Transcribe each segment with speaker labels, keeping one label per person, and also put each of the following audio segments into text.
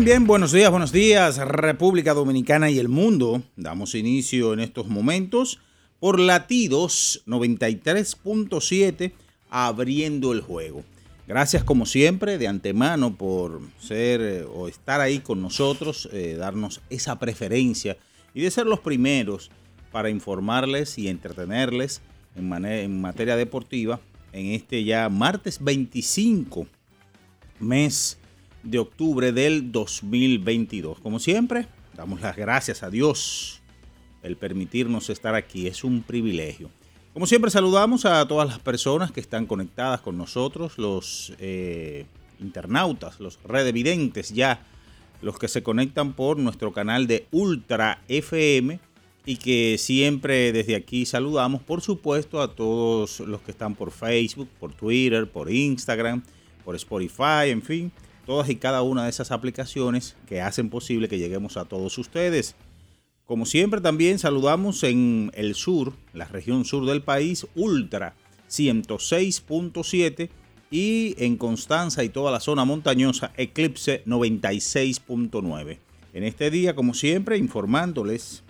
Speaker 1: Bien, buenos días, buenos días, República Dominicana y el mundo. Damos inicio en estos momentos por latidos 93.7, abriendo el juego. Gracias como siempre de antemano por ser eh, o estar ahí con nosotros, eh, darnos esa preferencia y de ser los primeros para informarles y entretenerles en, en materia deportiva en este ya martes 25 mes de octubre del 2022. Como siempre, damos las gracias a Dios el permitirnos estar aquí. Es un privilegio. Como siempre, saludamos a todas las personas que están conectadas con nosotros, los eh, internautas, los redevidentes ya, los que se conectan por nuestro canal de Ultra FM y que siempre desde aquí saludamos, por supuesto, a todos los que están por Facebook, por Twitter, por Instagram, por Spotify, en fin todas y cada una de esas aplicaciones que hacen posible que lleguemos a todos ustedes. Como siempre también saludamos en el sur, la región sur del país, Ultra 106.7 y en Constanza y toda la zona montañosa, Eclipse 96.9. En este día, como siempre, informándoles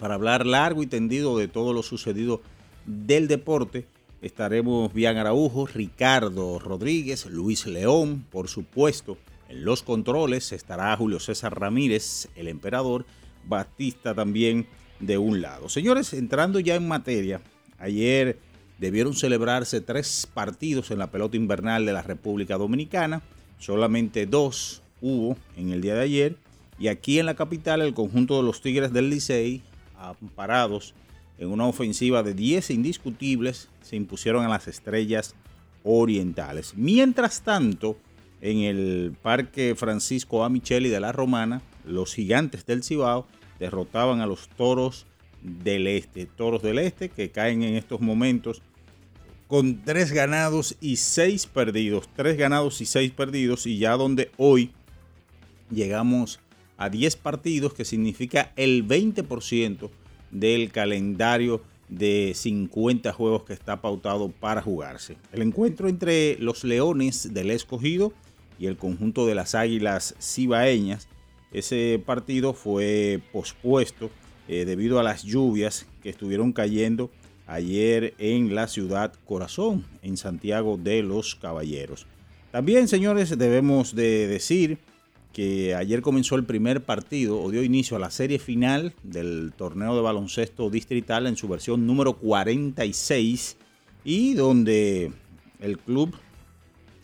Speaker 1: para hablar largo y tendido de todo lo sucedido del deporte estaremos Bian Araujo, Ricardo Rodríguez, Luis León, por supuesto. En los controles estará Julio César Ramírez, el emperador, Batista también de un lado. Señores, entrando ya en materia, ayer debieron celebrarse tres partidos en la pelota invernal de la República Dominicana, solamente dos hubo en el día de ayer, y aquí en la capital el conjunto de los Tigres del Licey, amparados en una ofensiva de 10 indiscutibles, se impusieron a las estrellas orientales. Mientras tanto, en el Parque Francisco A. Micheli de la Romana, los gigantes del Cibao derrotaban a los toros del Este. Toros del Este que caen en estos momentos con tres ganados y seis perdidos. Tres ganados y seis perdidos. Y ya donde hoy llegamos a 10 partidos, que significa el 20% del calendario de 50 juegos que está pautado para jugarse. El encuentro entre los Leones del Escogido y el conjunto de las Águilas Cibaeñas, ese partido fue pospuesto eh, debido a las lluvias que estuvieron cayendo ayer en la ciudad Corazón, en Santiago de los Caballeros. También, señores, debemos de decir que ayer comenzó el primer partido o dio inicio a la serie final del torneo de baloncesto distrital en su versión número 46 y donde el club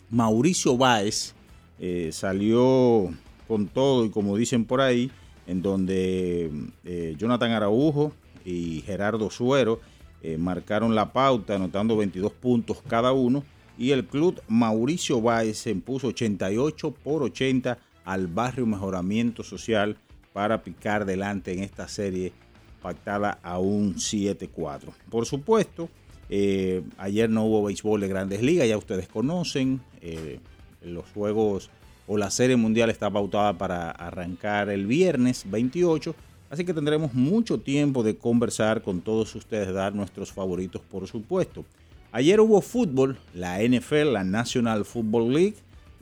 Speaker 1: Mauricio Báez eh, salió con todo y como dicen por ahí, en donde eh, Jonathan Araujo y Gerardo Suero eh, marcaron la pauta anotando 22 puntos cada uno y el club Mauricio Báez se impuso 88 por 80 al barrio Mejoramiento Social para picar delante en esta serie pactada a un 7-4. Por supuesto, eh, ayer no hubo béisbol de grandes ligas, ya ustedes conocen. Eh, los juegos o la serie mundial está pautada para arrancar el viernes 28. Así que tendremos mucho tiempo de conversar con todos ustedes, dar nuestros favoritos, por supuesto. Ayer hubo fútbol, la NFL, la National Football League.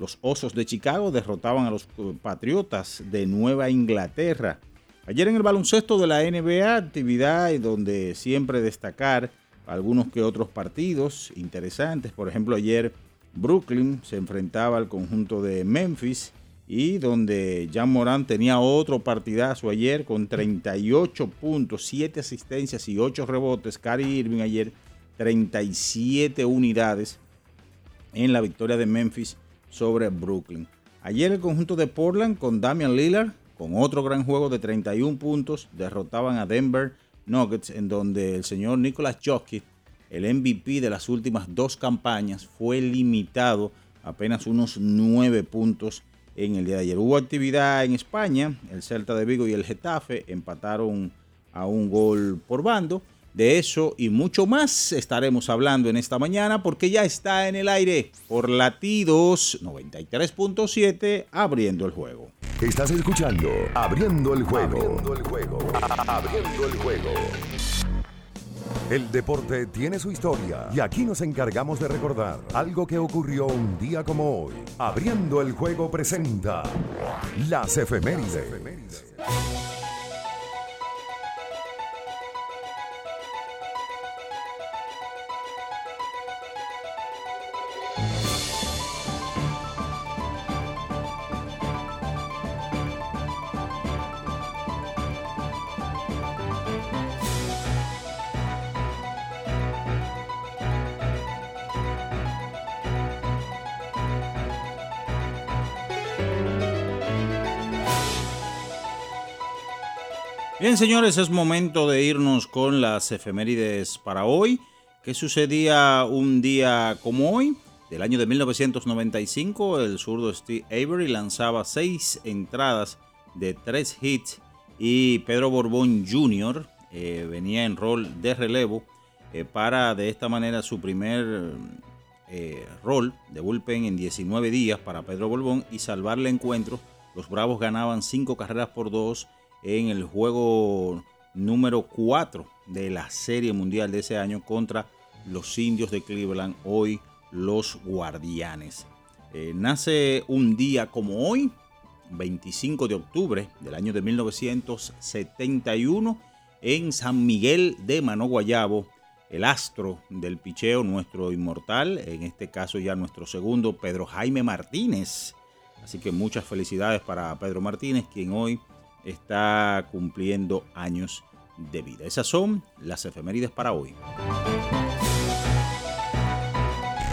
Speaker 1: Los Osos de Chicago derrotaban a los eh, Patriotas de Nueva Inglaterra. Ayer en el baloncesto de la NBA, actividad donde siempre destacar algunos que otros partidos interesantes. Por ejemplo, ayer Brooklyn se enfrentaba al conjunto de Memphis y donde Jan Morán tenía otro partidazo ayer con 38 puntos, 7 asistencias y 8 rebotes. Cary Irving ayer 37 unidades en la victoria de Memphis sobre Brooklyn. Ayer el conjunto de Portland con Damian Lillard, con otro gran juego de 31 puntos, derrotaban a Denver Nuggets, en donde el señor Nicolas Jokic, el MVP de las últimas dos campañas, fue limitado a apenas unos 9 puntos en el día de ayer. Hubo actividad en España, el Celta de Vigo y el Getafe empataron a un gol por bando. De eso y mucho más estaremos hablando en esta mañana porque ya está en el aire por latidos 93.7 abriendo el juego.
Speaker 2: Estás escuchando Abriendo el juego. Abriendo el juego. Abriendo el juego. El deporte tiene su historia y aquí nos encargamos de recordar algo que ocurrió un día como hoy. Abriendo el juego presenta las efemérides.
Speaker 1: Bien, señores, es momento de irnos con las efemérides para hoy. ¿Qué sucedía un día como hoy? Del año de 1995, el zurdo Steve Avery lanzaba seis entradas de tres hits y Pedro Borbón Jr. Eh, venía en rol de relevo eh, para de esta manera su primer eh, rol de bullpen en 19 días para Pedro Borbón y salvar el encuentro. Los Bravos ganaban cinco carreras por dos en el juego número 4 de la Serie Mundial de ese año contra los indios de Cleveland, hoy los Guardianes. Eh, nace un día como hoy, 25 de octubre del año de 1971, en San Miguel de Manoguayabo, el astro del picheo, nuestro inmortal, en este caso ya nuestro segundo, Pedro Jaime Martínez. Así que muchas felicidades para Pedro Martínez, quien hoy está cumpliendo años de vida. Esas son las efemérides para hoy.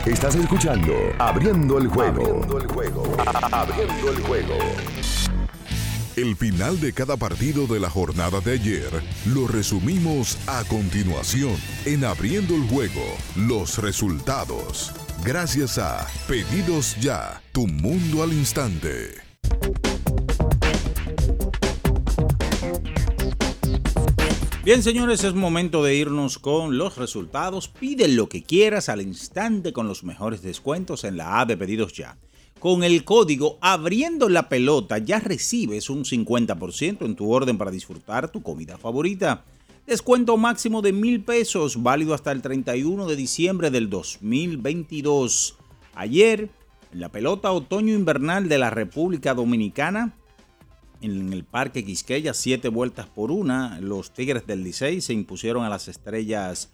Speaker 2: Estás escuchando Abriendo el juego. Abriendo el juego. Abriendo el juego. El final de cada partido de la jornada de ayer lo resumimos a continuación en Abriendo el juego. Los resultados. Gracias a Pedidos Ya, tu mundo al instante.
Speaker 1: Bien, señores, es momento de irnos con los resultados. Pide lo que quieras al instante con los mejores descuentos en la A de pedidos ya. Con el código Abriendo la Pelota ya recibes un 50% en tu orden para disfrutar tu comida favorita. Descuento máximo de mil pesos, válido hasta el 31 de diciembre del 2022. Ayer, en la pelota otoño-invernal de la República Dominicana, en el Parque Quisqueya, siete vueltas por una. Los Tigres del Licey se impusieron a las Estrellas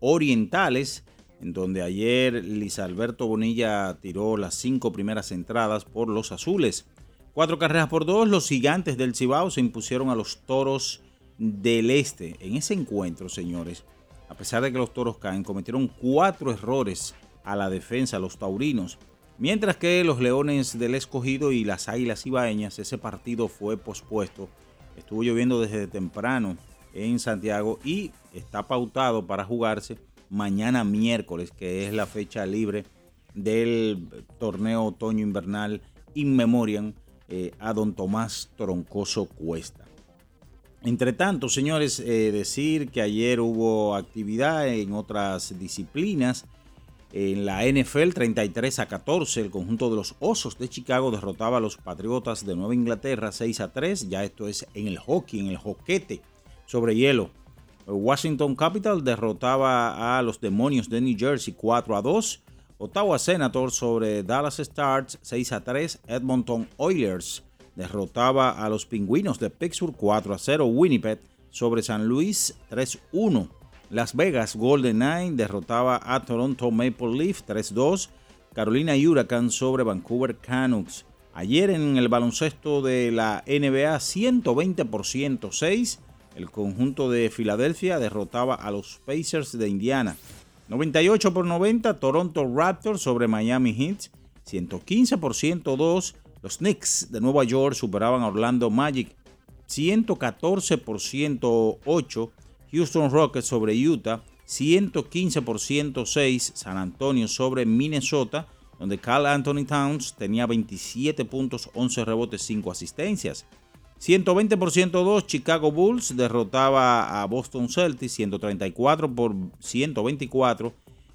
Speaker 1: Orientales, en donde ayer Liz Alberto Bonilla tiró las cinco primeras entradas por los azules. Cuatro carreras por dos, los gigantes del Cibao se impusieron a los toros del Este. En ese encuentro, señores, a pesar de que los toros caen, cometieron cuatro errores a la defensa, los taurinos. Mientras que los Leones del Escogido y las Águilas Ibaeñas, ese partido fue pospuesto. Estuvo lloviendo desde temprano en Santiago y está pautado para jugarse mañana miércoles, que es la fecha libre del torneo otoño invernal In Memoriam eh, a don Tomás Troncoso Cuesta. Entre tanto, señores, eh, decir que ayer hubo actividad en otras disciplinas. En la NFL 33 a 14, el conjunto de los Osos de Chicago derrotaba a los Patriotas de Nueva Inglaterra 6 a 3. Ya esto es en el hockey, en el joquete sobre hielo. Washington Capital derrotaba a los Demonios de New Jersey 4 a 2. Ottawa Senators sobre Dallas Stars 6 a 3. Edmonton Oilers derrotaba a los Pingüinos de Pittsburgh 4 a 0. Winnipeg sobre San Luis 3 a 1. Las Vegas Golden Knights derrotaba a Toronto Maple Leaf 3 a 2. Carolina Huracán sobre Vancouver Canucks. Ayer en el baloncesto de la NBA 120 por 106 el conjunto de Filadelfia derrotaba a los Pacers de Indiana. 98 por 90 Toronto Raptors sobre Miami Heat. 115 por 102 los Knicks de Nueva York superaban a Orlando Magic. 114 por 108 Houston Rockets sobre Utah. 115 por 106 San Antonio sobre Minnesota, donde Carl Anthony Towns tenía 27 puntos, 11 rebotes, 5 asistencias. 120 por 102, Chicago Bulls derrotaba a Boston Celtics 134 por 124.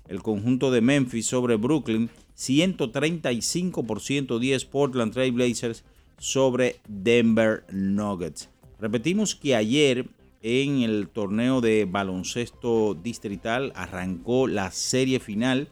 Speaker 1: El conjunto de Memphis sobre Brooklyn 135 por 110. Portland Trail Blazers sobre Denver Nuggets. Repetimos que ayer en el torneo de baloncesto distrital arrancó la serie final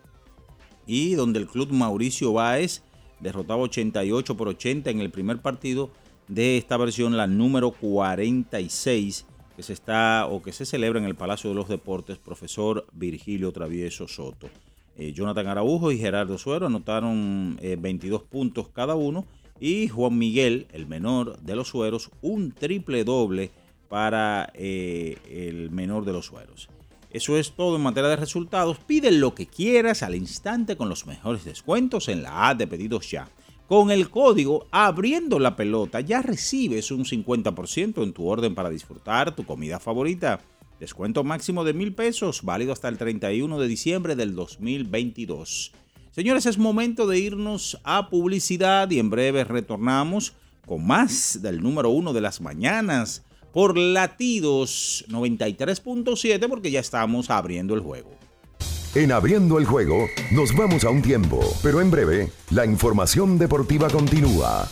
Speaker 1: y donde el club Mauricio Báez derrotaba 88 por 80 en el primer partido de esta versión, la número 46, que se está o que se celebra en el Palacio de los Deportes, profesor Virgilio Travieso Soto. Eh, Jonathan Araujo y Gerardo Suero anotaron 22 eh, puntos cada uno y Juan Miguel, el menor de los Sueros, un triple doble para eh, el menor de los Sueros. Eso es todo en materia de resultados. Pide lo que quieras al instante con los mejores descuentos en la A de pedidos ya. Con el código Abriendo la Pelota ya recibes un 50% en tu orden para disfrutar tu comida favorita. Descuento máximo de mil pesos, válido hasta el 31 de diciembre del 2022. Señores, es momento de irnos a publicidad y en breve retornamos con más del número uno de las mañanas por latidos 93.7 porque ya estamos abriendo el juego.
Speaker 2: En abriendo el juego, nos vamos a un tiempo, pero en breve, la información deportiva continúa.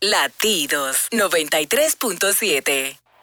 Speaker 3: Latidos 93.7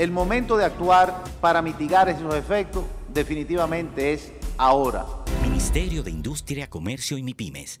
Speaker 4: El momento de actuar para mitigar esos efectos definitivamente es ahora.
Speaker 5: Ministerio de Industria, Comercio y MIPIMES.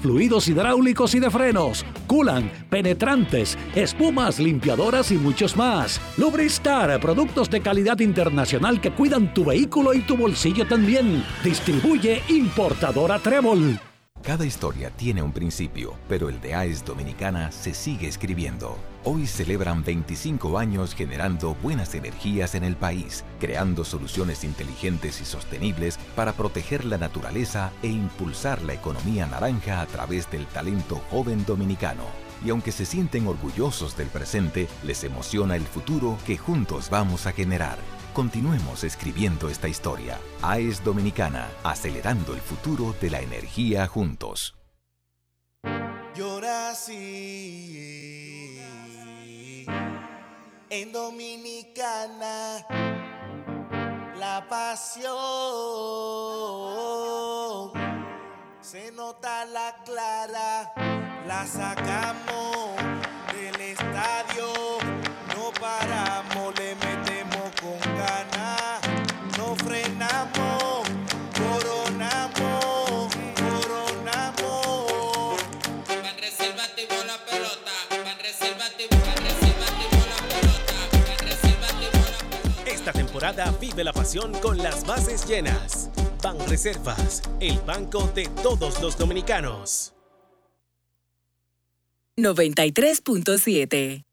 Speaker 6: fluidos hidráulicos y de frenos, culan, penetrantes, espumas, limpiadoras y muchos más. Lubristar, productos de calidad internacional que cuidan tu vehículo y tu bolsillo también. Distribuye importadora Trébol.
Speaker 7: Cada historia tiene un principio, pero el de AES Dominicana se sigue escribiendo. Hoy celebran 25 años generando buenas energías en el país, creando soluciones inteligentes y sostenibles para proteger la naturaleza e impulsar la economía naranja a través del talento joven dominicano. Y aunque se sienten orgullosos del presente, les emociona el futuro que juntos vamos a generar. Continuemos escribiendo esta historia. AES Dominicana, acelerando el futuro de la energía juntos.
Speaker 8: En Dominicana, la pasión se nota la clara, la sacamos del estadio, no paramos, le metemos con
Speaker 9: temporada vive la pasión con las bases llenas. Ban Reservas, el banco de todos los dominicanos.
Speaker 3: 93.7.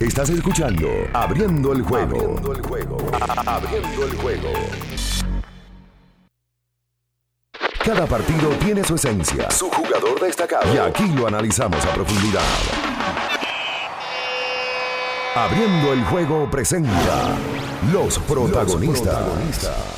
Speaker 2: Estás escuchando Abriendo el juego. Abriendo el juego. Abriendo el juego. Cada partido tiene su esencia, su jugador destacado. Y aquí lo analizamos a profundidad. Abriendo el juego presenta los protagonistas.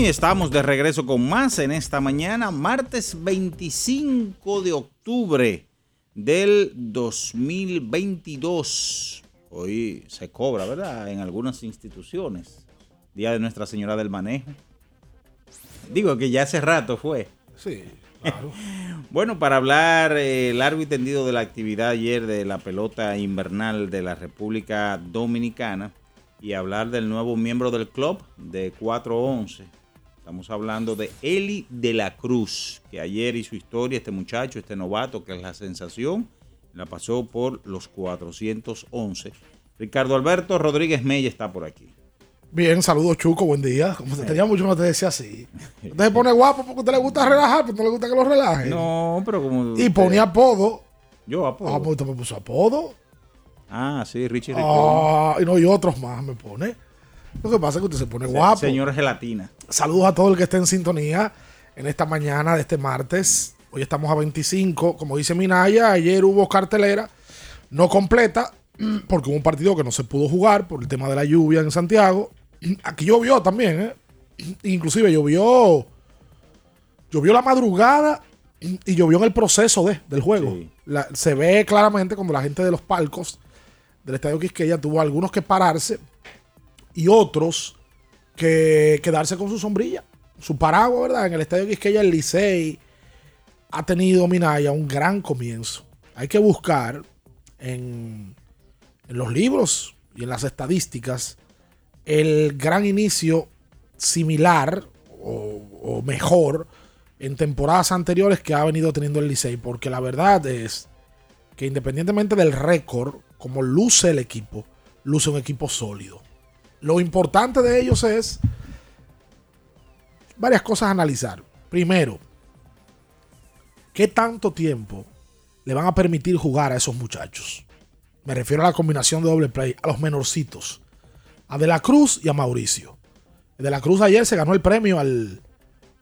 Speaker 1: Y estamos de regreso con más en esta mañana, martes 25 de octubre del 2022. Hoy se cobra, ¿verdad? En algunas instituciones. Día de Nuestra Señora del Manejo. Digo que ya hace rato fue.
Speaker 10: Sí, claro.
Speaker 1: Bueno, para hablar eh, largo y tendido de la actividad ayer de la pelota invernal de la República Dominicana y hablar del nuevo miembro del club de 411. Estamos hablando de Eli de la Cruz, que ayer hizo historia, este muchacho, este novato, que es la sensación, la pasó por los 411. Ricardo Alberto Rodríguez Mella está por aquí.
Speaker 10: Bien, saludos Chuco, buen día. Como te tenía mucho no te decía así. Usted se pone guapo porque a usted le gusta relajar, pero no le gusta que lo relaje.
Speaker 1: No, pero como...
Speaker 10: Y ponía apodo.
Speaker 1: Yo apodo.
Speaker 10: Ah, pues usted me puso apodo.
Speaker 1: Ah, sí, Richie Ricón.
Speaker 10: Ah, y no, y otros más me pone. Lo que pasa es que usted se pone guapo.
Speaker 1: Señor Gelatina.
Speaker 10: Saludos a todo el que esté en sintonía en esta mañana de este martes. Hoy estamos a 25. Como dice Minaya, ayer hubo cartelera no completa porque hubo un partido que no se pudo jugar por el tema de la lluvia en Santiago. Aquí llovió también, ¿eh? Inclusive llovió. Llovió la madrugada y llovió en el proceso de, del juego.
Speaker 1: Sí.
Speaker 10: La- se ve claramente cuando la gente de los palcos del Estadio Quisqueya tuvo algunos que pararse y otros que quedarse con su sombrilla, su paraguas, ¿verdad? En el Estadio Quisqueya, el Licey ha tenido, Minaya, un gran comienzo. Hay que buscar en, en los libros y en las estadísticas el gran inicio similar o, o mejor en temporadas anteriores que ha venido teniendo el Licey, porque la verdad es que independientemente del récord, como luce el equipo, luce un equipo sólido. Lo importante de ellos es varias cosas a analizar. Primero, ¿qué tanto tiempo le van a permitir jugar a esos muchachos? Me refiero a la combinación de doble play, a los menorcitos, a De la Cruz y a Mauricio. De la Cruz ayer se ganó el premio al,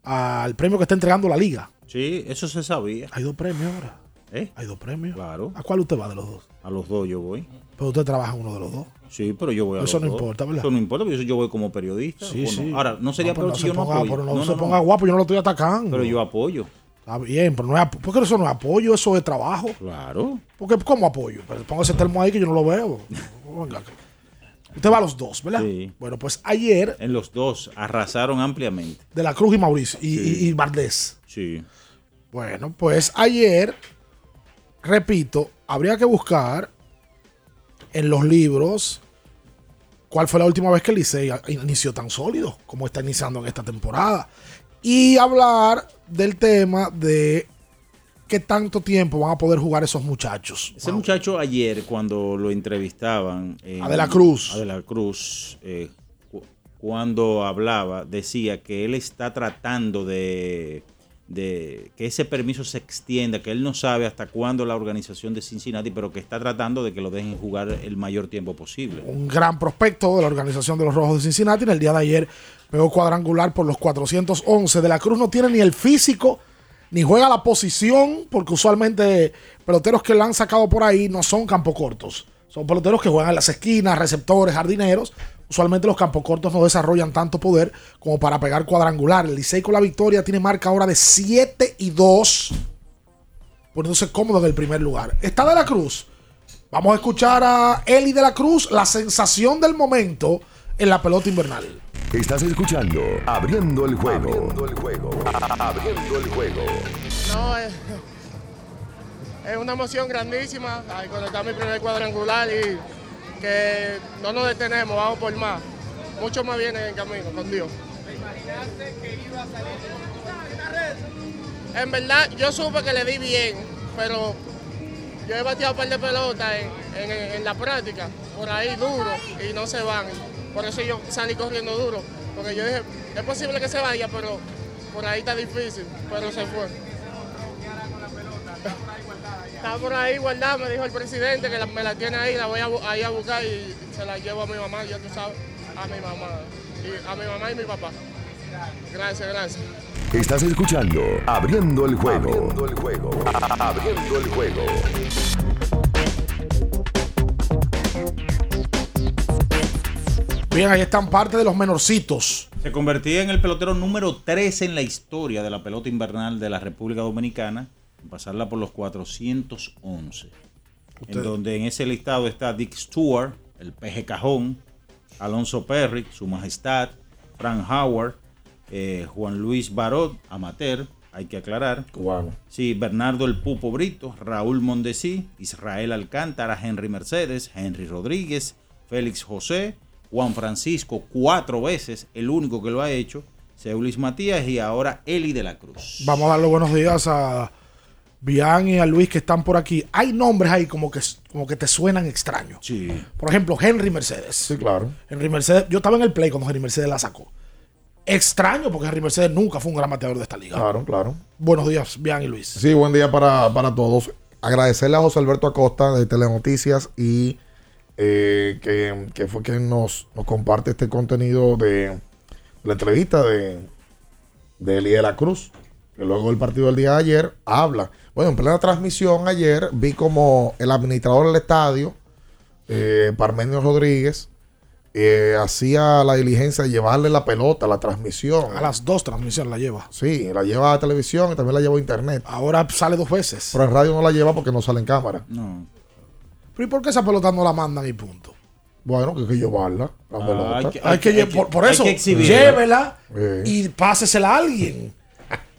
Speaker 10: al premio que está entregando la liga.
Speaker 1: Sí, eso se sabía.
Speaker 10: Hay dos premios ahora.
Speaker 1: ¿Eh?
Speaker 10: Hay dos premios.
Speaker 1: Claro.
Speaker 10: ¿A cuál usted va de los dos?
Speaker 1: A los dos yo voy.
Speaker 10: Pero usted trabaja en uno de los dos.
Speaker 1: Sí, pero yo voy a
Speaker 10: Eso no
Speaker 1: dos.
Speaker 10: importa, ¿verdad?
Speaker 1: Eso no importa, porque yo- voy como periodista.
Speaker 10: Sí,
Speaker 1: ¿o no?
Speaker 10: sí.
Speaker 1: Ahora, no sería
Speaker 10: pero
Speaker 1: peor si
Speaker 10: se
Speaker 1: yo no
Speaker 10: ponga-
Speaker 1: apoyo.
Speaker 10: no,
Speaker 1: No,
Speaker 10: se
Speaker 1: no,
Speaker 10: ponga
Speaker 1: no.
Speaker 10: guapo, yo no lo estoy atacando.
Speaker 1: Pero yo apoyo.
Speaker 10: Está bien, pero no es, ap- porque eso no es apoyo, eso es trabajo.
Speaker 1: Claro.
Speaker 10: Porque, ¿cómo apoyo? Pero ponga ese termo ahí que yo no lo veo. Venga, Usted va a los dos, ¿verdad?
Speaker 1: Sí.
Speaker 10: Bueno, pues ayer,
Speaker 1: En los dos arrasaron ampliamente.
Speaker 10: De la Cruz y Mauricio, y,
Speaker 1: Sí.
Speaker 10: y- y Valdés.
Speaker 1: Sí.
Speaker 10: Bueno, pues ayer, repito, habría que buscar en los libros cuál fue la última vez que Licey inició tan sólido como está iniciando en esta temporada. Y hablar del tema de qué tanto tiempo van a poder jugar esos muchachos.
Speaker 1: Ese muchacho ayer, cuando lo entrevistaban. en-
Speaker 10: A De la Cruz.
Speaker 1: A De la Cruz. eh, cu- cuando hablaba, decía que él está tratando de, de que ese permiso se extienda, que él no sabe hasta cuándo la organización de Cincinnati, pero que está tratando de que lo dejen jugar el mayor tiempo posible.
Speaker 10: un gran prospecto de la organización de los Rojos de Cincinnati. En el día de ayer pegó cuadrangular por los 411. De la Cruz no tiene ni el físico ni juega la posición, porque usualmente peloteros que la han sacado por ahí no son campo cortos. Son peloteros que juegan en las esquinas, receptores, jardineros. Usualmente los campos cortos no desarrollan tanto poder como para pegar cuadrangular. El Licey con la victoria tiene marca ahora de 7 y 2, poniéndose cómodo en el primer lugar. Está de la Cruz. Vamos a escuchar a Eli de la Cruz, la sensación del momento en la pelota invernal.
Speaker 2: Estás escuchando Abriendo el juego. Abriendo el juego. Abriendo el juego.
Speaker 11: No, es, es una emoción grandísima al conectar mi primer cuadrangular y que no nos detenemos, vamos por más. Mucho más viene en camino con Dios. En verdad, yo supe que le di bien, pero yo he bateado un par de pelotas en, en- en la práctica, por ahí duro, y no se van. Por eso yo salí corriendo duro, porque yo dije, es posible que se vaya, pero por ahí está difícil, pero se fue. Está por ahí guardada, me dijo el presidente que la- me la tiene ahí, la voy a, ahí a buscar y se la llevo a mi mamá, ya tú sabes, a mi mamá, y a mi mamá y mi papá. Gracias, gracias.
Speaker 2: Estás escuchando Abriendo el juego. Abriendo el juego. Abriendo el juego.
Speaker 10: Bien, ahí están parte de los menorcitos.
Speaker 1: Se convertía en el pelotero número 13 en la historia de la pelota invernal de la República Dominicana, pasarla por los 411.
Speaker 10: Usted-
Speaker 1: En donde en ese listado está Dick Stewart, el peje cajón, Alonso Perry, su majestad, Frank Howard, eh, Juan Luis Barot, amateur, hay que aclarar. Sí, Bernardo el Pupo Brito, Raúl Mondesí, Israel Alcántara, Henry Mercedes, Henry Rodríguez, Félix José, Juan Francisco, cuatro veces, el único que lo ha hecho, Seulis Matías y ahora Eli de la Cruz.
Speaker 10: Vamos a darle buenos días a Bian y a Luis que están por aquí. Hay nombres ahí como que, como que te suenan extraños.
Speaker 1: Sí.
Speaker 10: Por ejemplo, Henry Mercedes. Sí,
Speaker 12: claro.
Speaker 10: Henry Mercedes, yo estaba en el play cuando Henry Mercedes la sacó. Extraño porque Henry Mercedes nunca fue un gran bateador de esta liga.
Speaker 12: Claro, claro.
Speaker 10: Buenos días, Bian y Luis.
Speaker 12: Sí, buen día para, para todos. Agradecerle a José Alberto Acosta de Telenoticias y eh, que, que fue quien nos, nos comparte este contenido de la entrevista de, de Eli de la Cruz, que luego del partido del día de ayer habla. Bueno, en plena transmisión ayer vi como el administrador del estadio, eh, Parmenio Rodríguez, eh, hacía la diligencia de llevarle la pelota, la transmisión.
Speaker 10: A las dos transmisiones la lleva.
Speaker 12: Sí, la lleva a televisión y también la lleva a internet.
Speaker 10: Ahora sale dos veces.
Speaker 12: Pero en radio no la lleva porque no sale en cámara.
Speaker 1: No.
Speaker 10: ¿Pero y por qué esa pelota no la mandan y punto?
Speaker 12: Bueno, que hay que llevarla. La
Speaker 1: Ah,
Speaker 12: pelota.
Speaker 1: hay que-
Speaker 10: Hay que, por, por
Speaker 1: hay
Speaker 10: eso,
Speaker 1: que exhibirla.
Speaker 10: llévela
Speaker 12: Eh.
Speaker 10: y pásesela a alguien.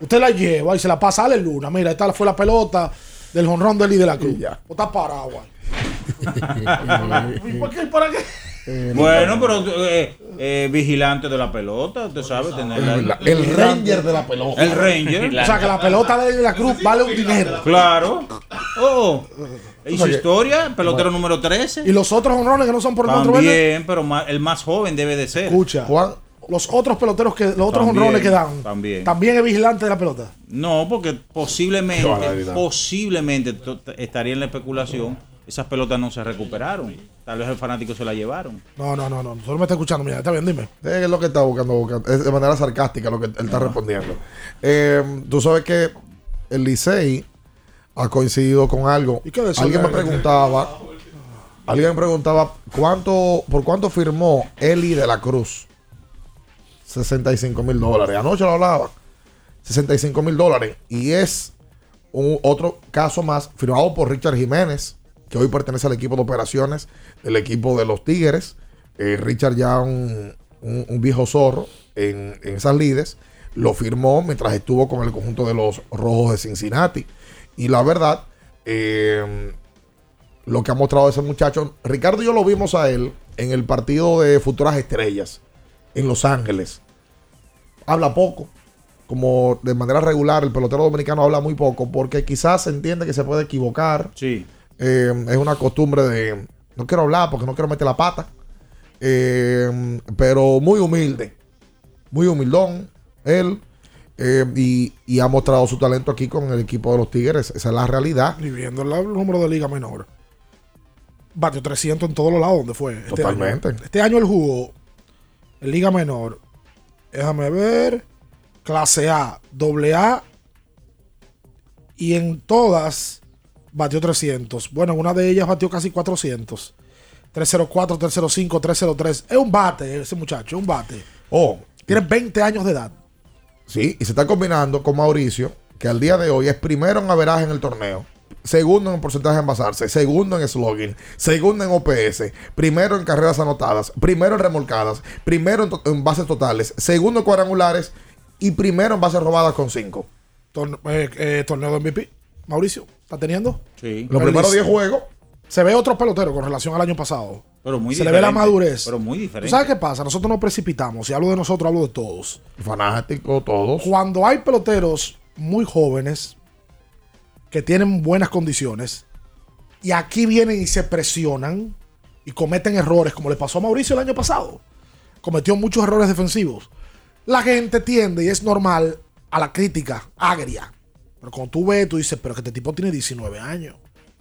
Speaker 10: Usted la lleva y se la pasa a Ale Luna. Mira, esta fue la pelota del jonrón de Eli de la Cruz. O está. ¿Y por qué? ¿Para qué?
Speaker 1: Bueno, pero eh, eh, vigilante de la pelota, usted sabe tener la-
Speaker 12: El ranger de la pelota.
Speaker 1: El ranger.
Speaker 10: O sea, que la pelota de la Cruz vale un dinero.
Speaker 1: Claro. Oh. ¿Y
Speaker 10: O
Speaker 1: su historia? Pelotero número 13.
Speaker 10: Y los otros honrones que no son por el.
Speaker 1: También, pero el más joven debe de ser.
Speaker 10: Escucha.
Speaker 12: Juan,
Speaker 10: los otros peloteros que, los otros
Speaker 1: También,
Speaker 10: honrones que dan,
Speaker 1: también.
Speaker 10: también es vigilante de la pelota.
Speaker 1: No, porque posiblemente, posiblemente estaría en la especulación. Esas pelotas no se recuperaron. Tal vez el fanático se la llevaron.
Speaker 10: No, no, no, no. Solo me está escuchando, mira, está bien, dime.
Speaker 12: Es lo que está buscando, buscando. Es de manera sarcástica lo que él está respondiendo. Eh, tú sabes que el Licey ha coincidido con algo. Alguien me preguntaba, alguien me preguntaba cuánto, por cuánto firmó Eli de la Cruz. 65 mil dólares. Anoche lo hablaba. 65 mil dólares. Y es un, otro caso más firmado por Richard Jiménez, que hoy pertenece al equipo de operaciones del equipo de los Tigres. Eh, Richard ya un, un- viejo zorro en, en esas lides. Lo firmó mientras estuvo con el conjunto de los Rojos de Cincinnati. Y la verdad, eh, lo que ha mostrado ese muchacho, Ricardo y yo lo vimos a él en el partido de Futuras Estrellas en Los Ángeles. Habla poco, como de manera regular, el pelotero dominicano habla muy poco, porque quizás se entiende que se puede equivocar.
Speaker 1: Sí.
Speaker 12: Eh, es una costumbre de no quiero hablar porque no quiero meter la pata. Eh, pero muy humilde, muy humildón, él. eh, y, y ha mostrado su talento aquí con el equipo de los Tigres. Esa es la realidad.
Speaker 10: Y viendo el número de liga menor. Batió 300 en todos los lados donde fue. Este
Speaker 12: Totalmente.
Speaker 10: año. Este año él jugó liga menor. Déjame ver. Clase A, doble A. Y en todas batió 300. Bueno, en una de ellas batió casi 400. 304, 305, 303. Es un bate ese muchacho, es un bate.
Speaker 12: Oh,
Speaker 10: Tiene 20 años de edad.
Speaker 12: Sí, y se está combinando con Mauricio, que al día de hoy es primero en averaje en el torneo, segundo en porcentaje de envasarse, segundo en slogan, segundo en OPS, primero en carreras anotadas, primero en remolcadas, primero en, to- en bases totales, segundo en cuadrangulares y primero en bases robadas con cinco.
Speaker 10: Torne- eh, eh, torneo de MVP. Mauricio, ¿está teniendo?
Speaker 1: Sí.
Speaker 12: Los primeros 10 juegos.
Speaker 10: Se ve otro pelotero con relación al año pasado.
Speaker 1: Pero muy
Speaker 10: Se le ve la madurez.
Speaker 1: pero muy
Speaker 10: ¿Tú
Speaker 1: diferente.
Speaker 10: sabes qué pasa? Nosotros nos precipitamos. Y hablo de nosotros, hablo de todos.
Speaker 12: Fanáticos, todos.
Speaker 10: Cuando hay peloteros muy jóvenes que tienen buenas condiciones y aquí vienen y se presionan y cometen errores, como le pasó a Mauricio el año pasado. Cometió muchos errores defensivos. La gente tiende, y es normal, a la crítica agria. Pero cuando tú ves, tú dices, pero que este tipo tiene 19 años.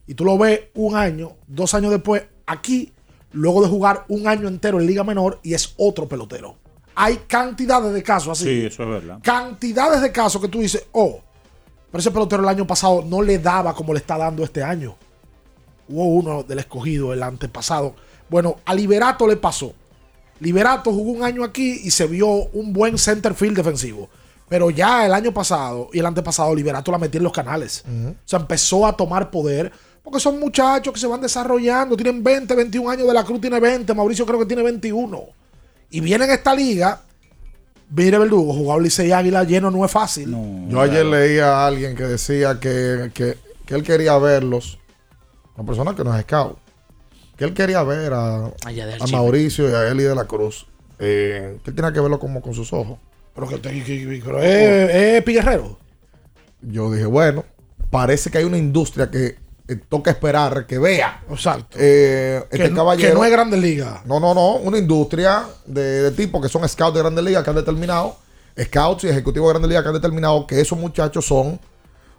Speaker 10: Y tú lo ves un año, dos años después, aquí, luego de jugar un año entero en Liga Menor y es otro pelotero. Hay cantidades de casos así
Speaker 1: Sí, eso es verdad.
Speaker 10: cantidades de casos que tú dices, oh, pero ese pelotero el año pasado no le daba como le está dando este año. Hubo uno del escogido el antepasado. Bueno, a Liberato le pasó. Liberato jugó un año aquí y se vio un buen center field defensivo. Pero ya el año pasado y el antepasado, Liberato la metió en los canales. O sea, empezó a tomar poder. Porque son muchachos que se van desarrollando. Tienen 20, 21 años. De la Cruz tiene 20. Mauricio creo que tiene 21. Y vienen a esta liga. Mire, Verdugo, jugar Licey Águila lleno no es fácil.
Speaker 12: Yo ayer leía a alguien que decía que, que- que él quería verlos. Una persona que no es scout. Que él quería ver a, a. Mauricio y a Eli de la Cruz. eh, que él tenía que verlo como con sus ojos.
Speaker 10: Pero, que, que- que- pero es, es Piguerrero.
Speaker 12: Yo dije, bueno, parece que hay una industria que toca esperar que vea.
Speaker 10: Exacto.
Speaker 12: Eh, este
Speaker 10: no-
Speaker 12: caballero.
Speaker 10: que no es Grandes Ligas.
Speaker 12: No, no, no. Una industria de, de tipos que son scouts de Grandes Ligas que han determinado, scouts y ejecutivos de Grandes Ligas que han determinado que esos muchachos son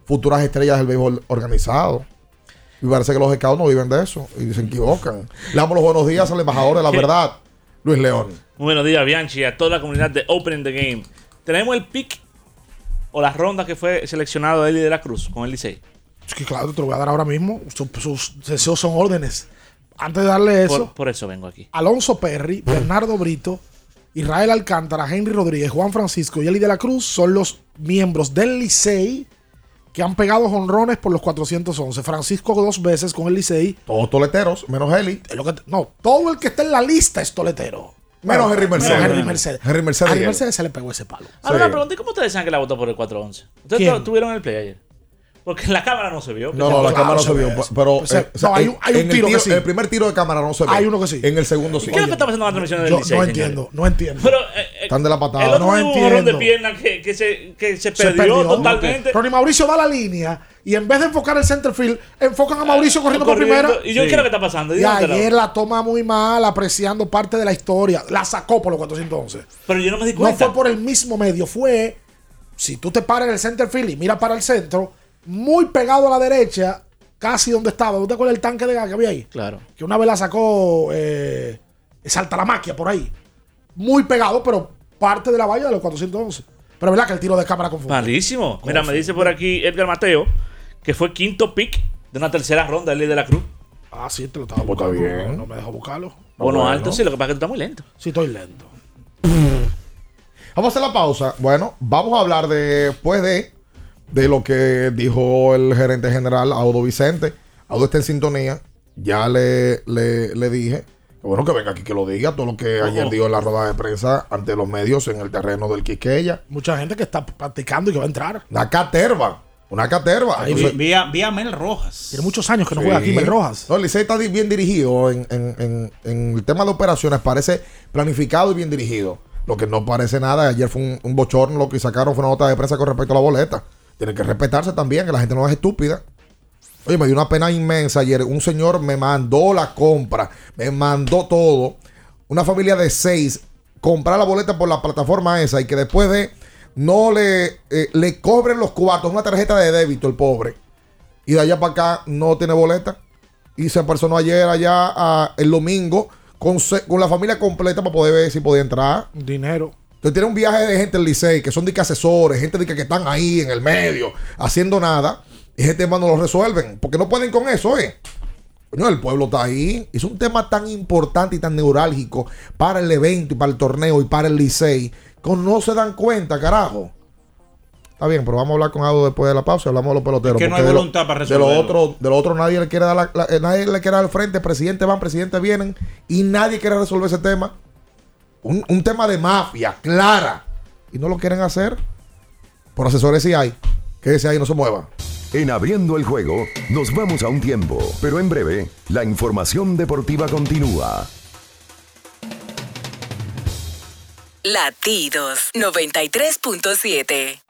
Speaker 12: futuras estrellas del béisbol organizado. Y parece que los scouts no viven de eso y se equivocan. Le damos los buenos días al embajador de la verdad, Luis León.
Speaker 13: Muy buenos días, Bianchi, y a toda la comunidad de Open the Game. Tenemos el pick o la ronda que fue seleccionado Eli de la Cruz con el Licey.
Speaker 10: Es que claro, te lo voy a dar ahora mismo. Sus, sus deseos son órdenes. Antes de darle eso,
Speaker 13: Por, por eso vengo aquí.
Speaker 10: Alonso Perry, Bernardo Brito, Israel Alcántara, Henry Rodríguez, Juan Francisco y Eli de la Cruz son los miembros del Licey que han pegado jonrones por los 411. Francisco dos veces con el Licey.
Speaker 12: Todos toleteros, menos Eli.
Speaker 10: Lo que no, todo el que está en la lista es toletero.
Speaker 12: Menos
Speaker 10: Bueno,
Speaker 12: Henry Mercedes.
Speaker 10: menos Henry Mercedes.
Speaker 12: Henry Mercedes
Speaker 10: Henry se le pegó ese palo.
Speaker 13: Ahora una pregunta, ¿y cómo ustedes saben que la votó por el 411? ¿Ustedes tuvieron el play ayer? Porque en la cámara no se vio.
Speaker 12: No, no, la
Speaker 10: Claro,
Speaker 12: cámara no
Speaker 10: se ve
Speaker 12: vio.
Speaker 10: eso.
Speaker 12: Pero
Speaker 10: O sea,
Speaker 12: eh,
Speaker 10: no, hay un- hay tiro que
Speaker 12: tiro-
Speaker 10: sí.
Speaker 12: El primer tiro de cámara no se ve.
Speaker 10: Hay uno que sí.
Speaker 12: En el segundo sí.
Speaker 13: ¿Qué es lo que está pasando en la transmisión del
Speaker 10: Yo
Speaker 13: Licey,
Speaker 10: no
Speaker 13: señores?
Speaker 10: entiendo, no entiendo.
Speaker 13: Pero eh,
Speaker 12: Están de la patada.
Speaker 13: El otro
Speaker 10: No
Speaker 13: tuvo un de
Speaker 10: entiendo.
Speaker 13: pierna que, que se, que se
Speaker 10: Se
Speaker 13: perdió,
Speaker 10: perdió.
Speaker 13: totalmente.
Speaker 10: Ronnie Mauricio da la línea y en vez de enfocar el center field, enfocan a Mauricio corriendo, por primera.
Speaker 13: ¿Y yo qué es lo que está pasando?
Speaker 10: Y ayer la toma muy mal, apreciando parte de la historia. La sacó por los 411.
Speaker 13: Pero yo no me di
Speaker 10: No
Speaker 13: cuenta.
Speaker 10: fue por el mismo medio, fue si tú te paras en el center field y miras para el centro, muy pegado a la derecha, casi donde estaba. ¿Tú te acuerdas del tanque de gas que había ahí?
Speaker 13: Claro.
Speaker 10: Que una vez la sacó eh, Saltalamáquia por ahí. Muy pegado, pero parte de la valla de los 411. Pero es verdad que el tiro de cámara confundió.
Speaker 13: Malísimo. Mira, me dice por aquí Edgar Mateo que fue quinto pick de una tercera ronda del de la Cruz.
Speaker 10: Ah, sí, te lo estaba
Speaker 12: Pues está
Speaker 10: buscando.
Speaker 12: bien.
Speaker 10: No me dejó buscarlo.
Speaker 13: Bueno,
Speaker 12: bueno.
Speaker 13: alto, sí, lo que pasa es que tú estás muy lento.
Speaker 10: Sí, estoy lento.
Speaker 12: Vamos a hacer la pausa. Bueno, vamos a hablar después de, de lo que dijo el gerente general Audo Vicente. Audo está en sintonía. Ya le, le, le dije. que Bueno, que venga aquí que lo diga. Todo lo que ayer dijo en la rueda de prensa ante los medios en el terreno del Quiqueya.
Speaker 10: Mucha gente que está practicando y que va a entrar.
Speaker 12: Una caterva. Una caterva.
Speaker 1: Vi,
Speaker 12: Entonces,
Speaker 1: vi a, vi a Mel Rojas.
Speaker 10: Tiene muchos años que no
Speaker 12: Sí.
Speaker 10: juega aquí Mel Rojas.
Speaker 12: No, el Licey está bien dirigido en, en- en- en el tema de operaciones. Parece planificado y bien dirigido. Lo que no parece nada. Ayer fue un, un bochorno. Lo que sacaron fue una nota de prensa con respecto a la boleta. Tiene que respetarse también, que la gente no es estúpida. Oye, me dio una pena inmensa ayer. Un señor me mandó la compra, me mandó todo. Una familia de seis comprar la boleta por la plataforma esa y que después de no le, eh, le cobren los cuartos, una tarjeta de débito el pobre. Y de allá para acá no tiene boleta. Y se personó ayer allá a- el domingo con, con la familia completa para poder ver si podía entrar.
Speaker 10: Dinero.
Speaker 12: Entonces tiene un viaje de gente del Licey, que son de que asesores, gente de que, que están ahí en el medio, haciendo nada. Y ese tema no lo resuelven. Porque no pueden con eso, ¿eh? Coño, el pueblo está ahí. Es un tema tan importante y tan neurálgico para el evento y para el torneo y para el Licey. Que no se dan cuenta, carajo. Está bien, pero vamos a hablar con algo después de la pausa. Hablamos de los peloteros.
Speaker 1: Es que no hay
Speaker 12: de lo-
Speaker 1: voluntad para
Speaker 12: De lo
Speaker 1: resolverlo.
Speaker 12: otro, de lo otro nadie le quiere dar la- la- eh, nadie le quiere dar al frente. Presidente van, presidente vienen. Y nadie quiere resolver ese tema. Un, un tema de mafia, clara. Y no lo quieren hacer. Por asesores sí hay. Quédese ahí, no se mueva.
Speaker 2: En abriendo el juego, nos vamos a un tiempo, pero en breve, la información deportiva continúa.
Speaker 3: Latidos 93.7.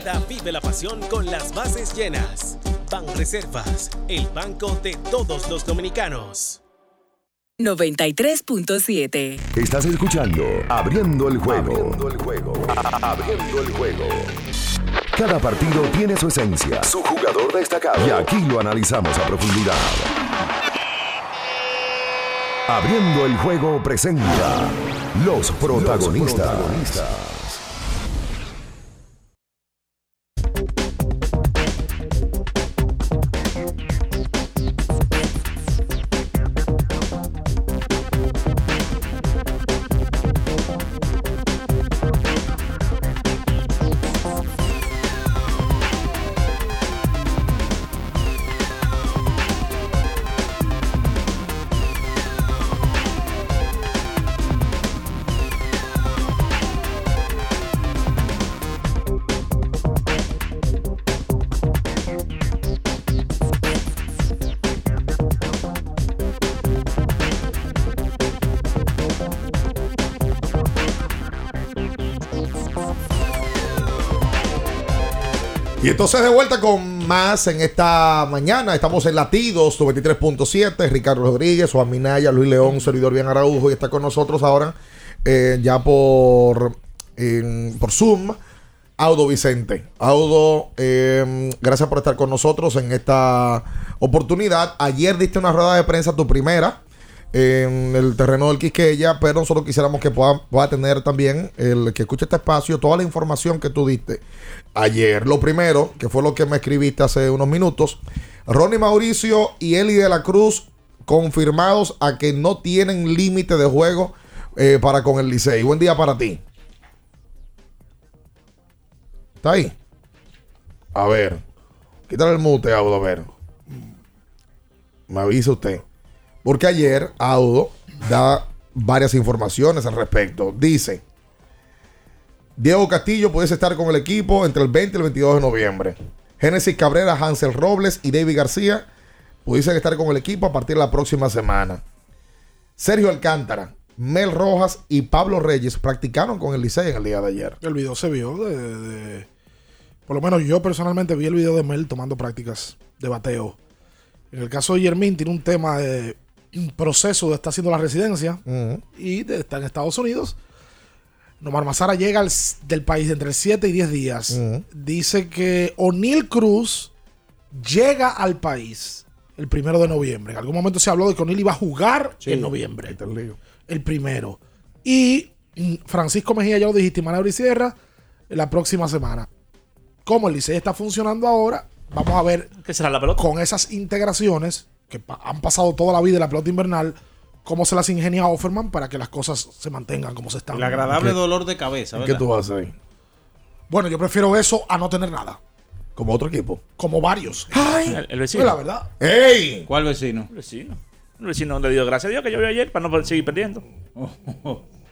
Speaker 9: Temporada vive la pasión con las bases llenas. Ban Reservas, el banco de todos los dominicanos.
Speaker 3: 93.7.
Speaker 2: Estás escuchando Abriendo el juego. Abriendo el juego. Abriendo el juego. Cada partido tiene su esencia, su jugador destacado. Y aquí lo analizamos a profundidad. Abriendo el juego presenta los protagonistas.
Speaker 12: Entonces de vuelta con más en esta mañana. Estamos en Latidos 93.7. Ricardo Rodríguez, Juan Minaya, Luis León, servidor bien Araujo. Y está con nosotros ahora eh, ya por, en- por Zoom. Audo Vicente. Audo, eh, gracias por estar con nosotros en esta oportunidad. Ayer diste una rueda de prensa, tu primera, en el terreno del Quisqueya, pero nosotros quisiéramos que pueda, tener también el que escuche este espacio, toda la información que tú diste ayer. Lo primero, que fue lo que me escribiste hace unos minutos, Ronnie Mauricio y Eli de la Cruz confirmados a que no tienen límite de juego eh, para con el Licey. Buen día para ti. ¿Está ahí? A ver. Quítale el mute, Audo, a ver. Me avisa usted. Porque ayer Audo da varias informaciones al respecto. Dice, Diego Castillo pudiese estar con el equipo entre el 20 y el 22 de noviembre. Génesis Cabrera, Hansel Robles y David García pudiesen estar con el equipo a partir de la próxima semana. Sergio Alcántara, Mel Rojas y Pablo Reyes practicaron con el Licey en el día de ayer.
Speaker 10: El video se vio de, de- Por lo menos yo personalmente vi el video de Mel tomando prácticas de bateo. En el caso de Yermín tiene un tema de un proceso de estar haciendo la residencia y de estar en Estados Unidos. Nomar Mazara llega al del país entre 7 y 10 días. Dice que O'Neill Cruz llega al país el primero de noviembre. En algún momento se habló de que O'Neill iba a jugar en noviembre. El primero. Y mm, Francisco Mejía, ya lo dijiste, y Manuel Sierra la próxima semana. Como el Licey está funcionando ahora, vamos a ver
Speaker 13: ¿Qué será la pelota?
Speaker 10: con esas integraciones que pa- han pasado toda la vida en la pelota invernal, cómo se las ingenia Offerman para que las cosas se mantengan como se están.
Speaker 1: El agradable dolor de cabeza, ¿verdad?
Speaker 12: ¿Qué tú vas a hacer?
Speaker 10: Bueno, yo prefiero eso a no tener nada.
Speaker 12: Como otro equipo.
Speaker 10: Como varios.
Speaker 13: El, el vecino.
Speaker 10: Es la verdad.
Speaker 12: ¡Ey!
Speaker 1: ¿Cuál vecino?
Speaker 13: El vecino. El vecino le dio gracias a Dios que yo vi ayer para no seguir perdiendo.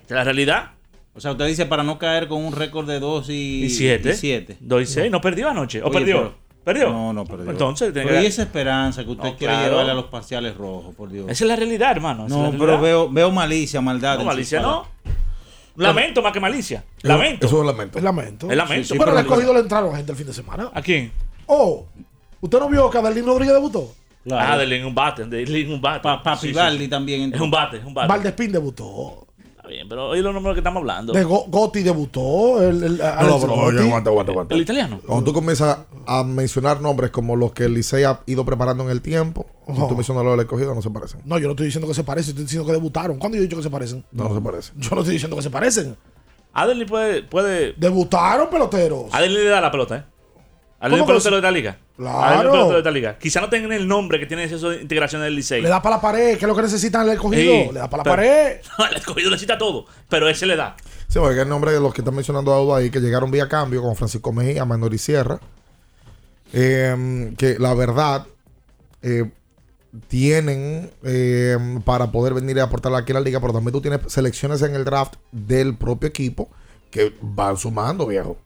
Speaker 13: Es la realidad.
Speaker 1: O sea, usted dice para no caer con un récord de 2 y
Speaker 13: Y 7.
Speaker 1: y siete.
Speaker 13: 2 y 6. No perdió anoche. ¿O
Speaker 1: Oye,
Speaker 13: perdió? ¿Perdió?
Speaker 1: No, no perdió.
Speaker 13: Entonces, tiene
Speaker 1: Pero
Speaker 13: que-
Speaker 1: y esa esperanza que usted
Speaker 13: No,
Speaker 1: quiere
Speaker 13: claro.
Speaker 1: llevarle a los parciales rojos, por Dios.
Speaker 13: Esa es la realidad, hermano.
Speaker 1: No, pero veo, veo malicia, maldad.
Speaker 13: No, malicia no. Lamento más que malicia. Lamento.
Speaker 12: Eso es lamento.
Speaker 10: Es lamento.
Speaker 13: Es lamento.
Speaker 10: Sí, sí, pero al escogido le entraron gente el fin de semana.
Speaker 13: ¿A quién?
Speaker 10: Oh, ¿usted no vio que Adelín Rodríguez debutó?
Speaker 13: Ah, de un bate. De un bate.
Speaker 1: Papi Baldi también.
Speaker 13: Es un bate, es un bate.
Speaker 10: Valdespín debutó.
Speaker 13: Está bien, pero oye los números que estamos hablando.
Speaker 10: De Go- Gotti debutó. El, el-
Speaker 12: No,
Speaker 10: Alex
Speaker 12: no, pero
Speaker 10: Gotti.
Speaker 12: oye, aguanta, aguanta, aguanta.
Speaker 13: ¿El italiano?
Speaker 12: Cuando tú comienzas a mencionar nombres como los que el Licey ha ido preparando en el tiempo,
Speaker 10: Ojo.
Speaker 12: tú mencionas los del escogido, no se parecen.
Speaker 10: No, yo no estoy diciendo que se parecen, estoy diciendo que debutaron. ¿Cuándo yo he dicho que se parecen?
Speaker 12: No, no se parecen.
Speaker 10: Yo no estoy diciendo que se parecen.
Speaker 13: Adelny puede, puede.
Speaker 10: Debutaron peloteros.
Speaker 13: Adelny le da la pelota, ¿eh? Adelny
Speaker 10: ¿Cómo
Speaker 13: es
Speaker 10: que
Speaker 13: pelotero de esta liga.
Speaker 10: Claro.
Speaker 13: De esta liga. Quizá no tengan el nombre que tiene eso de integración del Licey.
Speaker 10: Le da para la pared, que es lo que necesitan el escogido.
Speaker 13: Sí,
Speaker 10: le da para la
Speaker 13: pero-
Speaker 10: pared.
Speaker 13: No, el escogido necesita todo, pero ese le da.
Speaker 12: Sí, porque el nombre de los que están mencionando Audo ahí, que llegaron vía cambio, como Francisco Mejía, Manuel y Sierra, eh, que la verdad eh, tienen eh, para poder venir a aportar aquí a la liga, pero también tú tienes selecciones en el draft del propio equipo que van sumando, viejo.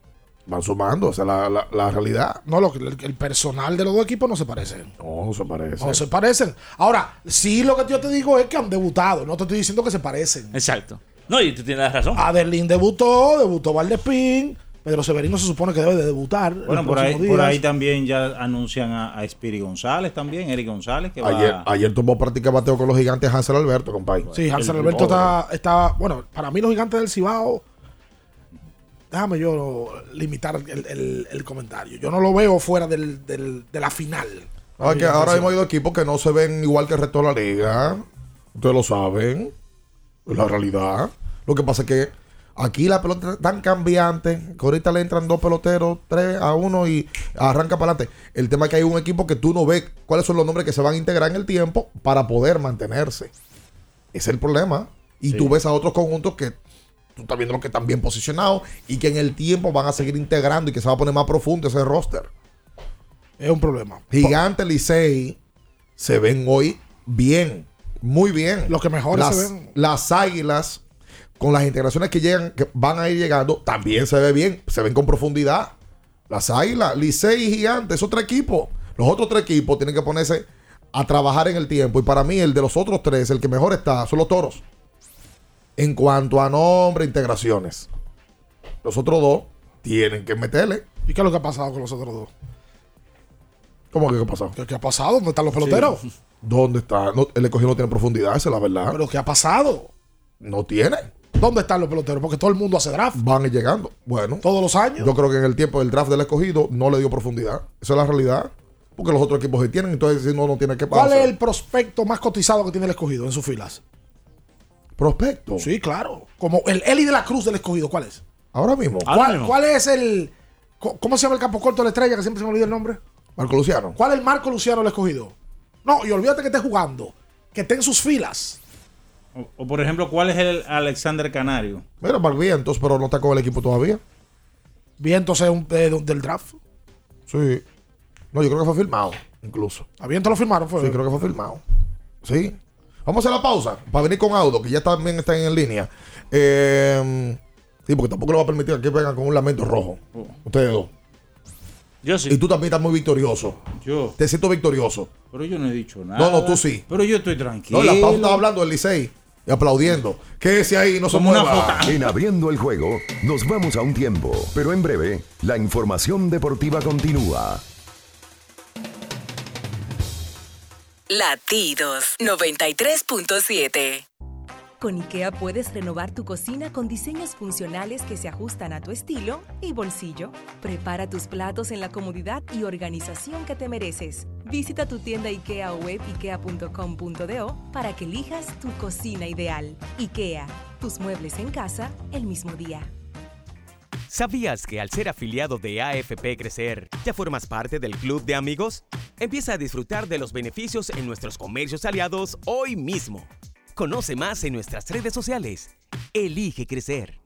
Speaker 12: Van sumando, esa es la, la- la realidad.
Speaker 10: No, lo, que- el, el personal de los dos equipos no se parecen.
Speaker 12: No, no se parece.
Speaker 10: No se parecen. Ahora, sí lo que yo te digo es que han debutado. No te estoy diciendo que se parecen.
Speaker 13: Exacto. No, y tú tienes razón.
Speaker 10: Adelín debutó, debutó Valdespín. Pedro Severino se supone que debe de debutar. en
Speaker 1: Bueno, por ahí, por ahí también ya anuncian a, a Spiri González también, Eric González, que
Speaker 12: Ayer,
Speaker 1: va...
Speaker 12: ayer tomó práctica bateo con los gigantes Hansel Alberto, compadre.
Speaker 10: Sí, Hansel
Speaker 12: El-
Speaker 10: Alberto
Speaker 12: Oh,
Speaker 10: está, está. Bueno, para mí los gigantes del Cibao. Déjame yo limitar el, el- el comentario. Yo no lo veo fuera del, del- de la final.
Speaker 12: Ah, que ahora
Speaker 10: gigantes
Speaker 12: hemos ido equipos que no se ven igual que el resto de la liga. Ustedes lo saben. Es la realidad. Lo que pasa es que aquí la pelota es tan cambiante que ahorita le entran dos peloteros, tres a uno y arranca para adelante. El tema es que hay un equipo que tú no ves cuáles son los nombres que se van a integrar en el tiempo para poder mantenerse. Ese es el problema. Y tú ves a otros conjuntos que tú estás viendo los que están bien posicionados y que en el tiempo van a seguir integrando y que se va a poner más profundo ese roster.
Speaker 10: Es un problema.
Speaker 12: Gigante Licey se ven hoy bien, muy bien.
Speaker 10: Los que mejores
Speaker 12: las,
Speaker 10: se ven.
Speaker 12: Las águilas, con las integraciones que llegan, que van a ir llegando, también se ve bien, se ven con profundidad. Las águilas, Licey y Gigante, es otro equipo. Los otros tres equipos tienen que ponerse a trabajar en el tiempo. Y para mí, el de los otros tres, el que mejor está, son los toros. En cuanto a nombre, integraciones. Los otros dos tienen que meterle.
Speaker 10: ¿Y qué es lo que ha pasado con los otros dos?
Speaker 12: ¿Cómo que qué ha pasado?
Speaker 10: ¿Qué, qué ha pasado? ¿Dónde están los peloteros?
Speaker 12: ¿Dónde está? No, el escogido no tiene profundidad, esa es la verdad.
Speaker 10: ¿Pero qué ha pasado?
Speaker 12: No tiene.
Speaker 10: ¿Dónde están los peloteros? Porque todo el mundo hace draft.
Speaker 12: Van llegando. Bueno.
Speaker 10: Todos los años.
Speaker 12: Yo creo que en el tiempo del draft del escogido no le dio profundidad. Esa es la realidad. Porque los otros equipos sí tienen, entonces si no, no tiene que
Speaker 10: ¿Cuál
Speaker 12: pasar.
Speaker 10: es el prospecto más cotizado que tiene el escogido en sus filas?
Speaker 12: Prospecto?
Speaker 10: Sí, claro. Como el Eli de la Cruz del escogido, ¿cuál es?
Speaker 12: Ahora mismo.
Speaker 10: ¿Cuál, cuál es el. ¿Cómo se llama el campo corto de la estrella? Que siempre se me olvida el nombre.
Speaker 12: Marco Luciano.
Speaker 10: ¿Cuál es el Marco Luciano del escogido? No, y olvídate que esté jugando. Que esté en sus filas.
Speaker 1: O, o, por ejemplo, ¿cuál es el Alexander Canario?
Speaker 12: Mira, para vientos, pero no está con el equipo todavía.
Speaker 10: Vientos es un, eh, del draft.
Speaker 12: Sí. No, yo creo que fue firmado, incluso.
Speaker 10: A Vientos lo firmaron, fue.
Speaker 12: Sí, creo que fue firmado. Sí. Vamos a hacer la pausa para venir con Audo, que ya también está en línea. Eh, sí, porque tampoco le va a permitir que vengan con un lamento rojo. Ustedes dos.
Speaker 13: Yo sí.
Speaker 12: Y tú también estás muy victorioso.
Speaker 1: Yo.
Speaker 12: Te siento victorioso.
Speaker 1: Pero yo no he dicho nada.
Speaker 12: No, no, tú sí.
Speaker 1: Pero yo estoy tranquilo.
Speaker 12: No, la pausa estaba hablando del Licey y aplaudiendo. Que ese ahí no se
Speaker 1: Como una
Speaker 12: mueva.
Speaker 2: En abriendo el juego, nos vamos a un tiempo, pero en breve, la información deportiva continúa.
Speaker 3: Latidos 93.7.
Speaker 14: Con IKEA puedes renovar tu cocina con diseños funcionales que se ajustan a tu estilo y bolsillo. Prepara tus platos en la comodidad y organización que te mereces. Visita tu tienda IKEA o web ikea.com.do para que elijas tu cocina ideal. IKEA, tus muebles en casa el mismo día.
Speaker 15: ¿Sabías que al ser afiliado de AFP Crecer, ya formas parte del club de amigos? Empieza a disfrutar de los beneficios en nuestros comercios aliados hoy mismo. Conoce más en nuestras redes sociales. Elige crecer.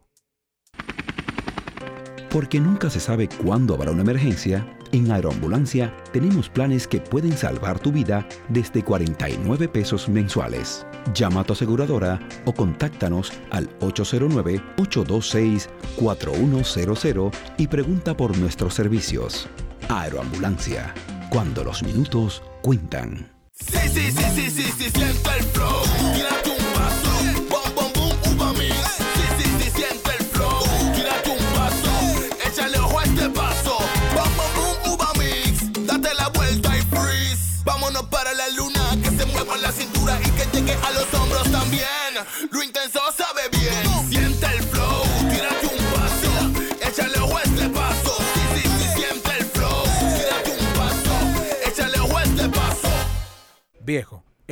Speaker 16: Porque nunca se sabe cuándo habrá una emergencia, en Aeroambulancia tenemos planes que pueden salvar tu vida desde 49 pesos mensuales. Llama a tu aseguradora o contáctanos al 809-826-4100 y pregunta por nuestros servicios. Aeroambulancia, cuando los minutos cuentan.
Speaker 17: Sí, sí, sí, sí, sí, sí, siente el flow. También. Lo intenso sabe bien. Siente el flow. Tírate un paso. Échale a este paso. Sí, sí, sí, siente el flow. Tírate un paso. Échale a este paso.
Speaker 18: Viejo,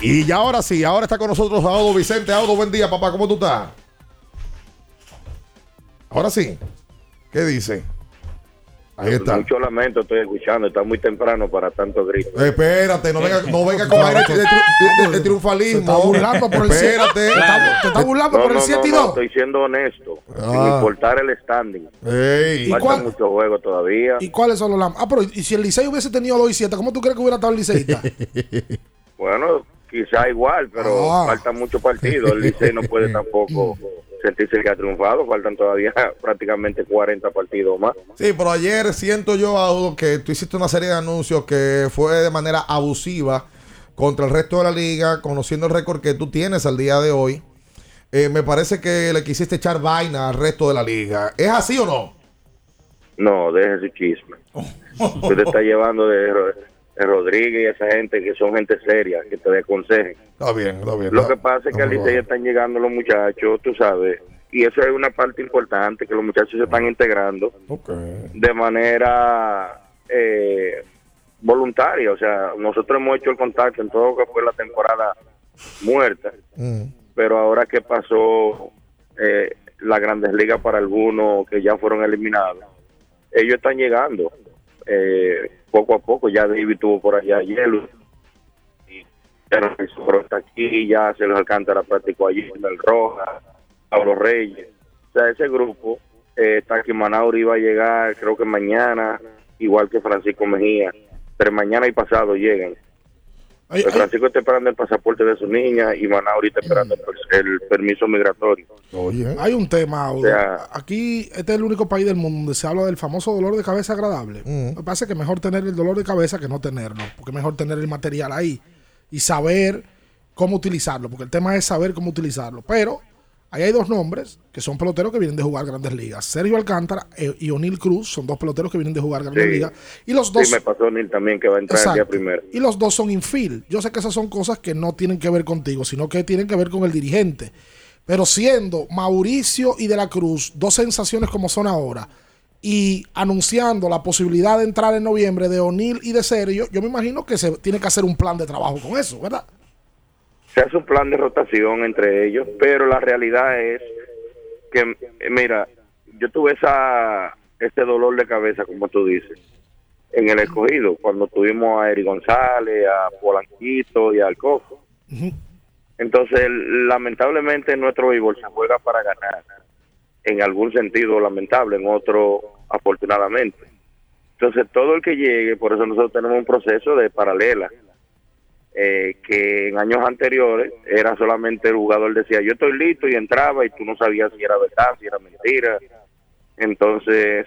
Speaker 12: Y ya ahora sí, ahora está con nosotros Audo Vicente. Audo, buen día, papá. ¿Cómo tú estás? Ahora sí. ¿Qué dice? Ahí está.
Speaker 19: Mucho lamento estoy escuchando, está muy temprano para tanto grito.
Speaker 12: Espérate, no venga, no venga con aire de, de- de- de triunfalismo.
Speaker 10: Te está burlando por el
Speaker 12: Espérate.
Speaker 10: Te está- te está burlando
Speaker 19: No,
Speaker 10: por el
Speaker 19: no, no,
Speaker 10: 7 y
Speaker 19: no,
Speaker 10: 2.
Speaker 19: estoy siendo honesto, sin
Speaker 10: Ah.
Speaker 19: importar el standing.
Speaker 12: Ey.
Speaker 10: ¿Y
Speaker 19: Faltan
Speaker 10: cuál-
Speaker 19: muchos juegos todavía.
Speaker 10: ¿Y cuáles son los lam- Ah, pero y si el Licey hubiese tenido 2 y 7, ¿cómo tú crees que hubiera estado el Liceísta?
Speaker 19: Bueno, quizá igual, pero
Speaker 10: Ah.
Speaker 19: faltan muchos partidos. El Licey no puede tampoco sentirse que ha triunfado. Faltan todavía prácticamente 40 partidos más.
Speaker 12: Sí, pero ayer siento yo, Audo, que tú hiciste una serie de anuncios que fue de manera abusiva contra el resto de la liga, conociendo el récord que tú tienes al día de hoy. Eh, me parece que le quisiste echar vaina al resto de la liga. ¿Es así o no?
Speaker 19: No, deje ese chisme. Usted te está llevando de Rodríguez y esa gente que son gente seria, que te aconsejen.
Speaker 12: Está bien, está bien.
Speaker 19: Lo que pasa es que al Licey están llegando los muchachos, tú sabes, y eso es una parte importante, que los muchachos se están integrando de manera eh, voluntaria. O sea, nosotros hemos hecho el contacto en todo lo que fue la temporada muerta, pero ahora que pasó eh, la Grandes Ligas para algunos que ya fueron eliminados, ellos están llegando eh, poco a poco. Ya David tuvo por allá hielo. Pero está aquí, ya se los Alcántara practicó allí, el Roja, Pablo Reyes. O sea, ese grupo eh, está aquí. Manauri va a llegar, creo que mañana, igual que Francisco Mejía. Pero mañana y pasado llegan. Pues Francisco está esperando el pasaporte de su niña y Manauri está esperando el, el permiso migratorio.
Speaker 10: Hay un tema, Audo.
Speaker 19: O sea-
Speaker 10: Aquí, este es el único país del mundo donde se habla del famoso dolor de cabeza agradable. Lo que pasa es que es mejor tener el dolor de cabeza que no tenerlo, porque es mejor tener el material ahí y saber cómo utilizarlo, porque el tema es saber cómo utilizarlo. Pero ahí hay dos nombres que son peloteros que vienen de jugar grandes ligas. Sergio Alcántara eh, y O'Neill Cruz son dos peloteros que vienen de jugar grandes
Speaker 19: Sí.
Speaker 10: ligas. Y los dos
Speaker 19: Sí, me pasó Neil también que va a entrar el día primero.
Speaker 10: Y los dos son infield. Yo sé que esas son cosas que no tienen que ver contigo, sino que tienen que ver con el dirigente. Pero siendo Mauricio y De la Cruz dos sensaciones como son ahora, y anunciando la posibilidad de entrar en noviembre de O'Neill y de Sergio, yo me imagino que se tiene que hacer un plan de trabajo con eso, ¿verdad?
Speaker 19: Se hace un plan de rotación entre ellos, pero la realidad es que, mira, yo tuve esa ese dolor de cabeza, como tú dices, en el escogido, cuando tuvimos a Eri González, a Polanquito y al Coco. Entonces, lamentablemente, nuestro béisbol se juega para ganar, en algún sentido lamentable, en otro, afortunadamente. Entonces, todo el que llegue, por eso nosotros tenemos un proceso de paralela eh, que en años anteriores era solamente el jugador decía yo estoy listo y entraba y tú no sabías si era verdad, si era mentira. Entonces,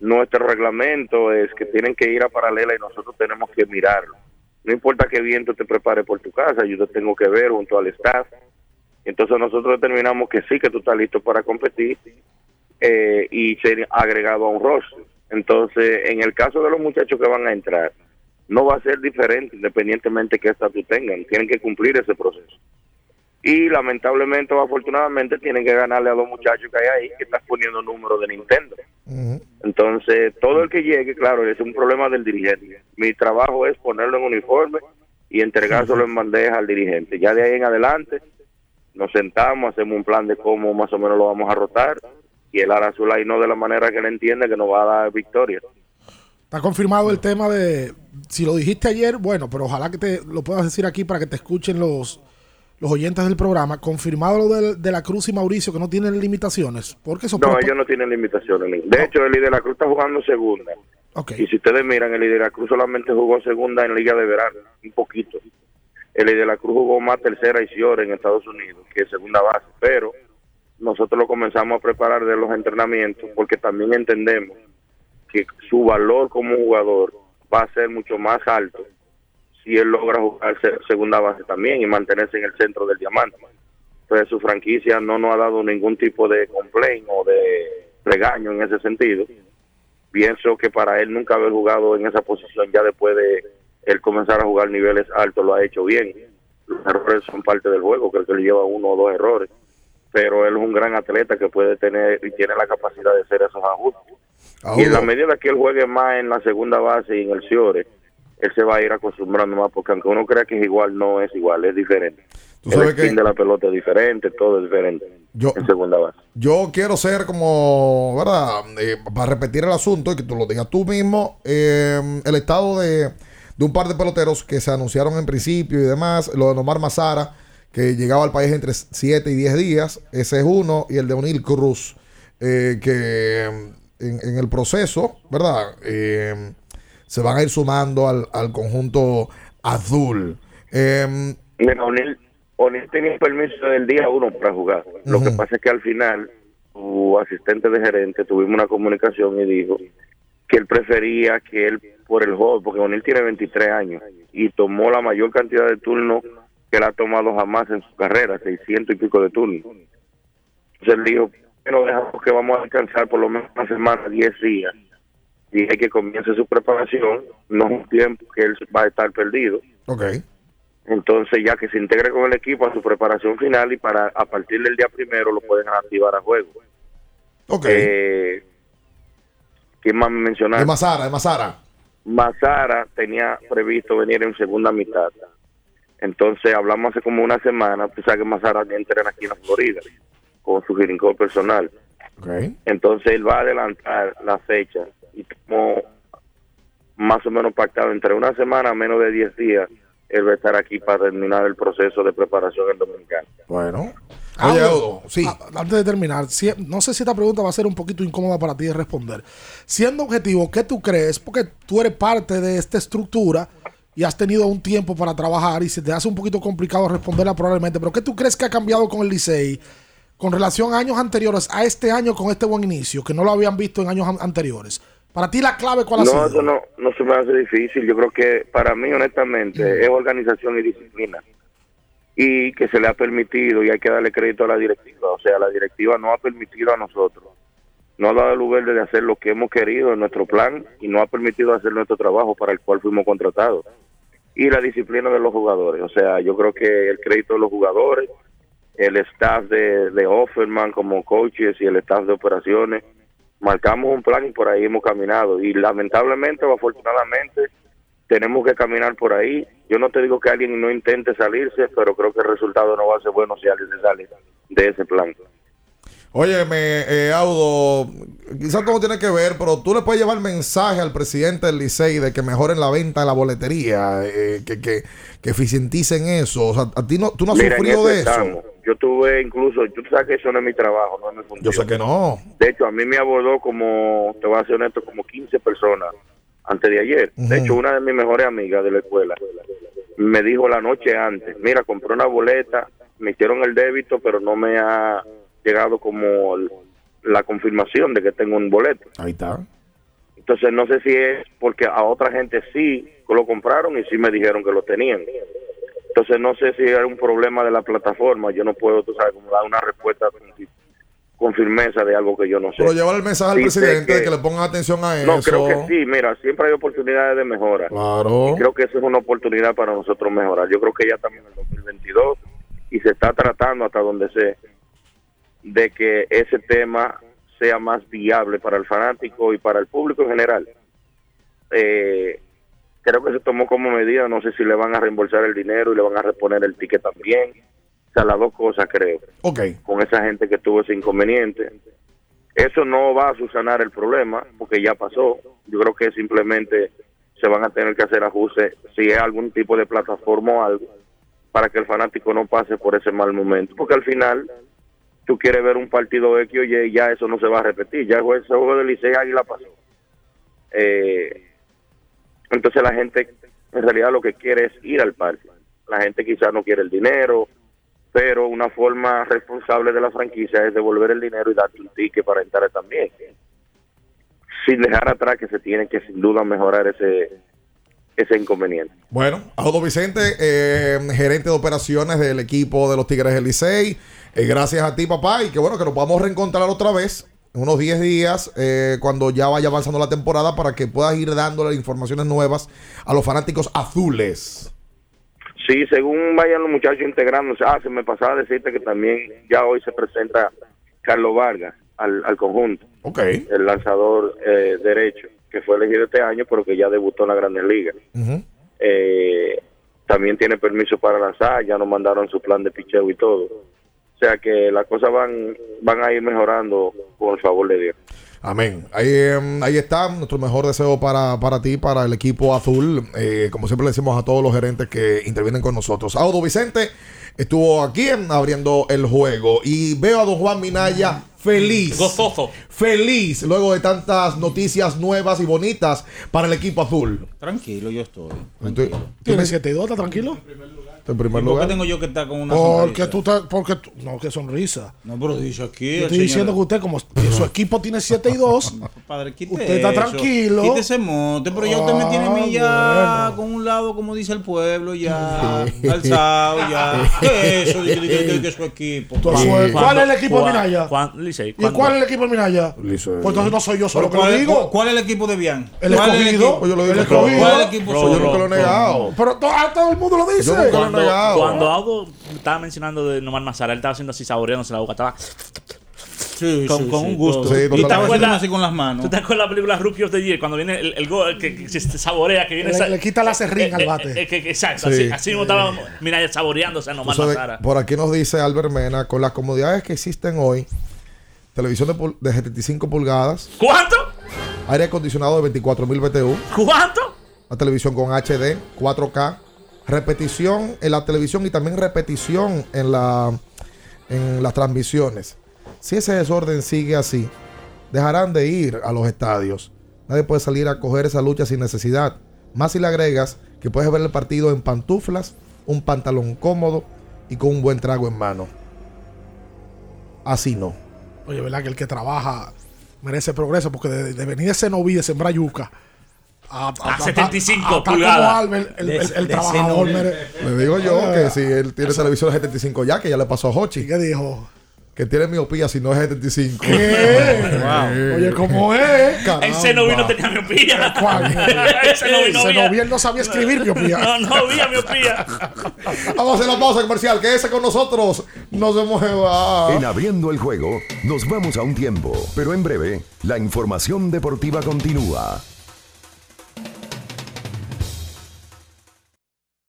Speaker 19: nuestro reglamento es que tienen que ir a paralela y nosotros tenemos que mirarlo. No importa qué bien tú te prepares por tu casa, yo te tengo que ver junto al staff. Entonces nosotros determinamos que sí, que tú estás listo para competir eh, y ser agregado a un roster. Entonces, en el caso de los muchachos que van a entrar, no va a ser diferente independientemente qué estatus tengan, tienen que cumplir ese proceso. Y lamentablemente o afortunadamente tienen que ganarle a los muchachos que hay ahí que están poniendo números de Nintendo. Entonces, todo el que llegue, claro, es un problema del dirigente. Mi trabajo es ponerlo en uniforme y entregárselo en bandeja al dirigente. Ya de ahí en adelante nos sentamos, hacemos un plan de cómo más o menos lo vamos a rotar y él hará su line no de la manera que él entiende que nos va a dar victoria.
Speaker 10: Está confirmado el tema de, si lo dijiste ayer, bueno, pero ojalá que te lo puedas decir aquí para que te escuchen los, los oyentes del programa. Confirmado lo de, de la Cruz y Mauricio que no tienen limitaciones. Porque eso
Speaker 19: No, ellos no tienen limitaciones. De hecho, el de la Cruz está jugando segunda. Y si ustedes miran, el de la Cruz solamente jugó segunda en Liga de Verano, un poquito. El de la Cruz jugó más tercera y Ciore en Estados Unidos, que es segunda base. Pero nosotros lo comenzamos a preparar de los entrenamientos porque también entendemos que su valor como jugador va a ser mucho más alto si él logra jugar se- segunda base también y mantenerse en el centro del diamante. Entonces su franquicia no nos ha dado ningún tipo de complaint o de regaño en ese sentido. Pienso que para él nunca haber jugado en esa posición ya después de él comenzar a jugar niveles altos lo ha hecho bien. Los errores son parte del juego, creo que le lleva uno o dos errores, pero él es un gran atleta que puede tener y tiene la capacidad de hacer esos ajustes. Y en la medida que él juegue más en la segunda base y en el Ciore, él se va a ir acostumbrando más, porque aunque uno crea que es igual, no es igual, es diferente.
Speaker 12: Tú
Speaker 19: El
Speaker 12: sabes
Speaker 19: spin
Speaker 12: que-
Speaker 19: de la pelota es diferente, todo es diferente
Speaker 12: Yo-
Speaker 19: en segunda base.
Speaker 12: Yo quiero ser como, ¿verdad? Eh, para repetir el asunto y que tú lo digas tú mismo, eh, el estado de, de un par de peloteros que se anunciaron en principio y demás, lo de Nomar Mazara, que llegaba al país entre 7 y 10 días, ese es uno, y el de O'Neill Cruz, eh, que en, en el proceso, ¿verdad? Eh, se van a ir sumando al, al conjunto azul. Eh,
Speaker 19: Mira, O'Neill, O'Neill tenía permiso del día uno para jugar. Lo que pasa es que al final, su asistente de gerente, tuvimos una comunicación y dijo que él prefería que él, por el joven, porque O'Neill tiene 23 años y tomó la mayor cantidad de turnos que él ha tomado jamás en su carrera, 600 y pico de turnos. Entonces él dijo, bueno, dejamos que vamos a descansar por lo menos una semana, 10 días. Dije que comience su preparación, no es un tiempo que él va a estar perdido.
Speaker 12: ok.
Speaker 19: Entonces, ya que se integre con el equipo a su preparación final y para a partir del día primero lo pueden activar a juego.
Speaker 12: Ok.
Speaker 19: Eh, ¿Quién más me
Speaker 12: De? Mazara, de Mazara.
Speaker 19: Mazara tenía previsto venir en segunda mitad. Entonces, hablamos hace como una semana. Tú sabes que Mazara entrena aquí en la Florida con su girincó personal. Entonces, él va a adelantar la fecha y como más o menos pactado entre una semana, menos de 10 días, él va a estar aquí para terminar el proceso de preparación en Dominicano.
Speaker 12: Bueno.
Speaker 10: Ah,
Speaker 12: Oye, sí.
Speaker 10: a- antes de terminar, si- no sé si esta pregunta va a ser un poquito incómoda para ti de responder. Siendo objetivo, ¿qué tú crees? Porque tú eres parte de esta estructura y has tenido un tiempo para trabajar y se te hace un poquito complicado responderla probablemente, pero ¿qué tú crees que ha cambiado con el Licey con relación a años anteriores a este año con este buen inicio, que no lo habían visto en años an- anteriores? Para ti la clave, ¿cuál ha
Speaker 19: No,
Speaker 10: sido?
Speaker 19: eso no, no se me hace difícil. Yo creo que para mí, honestamente, es organización y disciplina. Y que se le ha permitido, y hay que darle crédito a la directiva. O sea, la directiva no ha permitido a nosotros, no ha dado lugar de hacer lo que hemos querido en nuestro plan y no ha permitido hacer nuestro trabajo para el cual fuimos contratados. Y la disciplina de los jugadores. O sea, yo creo que el crédito de los jugadores, el staff de, de Offerman como coaches y el staff de operaciones, marcamos un plan y por ahí hemos caminado. Y lamentablemente o afortunadamente tenemos que caminar por ahí. Yo no te digo que alguien no intente salirse, pero creo que el resultado no va a ser bueno si alguien se sale de ese plan.
Speaker 12: Óyeme, eh, Audo, quizás todo tiene que ver, pero tú le puedes llevar mensaje al presidente del Licey de que mejoren la venta de la boletería, eh, que, que, que eficienticen eso. O sea, a ti no, tú no has
Speaker 19: Mira,
Speaker 12: sufrido de eso.
Speaker 19: Yo tuve incluso, tú sabes que eso no es mi trabajo, no es mi función.
Speaker 12: Yo sé que no.
Speaker 19: De hecho, a mí me abordó como, te voy a ser honesto, como 15 personas antes de ayer. De hecho, una de mis mejores amigas de la escuela me dijo la noche antes, mira, compré una boleta, me hicieron el débito, pero no me ha llegado como la confirmación de que tengo un boleto.
Speaker 12: Ahí está.
Speaker 19: Entonces no sé si es porque a otra gente sí lo compraron y sí me dijeron que lo tenían. Entonces no sé si era un problema de la plataforma. Yo no puedo, tú sabes, como dar una respuesta con, firmeza de algo que yo no sé.
Speaker 12: Pero llevar el mensaje al presidente de
Speaker 19: que-
Speaker 12: que le pongan atención a eso.
Speaker 19: No, creo que sí. Mira, siempre hay oportunidades de mejora.
Speaker 12: Claro.
Speaker 19: Y creo que eso es una oportunidad para nosotros mejorar. Yo creo que ya estamos en el 2022 y se está tratando hasta donde sé de que ese tema sea más viable para el fanático y para el público en general. Eh, creo que se tomó como medida, no sé si le van a reembolsar el dinero y le van a reponer el ticket también. O sea, las dos cosas creo.
Speaker 12: Ok.
Speaker 19: Con esa gente que tuvo ese inconveniente. Eso no va a subsanar el problema porque ya pasó. Yo creo que simplemente se van a tener que hacer ajustes si es algún tipo de plataforma o algo para que el fanático no pase por ese mal momento. Porque al final tú quieres ver un partido X o Y ya eso no se va a repetir. Ya el juego- ese juego del Licey Águila pasó. Eh, entonces la gente en realidad lo que quiere es ir al parque. La gente quizás no quiere el dinero, pero una forma responsable de la franquicia es devolver el dinero y darte un ticket para entrar también. Sin dejar atrás que se tiene que sin duda mejorar ese ese inconveniente.
Speaker 12: Bueno, Audo Vicente, eh, gerente de operaciones del equipo de los Tigres del Licey. Eh, gracias a ti, papá, y que bueno, que nos podamos reencontrar otra vez unos 10 días eh, cuando ya vaya avanzando la temporada para que puedas ir dándole informaciones nuevas a los fanáticos azules.
Speaker 19: Sí, según vayan los muchachos integrándose, ah, se me pasaba a decirte que también ya hoy se presenta Carlos Vargas al, al conjunto,
Speaker 12: Ok.
Speaker 19: el lanzador eh, derecho, que fue elegido este año, pero que ya debutó en la Grandes Ligas. Eh, también tiene permiso para lanzar, ya nos mandaron su plan de picheo y todo. O sea que las cosas van, van a ir mejorando con el favor de Dios.
Speaker 12: Amén. Ahí, em, ahí está nuestro mejor deseo para, para ti, para el equipo azul. Eh, como siempre le decimos a todos los gerentes que intervienen con nosotros. Audo Vicente estuvo aquí en- abriendo el juego y veo a don Juan Minaya feliz.
Speaker 13: Gozoso.
Speaker 12: Feliz luego de tantas noticias nuevas y bonitas para el equipo azul.
Speaker 1: Tranquilo, yo estoy.
Speaker 12: Entonces,
Speaker 10: Tiene 7 y 2, ¿está tranquilo?
Speaker 12: En primer
Speaker 1: ¿Y por
Speaker 12: lugar.
Speaker 1: qué tengo yo que estar con una
Speaker 10: Porque
Speaker 1: sonrisa?
Speaker 10: tú estás. Porque tú, no, que sonrisa.
Speaker 1: No, pero dice aquí.
Speaker 10: Yo estoy diciendo que
Speaker 1: señor-
Speaker 10: usted, como su equipo tiene 7 y 2,
Speaker 1: Padre, quite
Speaker 10: usted está
Speaker 1: eso.
Speaker 10: tranquilo.
Speaker 1: Quite ese monte, pero ya usted me tiene a mí ya
Speaker 10: Ah,
Speaker 1: con un lado, como dice el pueblo, ya alzado, ya. ¿Qué es eso? De que- que- su equipo.
Speaker 10: ¿Cuál es el equipo de Minaya?
Speaker 13: Juan Licey,
Speaker 10: ¿Y cuál es el equipo de Minaya?
Speaker 12: Licey.
Speaker 10: Pues entonces no soy yo solo
Speaker 1: Pero
Speaker 10: que lo
Speaker 1: ¿cuál, es-
Speaker 10: digo.
Speaker 1: ¿Cuál es el equipo de Bian?
Speaker 10: El
Speaker 1: ¿Cuál es
Speaker 10: escogido.
Speaker 1: equipo?
Speaker 12: Yo lo digo
Speaker 10: El
Speaker 12: claro.
Speaker 10: escogido.
Speaker 1: ¿Cuál es el equipo
Speaker 12: Yo nunca lo he negado.
Speaker 10: Pero to- ah, todo el mundo lo dice.
Speaker 13: Cuando, Audo estaba mencionando de Nomar Mazara, él estaba haciendo así, saboreándose la boca. Estaba
Speaker 1: Sí,
Speaker 13: con,
Speaker 1: sí,
Speaker 13: con
Speaker 1: sí,
Speaker 13: un gusto.
Speaker 12: Sí,
Speaker 13: ¿Y te acuerdas,
Speaker 1: así con las manos.
Speaker 13: ¿Tú te acuerdas la película Rookie of the Year? Cuando viene el, el gol que, que se saborea, que viene...
Speaker 10: Le-
Speaker 13: esa-
Speaker 10: le quita la serrín
Speaker 13: eh,
Speaker 10: al
Speaker 13: eh,
Speaker 10: bate.
Speaker 13: eh, que- que- exacto,
Speaker 12: Sí.
Speaker 13: así, así mismo estaba, mira, saboreándose a Nomar
Speaker 12: sabes,
Speaker 13: Mazara.
Speaker 12: por aquí nos dice Albert Mena, con las comodidades que existen hoy, televisión de, pul- de 75 pulgadas,
Speaker 13: ¿Cuánto?
Speaker 12: aire acondicionado de 24.000 BTU,
Speaker 13: ¿Cuánto?
Speaker 12: la televisión con HD, 4K, repetición en la televisión y también repetición en, la, en las transmisiones. Si ese desorden sigue así, dejarán de ir a los estadios. Nadie puede salir a coger esa lucha sin necesidad. Más si le agregas que puedes ver el partido en pantuflas, un pantalón cómodo y con un buen trago en mano. Así no.
Speaker 10: Oye, ¿verdad? Que el que trabaja merece progreso porque de, venir de Senoví, de sembrar yuca. A,
Speaker 13: A 75
Speaker 10: a-
Speaker 13: pulgadas.
Speaker 10: como Albert, el, el- el
Speaker 1: De- de
Speaker 10: trabajador
Speaker 12: Le digo yo
Speaker 10: Ah,
Speaker 12: que si él tiene televisión de 75 ya, que ya le pasó a Hochi.
Speaker 10: ¿Qué dijo?
Speaker 12: Que tiene miopía si no es 75.
Speaker 10: ¿Qué? Oye, ¿cómo es?
Speaker 12: Caramba.
Speaker 13: El Senoví no tenía miopía.
Speaker 10: ¿Cuál?
Speaker 13: El Senoví no
Speaker 10: él no sabía escribir miopía.
Speaker 13: No, no había miopía.
Speaker 12: Vamos a hacer la pausa comercial. Quédese con nosotros. No se mueva.
Speaker 2: En abriendo el juego, nos vamos a un tiempo, pero en breve, la información deportiva continúa.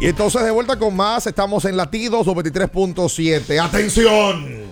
Speaker 12: Y entonces de vuelta con más, estamos en latidos 23.7. ¡Atención!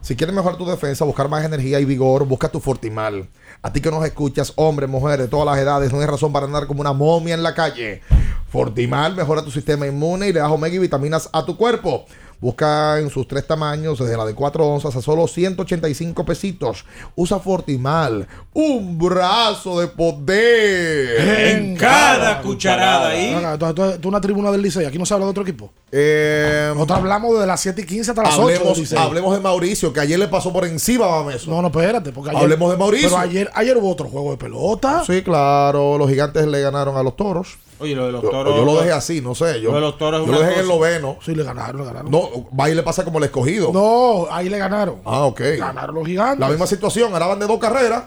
Speaker 12: Si quieres mejorar tu defensa, buscar más energía y vigor, busca tu Fortimal. A ti que nos escuchas, hombres, mujeres, todas las edades, no hay razón para andar como una momia en la calle. Fortimal mejora tu sistema inmune y le da omega y vitaminas a tu cuerpo. Busca en sus tres tamaños, desde la de 4 onzas a solo 185 pesitos. Usa Fortimal, un brazo de poder.
Speaker 1: En cada cucharada ahí.
Speaker 10: Tú, tú- tú una tribuna del Licey, aquí no se habla de otro equipo.
Speaker 12: Eh,
Speaker 10: Nosotros hablamos de las 7 y 15 hasta las 8
Speaker 12: hablemos,
Speaker 10: del Licey.
Speaker 12: hablemos de Mauricio, que ayer le pasó por encima a eso.
Speaker 10: No, no, espérate, porque ayer,
Speaker 12: Hablemos de Mauricio.
Speaker 10: Pero ayer, ayer hubo otro juego de pelota.
Speaker 12: Sí, claro, los gigantes le ganaron a los toros.
Speaker 1: Oye, lo de los
Speaker 12: Yo-
Speaker 1: toros.
Speaker 12: Yo, lo dejé así, no sé. Yo,
Speaker 1: Lo de los toros es
Speaker 12: yo lo dejé en el
Speaker 1: cosa.
Speaker 12: noveno.
Speaker 10: Sí, le ganaron, le ganaron.
Speaker 12: No, va y le pasa como el escogido.
Speaker 10: No, ahí le ganaron.
Speaker 12: Ah, ok.
Speaker 10: Ganaron los gigantes.
Speaker 12: La misma situación, ganaban de dos carreras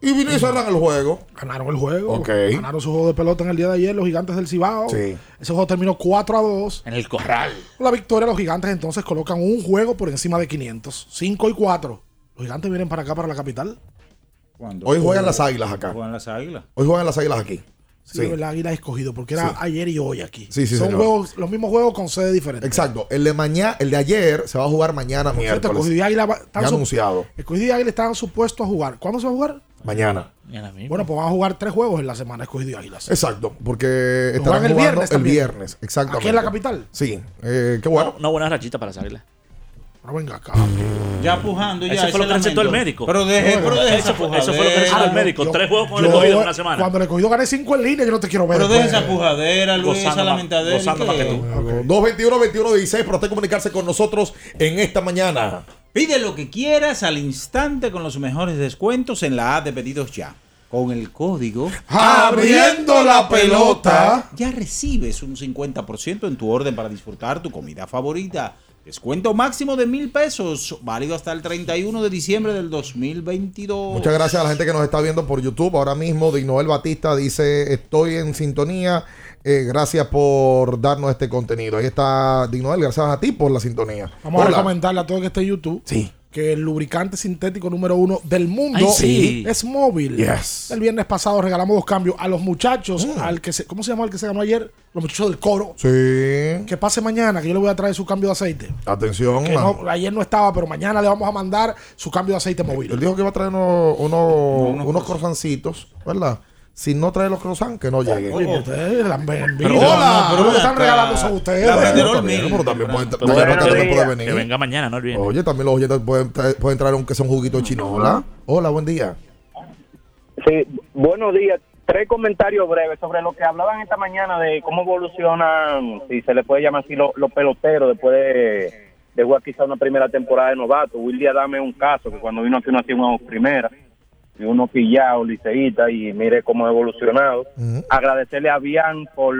Speaker 12: y vino y cerran el juego.
Speaker 10: Ganaron el juego.
Speaker 12: Ok.
Speaker 10: Ganaron su juego de pelota en el día de ayer, los gigantes del Cibao.
Speaker 12: Sí.
Speaker 10: Ese juego terminó 4 a 2.
Speaker 13: En el corral.
Speaker 10: La victoria, los gigantes entonces colocan un juego por encima de 500. 5 y 4. Los gigantes vienen para acá, para la capital.
Speaker 1: ¿Cuándo?
Speaker 12: Hoy juegan las águilas acá.
Speaker 1: Juegan las águlas.
Speaker 12: Hoy juegan las águilas aquí.
Speaker 10: Sí, el águila escogido, porque era
Speaker 12: Sí.
Speaker 10: ayer y hoy aquí.
Speaker 12: Sí, sí,
Speaker 10: Son
Speaker 12: señor.
Speaker 10: juegos, los mismos juegos con sede diferente.
Speaker 12: Exacto. El de mañana, el de ayer se va a jugar mañana
Speaker 10: cierto. Escogido y Águila va- están
Speaker 12: Ya
Speaker 10: su-
Speaker 12: anunciado.
Speaker 10: Escogido y Águila estaban supuestos a jugar. ¿Cuándo se va a jugar?
Speaker 12: Mañana.
Speaker 10: Bueno, pues van a jugar tres juegos en la semana, Escogido y Águilas.
Speaker 12: Exacto, porque estarán
Speaker 10: el
Speaker 12: jugando
Speaker 10: viernes
Speaker 12: el
Speaker 10: también.
Speaker 12: viernes. Exactamente.
Speaker 10: Aquí en la capital.
Speaker 12: Sí, eh, qué bueno.
Speaker 13: Una buena rachita para las águilas.
Speaker 10: Pero venga acá.
Speaker 1: Ya pujando, ya.
Speaker 13: Eso fue lo que recetó el médico.
Speaker 1: Pero deje, pero deje
Speaker 13: Eso
Speaker 1: esa
Speaker 13: fue- eso fue lo que recetó el médico.
Speaker 10: Yo-
Speaker 13: Tres juegos con el
Speaker 10: yo,
Speaker 13: escogido en una semana.
Speaker 10: Cuando el escogido gané 5 en línea, yo no te quiero ver.
Speaker 1: Pero deje
Speaker 10: después.
Speaker 1: esa pujadera, Luis, esa lamentadera.
Speaker 13: gozando que tú.
Speaker 12: 221-2116 para usted comunicarse con nosotros en esta mañana.
Speaker 1: Pide lo que quieras al instante con los mejores descuentos en la app de pedidos ya. Con el código
Speaker 10: Abriendo la pelota.
Speaker 1: ya recibes un 50% en tu orden para disfrutar tu comida favorita. Descuento máximo de mil pesos, válido hasta el 31 de diciembre del 2022.
Speaker 12: Muchas gracias a la gente que nos está viendo por YouTube. Ahora mismo, Dignoel Batista dice: Estoy en sintonía. Eh, gracias por darnos este contenido. Ahí está Dignoel, gracias a ti por la sintonía.
Speaker 10: Vamos a recomendarle a todo que esté en YouTube
Speaker 12: Sí.
Speaker 10: Que el lubricante sintético número uno del mundo
Speaker 13: Ay, sí.
Speaker 10: es móvil.
Speaker 12: Yes.
Speaker 10: El viernes pasado regalamos dos cambios a los muchachos, al que se, ¿cómo se llama el que se ganó ayer? Los muchachos del coro.
Speaker 12: Sí.
Speaker 10: Que pase mañana, que yo le voy a traer su cambio de aceite.
Speaker 12: Atención.
Speaker 10: Que no- ayer no estaba, pero mañana le vamos a mandar su cambio de aceite móvil.
Speaker 12: Él dijo que iba a traer unos, unos, unos croissancitos, ¿verdad? Si no trae los croissants, que no lleguen.
Speaker 10: Oye, ustedes la.
Speaker 12: Pero hola,
Speaker 10: pero
Speaker 12: pero
Speaker 10: están regalando son ustedes.
Speaker 12: La
Speaker 10: también, pero
Speaker 12: pueden
Speaker 13: que
Speaker 12: puede
Speaker 13: venga-
Speaker 12: venir.
Speaker 13: Que venga mañana, no viernes.
Speaker 12: Oye, también los oyentes pueden, traer- pueden traer aunque sea un juguito de chinola. Hola, buen día.
Speaker 20: Sí, buenos días. Tres comentarios breves sobre lo que hablaban esta mañana de cómo evolucionan, si se le puede llamar así, lo- los peloteros después de, de jugar quizá una primera temporada de novato. William dame un caso, que cuando vino aquí uno hacía una primera y uno pillado, liceíta, y mire cómo ha evolucionado. Agradecerle a Bian por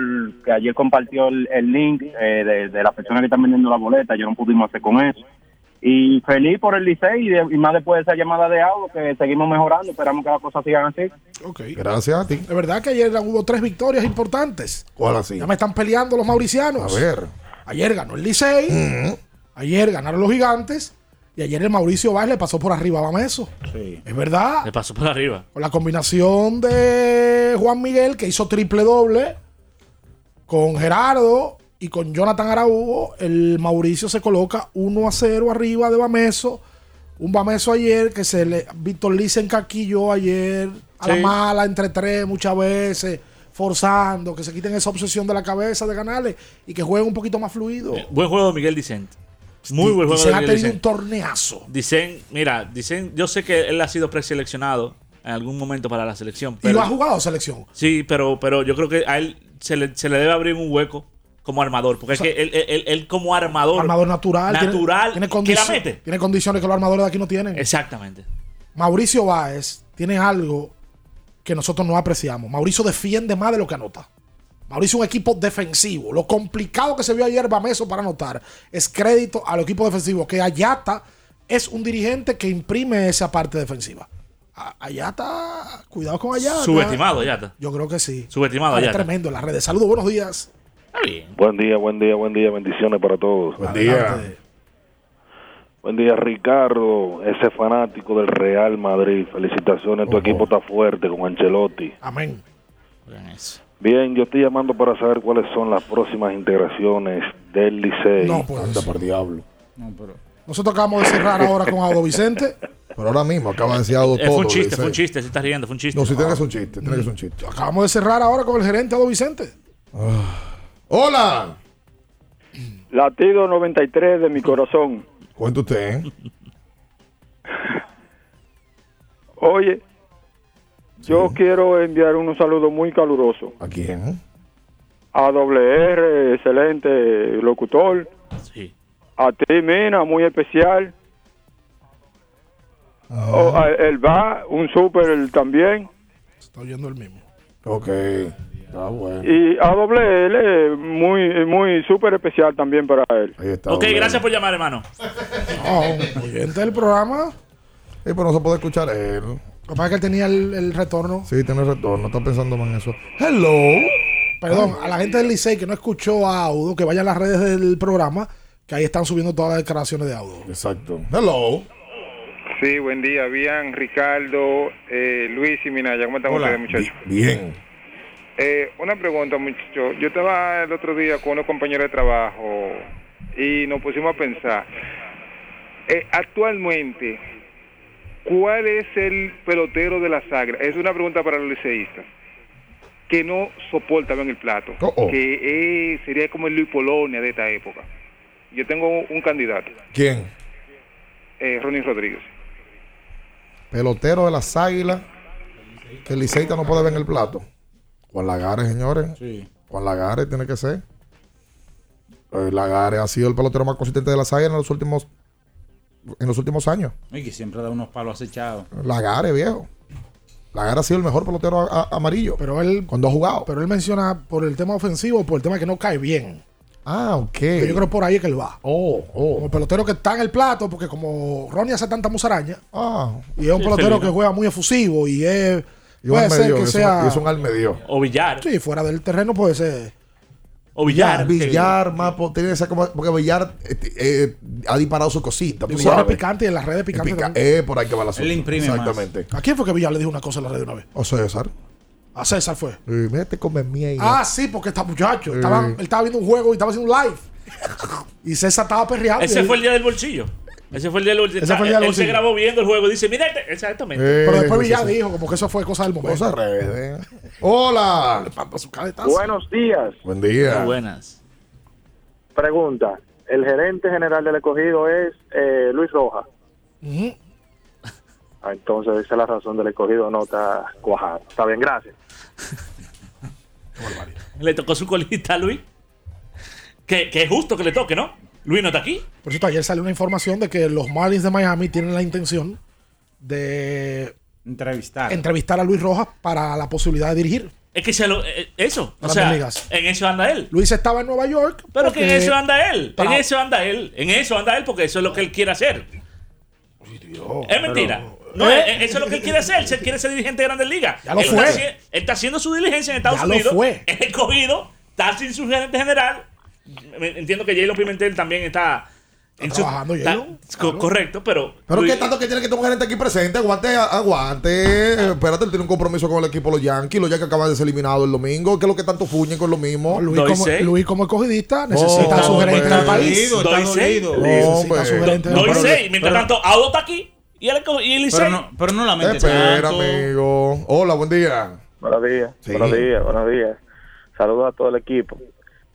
Speaker 20: que ayer compartió el, el link eh, de, de las personas que están vendiendo la boleta, yo no pudimos hacer con eso. Y feliz por el Licey y más después de esa llamada de audio que seguimos mejorando, esperamos que las cosas sigan así.
Speaker 10: Ok.
Speaker 12: Gracias a ti.
Speaker 10: De verdad que ayer hubo tres victorias importantes.
Speaker 12: ¿Cuál así?
Speaker 10: Ya me están peleando los mauricianos.
Speaker 12: A ver.
Speaker 10: Ayer ganó el Licey. Ayer ganaron los gigantes. Y ayer el Mauricio Valls le pasó por arriba a Bameso.
Speaker 1: Sí.
Speaker 10: Es verdad.
Speaker 13: Le pasó por arriba.
Speaker 10: Con la combinación de Juan Miguel, que hizo triple doble, con Gerardo y con Jonathan Araújo, el Mauricio se coloca 1 a 0 arriba de Bameso. Un Bameso ayer que se le. Víctor Lee se encaquilló ayer a la mala entre tres muchas veces, forzando, que se quiten esa obsesión de la cabeza de ganarle y que jueguen un poquito más fluido.
Speaker 13: Buen juego de Miguel Dicent. Muy buen juego
Speaker 10: Dicen
Speaker 13: de
Speaker 10: ha tenido un torneazo.
Speaker 13: Dicen, mira, dicen, yo sé que él ha sido preseleccionado en algún momento para la selección.
Speaker 10: Y lo ha jugado selección.
Speaker 13: Sí, pero, pero yo creo que a él se le, se le debe abrir un hueco como armador. Porque
Speaker 10: O sea,
Speaker 13: es que él, él- él como armador.
Speaker 10: Armador natural. tiene-
Speaker 13: Natural.
Speaker 10: Tiene, condici-
Speaker 13: mete.
Speaker 10: tiene condiciones que los armadores de aquí no tienen.
Speaker 13: Exactamente.
Speaker 10: Mauricio Báez tiene algo que nosotros no apreciamos. Mauricio defiende más de lo que anota. Mauricio es un equipo defensivo. Lo complicado que se vio ayer Bameso para anotar es crédito al equipo defensivo. Que Ayata es un dirigente que imprime esa parte defensiva. Ayata, cuidado con Ayata.
Speaker 13: Subestimado, Ayata.
Speaker 10: Yo creo que sí.
Speaker 13: Subestimado,
Speaker 10: es
Speaker 13: Ayata.
Speaker 10: tremendo en las redes. Saludos, buenos días.
Speaker 21: Buen día, buen día, buen día. Bendiciones para todos.
Speaker 12: Buen día.
Speaker 21: Buen día, Ricardo, ese fanático del Real Madrid. Felicitaciones, tu equipo está fuerte con Ancelotti.
Speaker 10: Amén.
Speaker 21: Bien, yo estoy llamando para saber cuáles son las próximas integraciones del Licey.
Speaker 10: No, pues.
Speaker 12: Anda por diablo.
Speaker 10: Nosotros acabamos de cerrar ahora con Audo Vicente.
Speaker 12: Pero ahora mismo acaba de decir algo
Speaker 13: Eh,
Speaker 12: todo.
Speaker 13: fue un chiste, fue un chiste. Se está riendo, fue un chiste.
Speaker 12: No, si tiene que ser un chiste, tiene que ser un chiste.
Speaker 10: Acabamos de cerrar ahora con el gerente Audo Vicente.
Speaker 12: Hola.
Speaker 22: Latido 93 de mi corazón.
Speaker 12: Cuenta usted, ¿eh?
Speaker 22: Oye, yo quiero enviar un saludo muy caluroso
Speaker 12: ¿A quién?
Speaker 22: a WR, excelente locutor.
Speaker 13: Sí.
Speaker 22: A ti, Mina, muy especial.
Speaker 12: Ah.
Speaker 22: O, a- el va, un súper también.
Speaker 10: Está oyendo el mismo.
Speaker 12: Ok. Está bueno.
Speaker 22: Y a WL, muy, muy súper especial también para él.
Speaker 12: Ahí está.
Speaker 13: Ok, gracias por llamar, hermano.
Speaker 10: No, un oyente del programa.
Speaker 12: Sí, pero no se puede escuchar él.
Speaker 10: Lo que pasa es que él tenía el, el retorno.
Speaker 12: Sí, tiene retorno. Está pensando más en eso. Hello.
Speaker 10: Perdón, a la gente del Licey que no escuchó a Audo, que vaya a las redes del programa, que ahí están subiendo todas las declaraciones de Audo.
Speaker 12: Exacto. Hello.
Speaker 23: Sí, buen día. Bien, Ricardo, eh, Luis y Minaya. ¿Cómo están
Speaker 12: Hola.
Speaker 23: ustedes, muchachos?
Speaker 12: Bien.
Speaker 23: Eh, una pregunta, muchachos. Yo estaba el otro día con unos compañeros de trabajo y nos pusimos a pensar. Eh, actualmente, ¿cuál es el pelotero de la sagra? Es una pregunta para los liceístas. Que no soporta bien el plato.
Speaker 12: Oh, oh.
Speaker 23: Que eh, sería como el Luis Polonia de esta época. Yo tengo un candidato.
Speaker 12: ¿Quién?
Speaker 23: eh, Ronnie Rodríguez.
Speaker 12: Pelotero de las águilas. Que el Liceita no puede ver en el plato. Juan Lagares, señores.
Speaker 1: Sí.
Speaker 12: Juan Lagares tiene que ser. Eh, Lagares ha sido el pelotero más consistente de las águilas en los últimos en los últimos años.
Speaker 1: Y que siempre da unos palos acechados.
Speaker 12: Lagares, viejo. Lagares ha sido el mejor pelotero a- a- amarillo.
Speaker 10: Pero él.
Speaker 12: Cuando ha jugado.
Speaker 10: Pero él menciona por el tema ofensivo, por el tema que no cae bien.
Speaker 12: Ah, ok.
Speaker 10: Que yo creo por ahí es que él va.
Speaker 12: Oh, oh.
Speaker 10: Como pelotero que está en el plato, porque como Ronnie hace tanta musaraña.
Speaker 12: Ah.
Speaker 10: Y es un
Speaker 13: Sí,
Speaker 10: pelotero que juega muy efusivo y es.
Speaker 12: Y un
Speaker 10: puede ser
Speaker 12: almedio,
Speaker 10: que
Speaker 12: es un-
Speaker 10: sea.
Speaker 12: es un almedio.
Speaker 13: O Villar.
Speaker 10: Sí, fuera del terreno puede ser.
Speaker 13: O Villar.
Speaker 12: Villar, más tiene esa como. Porque Villar eh, eh, ha disparado su cosita.
Speaker 10: Villar es
Speaker 12: sabes.
Speaker 10: picante y en las redes picante.
Speaker 12: Pica-
Speaker 10: también.
Speaker 12: eh, por ahí que va la
Speaker 1: Él imprime más.
Speaker 12: Exactamente.
Speaker 10: ¿A quién fue que Villar le dijo una cosa en la red de una vez?
Speaker 12: O César.
Speaker 10: A César fue.
Speaker 12: Eh, Mírate come mía y
Speaker 10: Ah, sí, porque está muchacho.
Speaker 12: Eh.
Speaker 10: estaban- él estaba viendo un juego y estaba haciendo un live. y César estaba perreando.
Speaker 13: Ese
Speaker 10: y-
Speaker 13: fue el día del bolsillo. Ese fue el día del bolsillo.
Speaker 10: Ese fue el día del
Speaker 13: Él se
Speaker 10: bolsillo.
Speaker 13: grabó viendo el juego. Dice, mira, este- exactamente.
Speaker 12: Eh,
Speaker 10: Pero después Villar dijo como que eso fue cosa del momento.
Speaker 12: Cosa redes. Hola.
Speaker 19: Buenos días.
Speaker 12: Buen día.
Speaker 13: buenas.
Speaker 19: Pregunta. El gerente general del escogido es eh, Luis Rojas. Ah, entonces esa es la razón del escogido no está cuajado. Está bien, gracias.
Speaker 13: Le tocó su colita a Luis. Que, que es justo que le toque, ¿no? Luis no está aquí.
Speaker 10: Por cierto, ayer salió una información de que los Marlins de Miami tienen la intención de
Speaker 1: Entrevistar.
Speaker 10: entrevistar a Luis Rojas para la posibilidad de dirigir.
Speaker 13: Es que se lo, eh, eso. O sea,
Speaker 10: ligas.
Speaker 13: en eso anda él.
Speaker 10: Luis estaba en Nueva York.
Speaker 13: Pero que en eso anda él. En eso anda él. En eso anda él porque eso es lo que él quiere hacer. es mentira. No,
Speaker 10: ¿Eh?
Speaker 13: eh, eso es lo que él quiere hacer. Él quiere ser dirigente de Grandes Ligas.
Speaker 10: Ya lo
Speaker 13: él,
Speaker 10: fue.
Speaker 13: Está, haci- él está haciendo su diligencia en Estados
Speaker 10: Ya lo
Speaker 13: Unidos.
Speaker 10: fue.
Speaker 13: Es escogido. Está sin su gerente general. Entiendo que J-Lo Pimentel también está. su-
Speaker 10: trabajando,
Speaker 13: está-
Speaker 10: J-Lo,
Speaker 13: co- Correcto, pero.
Speaker 12: Pero
Speaker 13: Luis-
Speaker 12: qué tanto que tiene que tener un gerente aquí presente. Aguante, aguante. Eh, Espérate, él tiene un compromiso con el equipo de los Yankees. Los Yankees acaban de ser eliminados el domingo. ¿Qué es lo que tanto fuñen con lo mismo?
Speaker 10: Luis como. Luis como escogidista necesita
Speaker 12: Oh,
Speaker 10: a su gerente en el
Speaker 12: hombre.
Speaker 10: país.
Speaker 1: Dolido, está dolido.
Speaker 10: Necesita a su gerente en el
Speaker 13: Doy
Speaker 10: país.
Speaker 13: Mientras
Speaker 1: pero-
Speaker 13: tanto, Audo está aquí. Y él, y él
Speaker 1: Pero no, pero no la mente
Speaker 12: Espera,
Speaker 1: tanto.
Speaker 12: amigo. Hola, buen día.
Speaker 19: Buenos días.
Speaker 12: Sí.
Speaker 19: Buenos días, buenos días. Saludos a todo el equipo.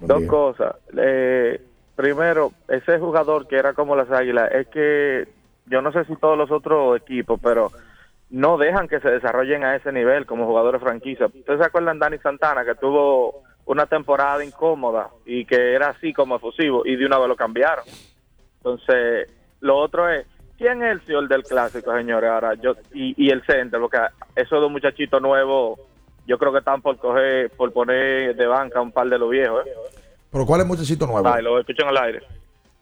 Speaker 19: Dos cosas. Eh, primero, ese jugador que era como las águilas, es que yo no sé si todos los otros equipos, pero no dejan que se desarrollen a ese nivel como jugadores franquicia. ¿Ustedes se acuerdan de Dani Santana que tuvo una temporada incómoda y que era así como efusivo y de una vez lo cambiaron? Entonces, lo otro es, ¿quién es el señor del clásico, señores? Ahora, yo, y, y el center, porque esos dos muchachitos nuevos, yo creo que están por coger, por poner de banca un par de los viejos, ¿eh?
Speaker 12: Pero ¿cuál es el muchachito nuevo?
Speaker 19: Ay, lo escuchan al aire.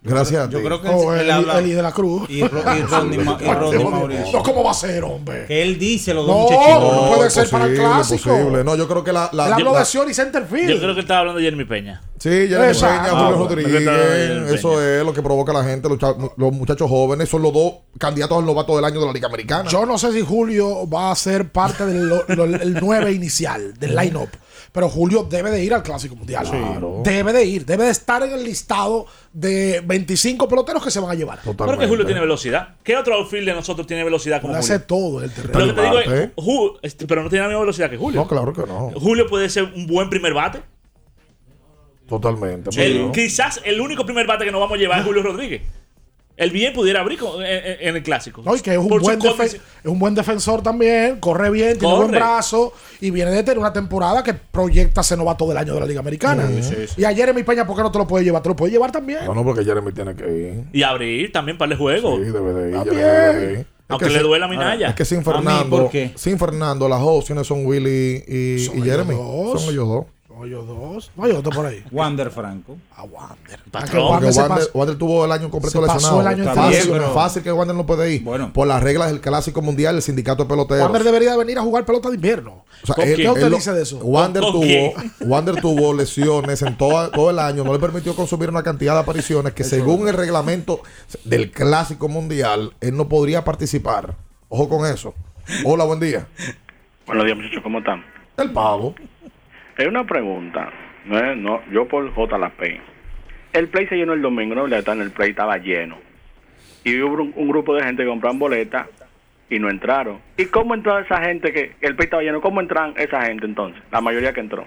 Speaker 12: Gracias a
Speaker 1: Yo
Speaker 12: ti.
Speaker 1: creo que
Speaker 10: Oh,
Speaker 1: él, habla.
Speaker 10: Eli de la Cruz.
Speaker 1: Y, Ro- y Rodney, Ma- y Rodney Mauricio.
Speaker 10: No, ¿cómo va a ser, hombre?
Speaker 1: Que él dice los dos
Speaker 10: No,
Speaker 1: muchachitos.
Speaker 10: no puede ser para el
Speaker 12: posible,
Speaker 10: clásico.
Speaker 12: posible. No, yo creo que la. la,
Speaker 10: Él habló
Speaker 12: la-
Speaker 10: de Sion y Centerfield.
Speaker 13: Yo creo que estaba hablando de Jeremy Peña.
Speaker 12: Sí, Jeremy
Speaker 10: Exacto.
Speaker 12: Peña,
Speaker 10: Ah,
Speaker 12: Julio
Speaker 10: bueno.
Speaker 12: Rodríguez. Eso es lo que provoca la gente, los, los muchachos jóvenes. Son los dos candidatos al novato del año de la Liga Americana.
Speaker 10: Yo no sé si Julio va a ser parte del lo- lo- el 9 inicial, del line-up. Pero Julio debe de ir al Clásico Mundial. Debe de ir. Debe de estar en el listado de 25 peloteros que se van a llevar.
Speaker 13: Pero que Julio tiene velocidad. ¿Qué otro outfield de nosotros tiene velocidad como Julio?
Speaker 10: todo en el terreno.
Speaker 13: Pero lo que te digo es,
Speaker 12: bate.
Speaker 13: Ju- este, pero no tiene la misma velocidad que Julio.
Speaker 12: No, claro que no.
Speaker 13: Julio puede ser un buen primer bate.
Speaker 12: Totalmente.
Speaker 13: El- quizás el único primer bate que nos vamos a llevar es Julio Rodríguez. El bien pudiera abrir con- en, el clásico.
Speaker 10: No, y que es un, buen es un buen defensor también, corre bien, tiene
Speaker 13: Corre.
Speaker 10: buen brazo y viene de tener una temporada que proyecta ser novato del año de la Liga Americana. Y a Jeremy Peña, ¿por qué no te lo puedes llevar? Te lo puedes llevar también.
Speaker 12: No, no, porque Jeremy tiene que ir.
Speaker 13: Y abrir también para el juego.
Speaker 12: Sí, debe de ir.
Speaker 10: También.
Speaker 12: Jeremy debe de ir. Es
Speaker 13: Aunque
Speaker 12: que
Speaker 13: le duela a Minaya.
Speaker 12: Es que sin Fernando, sin Fernando, las opciones son Willy y,
Speaker 10: Son
Speaker 12: y
Speaker 10: ellos
Speaker 12: Jeremy.
Speaker 10: dos.
Speaker 12: Son ellos dos.
Speaker 10: No, ellos dos. No hay otro por ahí.
Speaker 1: Wander Franco.
Speaker 10: A Wander.
Speaker 13: Patrón.
Speaker 10: Ah, que Wander
Speaker 12: Wander, Wander tuvo el año completo
Speaker 10: se pasó
Speaker 12: lesionado.
Speaker 10: el año
Speaker 12: fácil,
Speaker 1: pero-
Speaker 12: fácil que Wander no puede ir.
Speaker 1: Bueno.
Speaker 12: por las reglas del Clásico Mundial, el sindicato de peloteros.
Speaker 10: Wander debería venir a jugar pelota de invierno.
Speaker 12: O sea.
Speaker 10: ¿Qué usted
Speaker 12: él
Speaker 10: dice de eso?
Speaker 12: Wander
Speaker 13: ¿Con
Speaker 12: tuvo? Wander tuvo lesiones en toda- todo el año, no le permitió consumir una cantidad de apariciones que según el reglamento del Clásico Mundial, él no podría participar. Ojo con eso. Hola, buen día.
Speaker 22: Buenos días, muchachos, ¿cómo están?
Speaker 12: El pavo.
Speaker 22: Es una pregunta. No, no, yo por JLP. El play se llenó el domingo, ¿no? La en el play estaba lleno. Y hubo un, grupo de gente que compraron boletas y no entraron. ¿Y cómo entró esa gente que el play estaba lleno? ¿Cómo entran esa gente entonces? La mayoría que entró.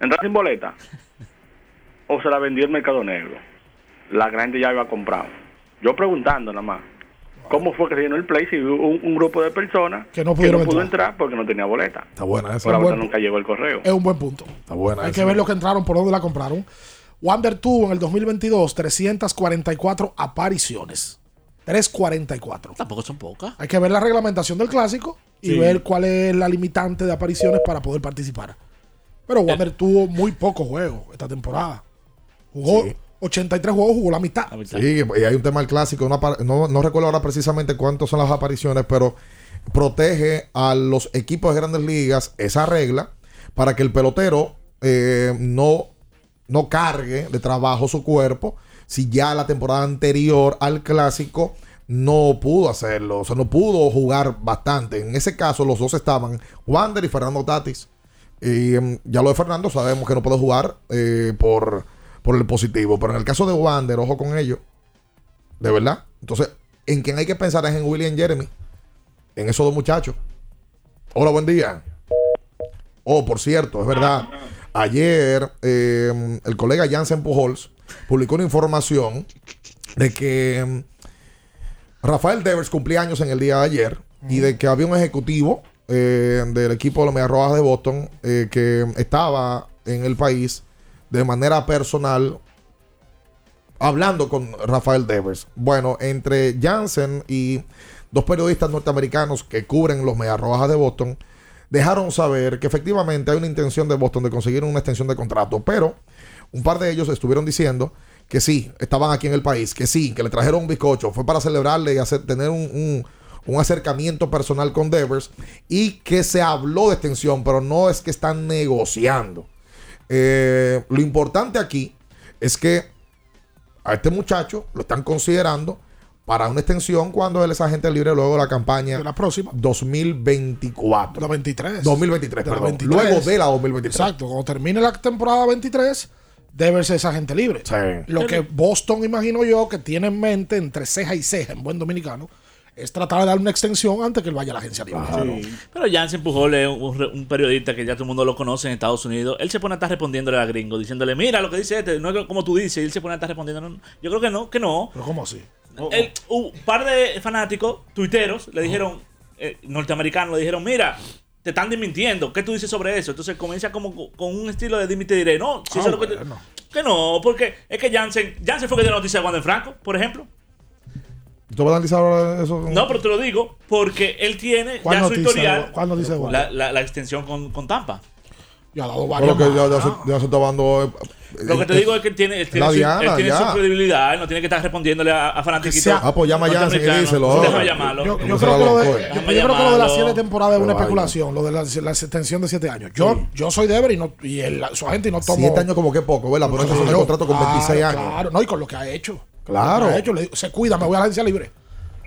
Speaker 22: ¿Entraron sin boleta? ¿O se la vendió el mercado negro? La gran gente ya había comprado. Yo preguntando nada más. ¿Cómo fue que se llenó el place y hubo un, un grupo de personas
Speaker 10: Que no pudieron
Speaker 22: pudo
Speaker 10: entrar.
Speaker 22: entrar porque no tenía boleta?
Speaker 12: Está buena esa.
Speaker 22: Por la
Speaker 10: Buen
Speaker 22: boleta nunca llegó el correo.
Speaker 10: Es un buen punto.
Speaker 12: Está buena
Speaker 10: Hay
Speaker 12: esa.
Speaker 10: que ver lo que entraron, por dónde la compraron. Wander tuvo en el 2022 344 apariciones. 344.
Speaker 13: Tampoco son pocas.
Speaker 10: Hay que ver la reglamentación del clásico y
Speaker 13: Sí.
Speaker 10: ver cuál es la limitante de apariciones para poder participar. Pero Wander tuvo muy pocos juegos esta temporada. Jugó 83 juegos, jugó la mitad.
Speaker 12: Sí, y hay un tema del clásico. una no, no recuerdo ahora precisamente cuántas son las apariciones, pero protege a los equipos de grandes ligas esa regla para que el pelotero eh, no, no cargue de trabajo su cuerpo si ya la temporada anterior al clásico no pudo hacerlo, o sea, no pudo jugar bastante. En ese caso, los dos estaban, Wander y Fernando Tatis. Y em, ya lo de Fernando sabemos que no puede jugar eh, por, por el positivo. Pero en el caso de Wander, ojo con ello. De verdad. Entonces, en quien hay que pensar es en William Jeremy. En esos dos muchachos. Hola, buen día. Oh, por cierto, es verdad. Ayer eh, el colega Jansen Pujols publicó una información de que em, Rafael Devers cumplía años en el día de ayer y de que había un ejecutivo eh, del equipo de los Medias Rojas de Boston eh, que estaba en el país de manera personal hablando con Rafael Devers. Bueno, entre Jansen y dos periodistas norteamericanos que cubren los Medias Rojas de Boston, dejaron saber que efectivamente hay una intención de Boston de conseguir una extensión de contrato, pero un par de ellos estuvieron diciendo que sí, estaban aquí en el país, que sí, que le trajeron un bizcocho, fue para celebrarle y hacer, tener un, un- un acercamiento personal con Devers y que se habló de extensión, pero no es que están negociando. Eh, lo importante aquí es que a este muchacho lo están considerando para una extensión cuando él es agente libre luego de la campaña
Speaker 10: De la próxima.
Speaker 12: 2024.
Speaker 10: La 23.
Speaker 12: 2023,
Speaker 10: De la
Speaker 12: perdón.
Speaker 10: 23.
Speaker 12: Luego de la 2023.
Speaker 10: Exacto. Cuando termine la temporada 23, debe ser esa gente libre. Lo que Boston, imagino yo, que tiene en mente entre ceja y ceja, en buen dominicano, es tratar de darle una extensión antes que él vaya a la agencia libre.
Speaker 13: Pero Jansen Pujol es un, un periodista que ya todo el mundo lo conoce en Estados Unidos. Él se pone a estar respondiéndole a gringo, diciéndole, mira lo que dice este, no es como tú dices. Y él se pone a estar respondiendo. no. Yo creo que no, que no.
Speaker 10: ¿Pero cómo así?
Speaker 13: El- un par de fanáticos, tuiteros, le dijeron, eh, norteamericanos, le dijeron, mira, te están desmintiendo. ¿Qué tú dices sobre eso? Entonces comienza como co- con un estilo de dime y te diré. No, si
Speaker 10: Ah,
Speaker 13: eso es lo que te-
Speaker 10: bueno.
Speaker 13: que no, porque es que Jansen, Jansen fue que dio la noticia de Wander Franco, por ejemplo.
Speaker 12: ¿Tú vas a analizar ahora eso?
Speaker 13: No, pero te lo digo porque él tiene
Speaker 10: ¿Cuál
Speaker 13: ya su historial. La, la, la extensión con, con Tampa.
Speaker 10: Ya ha dado
Speaker 12: lo que ya, se, ya se está dando. eh,
Speaker 13: Lo que te
Speaker 12: eh,
Speaker 13: digo es que él tiene, él tiene, su,
Speaker 12: Diana,
Speaker 13: él tiene
Speaker 12: ya.
Speaker 13: su credibilidad, él no tiene que estar respondiéndole a, a fanatiquitos.
Speaker 12: Ah, pues llama a Jansen y díselo.
Speaker 13: Déjame llamarlo.
Speaker 10: Yo, yo
Speaker 12: ¿Cómo
Speaker 10: creo
Speaker 12: se
Speaker 10: que lo de, yo- yo creo que lo de las siete temporadas es una especulación, lo de la, la extensión de siete años. Yo, yo soy Deber y, no, y el- su agente y no tomo.
Speaker 12: Siete años como que poco, ¿verdad? Pero es un contrato con 26
Speaker 10: claro,
Speaker 12: años.
Speaker 10: Claro, no, y con lo que ha hecho.
Speaker 12: Claro.
Speaker 10: Que ha hecho, le digo, se cuida, me voy a la agencia libre.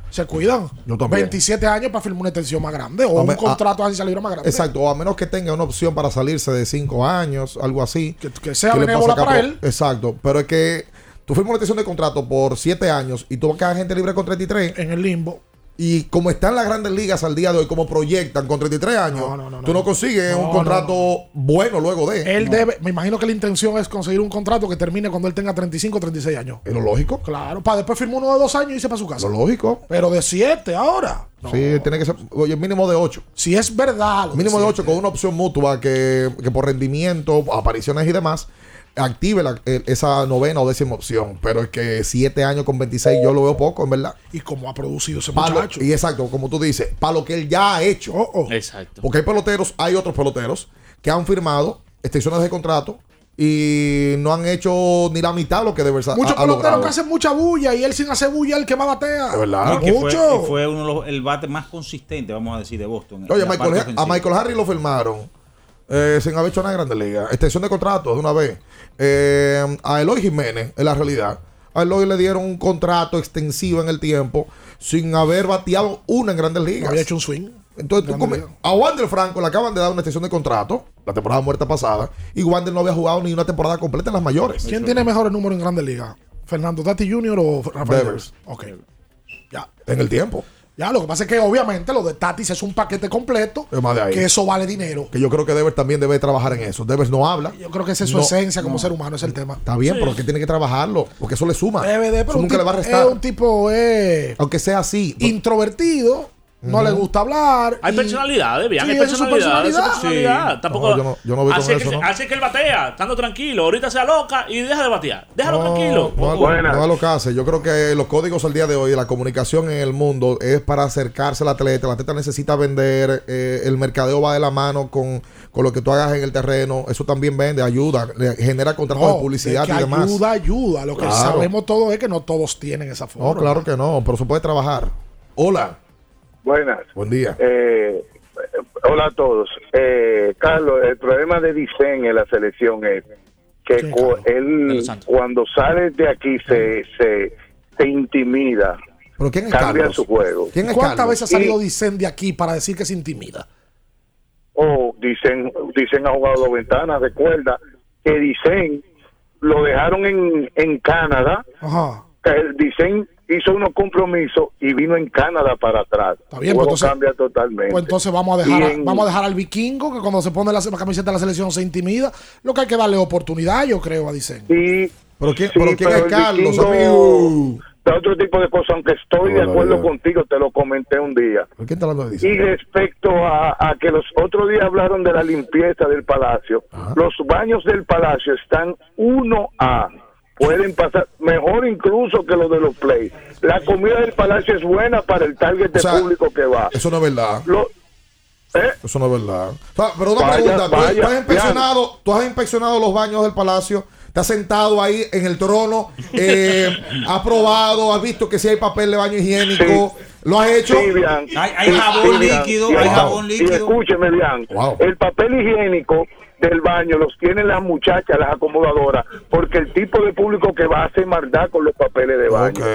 Speaker 10: Se cuidan.
Speaker 12: Yo también.
Speaker 10: 27 años para firmar una extensión más grande o
Speaker 12: A
Speaker 10: un
Speaker 12: me- a-
Speaker 10: contrato de agencia libre más grande.
Speaker 12: Exacto, o a menos que tenga una opción para salirse de 5 años, algo así. Que,
Speaker 10: sea
Speaker 12: le
Speaker 10: benévola para
Speaker 12: por-
Speaker 10: él.
Speaker 12: Exacto, pero es que tú firmas una extensión de contrato por 7 años y tú vas a quedar gente libre con 33.
Speaker 10: En el limbo.
Speaker 12: Y como están las grandes ligas al día de hoy, como proyectan con 33 años, tú no consigues
Speaker 10: No,
Speaker 12: un
Speaker 10: no,
Speaker 12: contrato bueno luego de.
Speaker 10: Él
Speaker 12: No.
Speaker 10: debe, me imagino que la intención es conseguir un contrato que termine cuando él tenga 35 o 36 años.
Speaker 12: Es lo lógico.
Speaker 10: Claro, para después firmar uno de dos años y irse para su casa.
Speaker 12: Lo lógico.
Speaker 10: Pero de 7 ahora.
Speaker 12: Sí, tiene que ser oye, mínimo de 8.
Speaker 10: Si es verdad. lo
Speaker 12: Mínimo de
Speaker 10: siete.
Speaker 12: 8 con una opción mutua que, que por rendimiento, apariciones y demás, active la- el- esa novena o décima opción. Pero es que 7 años con 26 yo lo veo poco, en verdad.
Speaker 10: Y como ha producido ese
Speaker 12: Pa' lo-
Speaker 10: muchacho.
Speaker 12: y exacto, como tú dices, para lo que él ya ha hecho.
Speaker 10: Oh,
Speaker 13: Exacto.
Speaker 12: Porque hay peloteros, hay otros peloteros que han firmado extensiones de contrato y no han hecho ni la mitad de lo que debe ser.
Speaker 10: Muchos peloteros que hacen mucha bulla y él sin hacer bulla el que más batea.
Speaker 12: De verdad.
Speaker 1: Fue,
Speaker 10: Mucho.
Speaker 1: y fue uno de los, el bate más consistente, vamos a decir, de Boston.
Speaker 12: Oye, Michael, a. Michael Harry lo firmaron eh, sin haber hecho nada en Grande Liga. Extensión de contrato de una vez. Eh, a Eloy Jiménez, en la realidad. A Eloy le dieron un contrato extensivo en el tiempo sin haber bateado una en Grandes Ligas.
Speaker 10: Había hecho un swing.
Speaker 12: Entonces, tú come- a Wander Franco le acaban de dar una extensión de contrato, la temporada muerta pasada, y Wander no había jugado ni una temporada completa en las mayores.
Speaker 10: ¿Quién tiene mejores números en Grandes Ligas? ¿Fernando Tati Jr. o Rafael.
Speaker 12: Devers?
Speaker 10: Ok. Ya.
Speaker 12: En el tiempo.
Speaker 10: Ya, lo que pasa es que obviamente lo de Tatis es un paquete completo,
Speaker 12: Es más de ahí.
Speaker 10: que eso vale dinero.
Speaker 12: Que yo creo que Devers también debe trabajar en eso. Devers no habla.
Speaker 10: Yo creo que esa es su
Speaker 12: No,
Speaker 10: esencia como
Speaker 12: no.
Speaker 10: ser humano, es el tema.
Speaker 12: Está bien,
Speaker 10: Sí.
Speaker 12: pero que tiene que trabajarlo. Porque eso le suma.
Speaker 10: DVD, pero
Speaker 12: eso
Speaker 10: un
Speaker 12: nunca le va a restar.
Speaker 10: es un tipo eh,
Speaker 12: Aunque sea así.
Speaker 10: introvertido, no le gusta hablar.
Speaker 13: Hay
Speaker 10: y-
Speaker 13: personalidades, bien,
Speaker 10: Sí,
Speaker 13: hay
Speaker 10: es
Speaker 13: personalidad.
Speaker 12: Sí.
Speaker 13: Tampoco,
Speaker 12: No, yo no- yo no veo
Speaker 13: así,
Speaker 12: con
Speaker 13: es que,
Speaker 12: eso, ¿no?
Speaker 13: así es que él batea, estando tranquilo. Ahorita sea loca y deja de batear. Déjalo tranquilo.
Speaker 12: No, no lo que hace. Yo creo que los códigos al día de hoy la comunicación en el mundo es para acercarse al atleta. El atleta necesita vender. eh, el mercadeo va de la mano con, con lo que tú hagas en el terreno. Eso también vende, ayuda, genera contratos
Speaker 10: No,
Speaker 12: de publicidad
Speaker 10: que
Speaker 12: y demás.
Speaker 10: ayuda, ayuda. Lo que
Speaker 12: Claro.
Speaker 10: sabemos todo es que no todos tienen esa forma.
Speaker 12: No, claro que no, pero se puede trabajar. Hola.
Speaker 19: Buenas.
Speaker 12: Buen día.
Speaker 19: Eh, hola a todos. Eh, Carlos, el problema de Dicen en la selección es que cu- él cuando sale de aquí se, se, se intimida,
Speaker 12: ¿Pero quién es
Speaker 19: cambia
Speaker 12: Carlos?
Speaker 19: su juego.
Speaker 10: ¿Cuántas veces ha salido Dicen de aquí para decir que se intimida?
Speaker 19: o dicen dicen ha jugado dos ventanas recuerda que dicen lo dejaron en, en Canadá
Speaker 10: Ajá.
Speaker 19: que el dicen hizo unos compromisos y vino en Canadá para atrás
Speaker 10: Está bien, pues entonces-
Speaker 19: cambia totalmente
Speaker 10: Pues entonces vamos a dejar,
Speaker 19: en-
Speaker 10: vamos a dejar al vikingo que cuando se pone la, la camiseta de la selección se intimida. Lo que hay que darle oportunidad, yo creo, a Dicen.
Speaker 19: Sí,
Speaker 12: pero quién,
Speaker 19: Sí,
Speaker 12: pero quién
Speaker 19: pero
Speaker 12: es Carlos,
Speaker 19: vikingo-
Speaker 12: amigo?
Speaker 19: de otro tipo de cosas, aunque estoy de acuerdo contigo, te lo comenté un día.
Speaker 12: ¿Por qué está hablando de
Speaker 19: Y respecto a, a que los otros días hablaron de la limpieza del palacio, los baños del palacio están 1A. Pueden pasar mejor incluso que los de los play. La comida del palacio es buena para el target de
Speaker 12: O sea,
Speaker 19: público que va.
Speaker 12: Eso no es verdad.
Speaker 19: Lo- ¿eh?
Speaker 12: Eso no es verdad. O sea, pero una
Speaker 19: Vaya,
Speaker 12: pregunta, ¿tú,
Speaker 19: vaya,
Speaker 12: tú has inspeccionado, tú has inspeccionado los baños del palacio? ¿Te has sentado ahí en el trono? Eh, ¿Has probado? ¿Has visto que si hay papel de baño higiénico? ¿Lo has hecho?
Speaker 19: Sí, Bian.
Speaker 1: Hay, hay
Speaker 19: Sí,
Speaker 1: jabón
Speaker 19: sí,
Speaker 1: líquido, hay jabón
Speaker 19: Y
Speaker 1: líquido.
Speaker 19: escúcheme, Bian. El papel higiénico del baño los tienen las muchachas, las acomodadoras, porque el tipo de público que va a hacer maldad con los papeles de baño.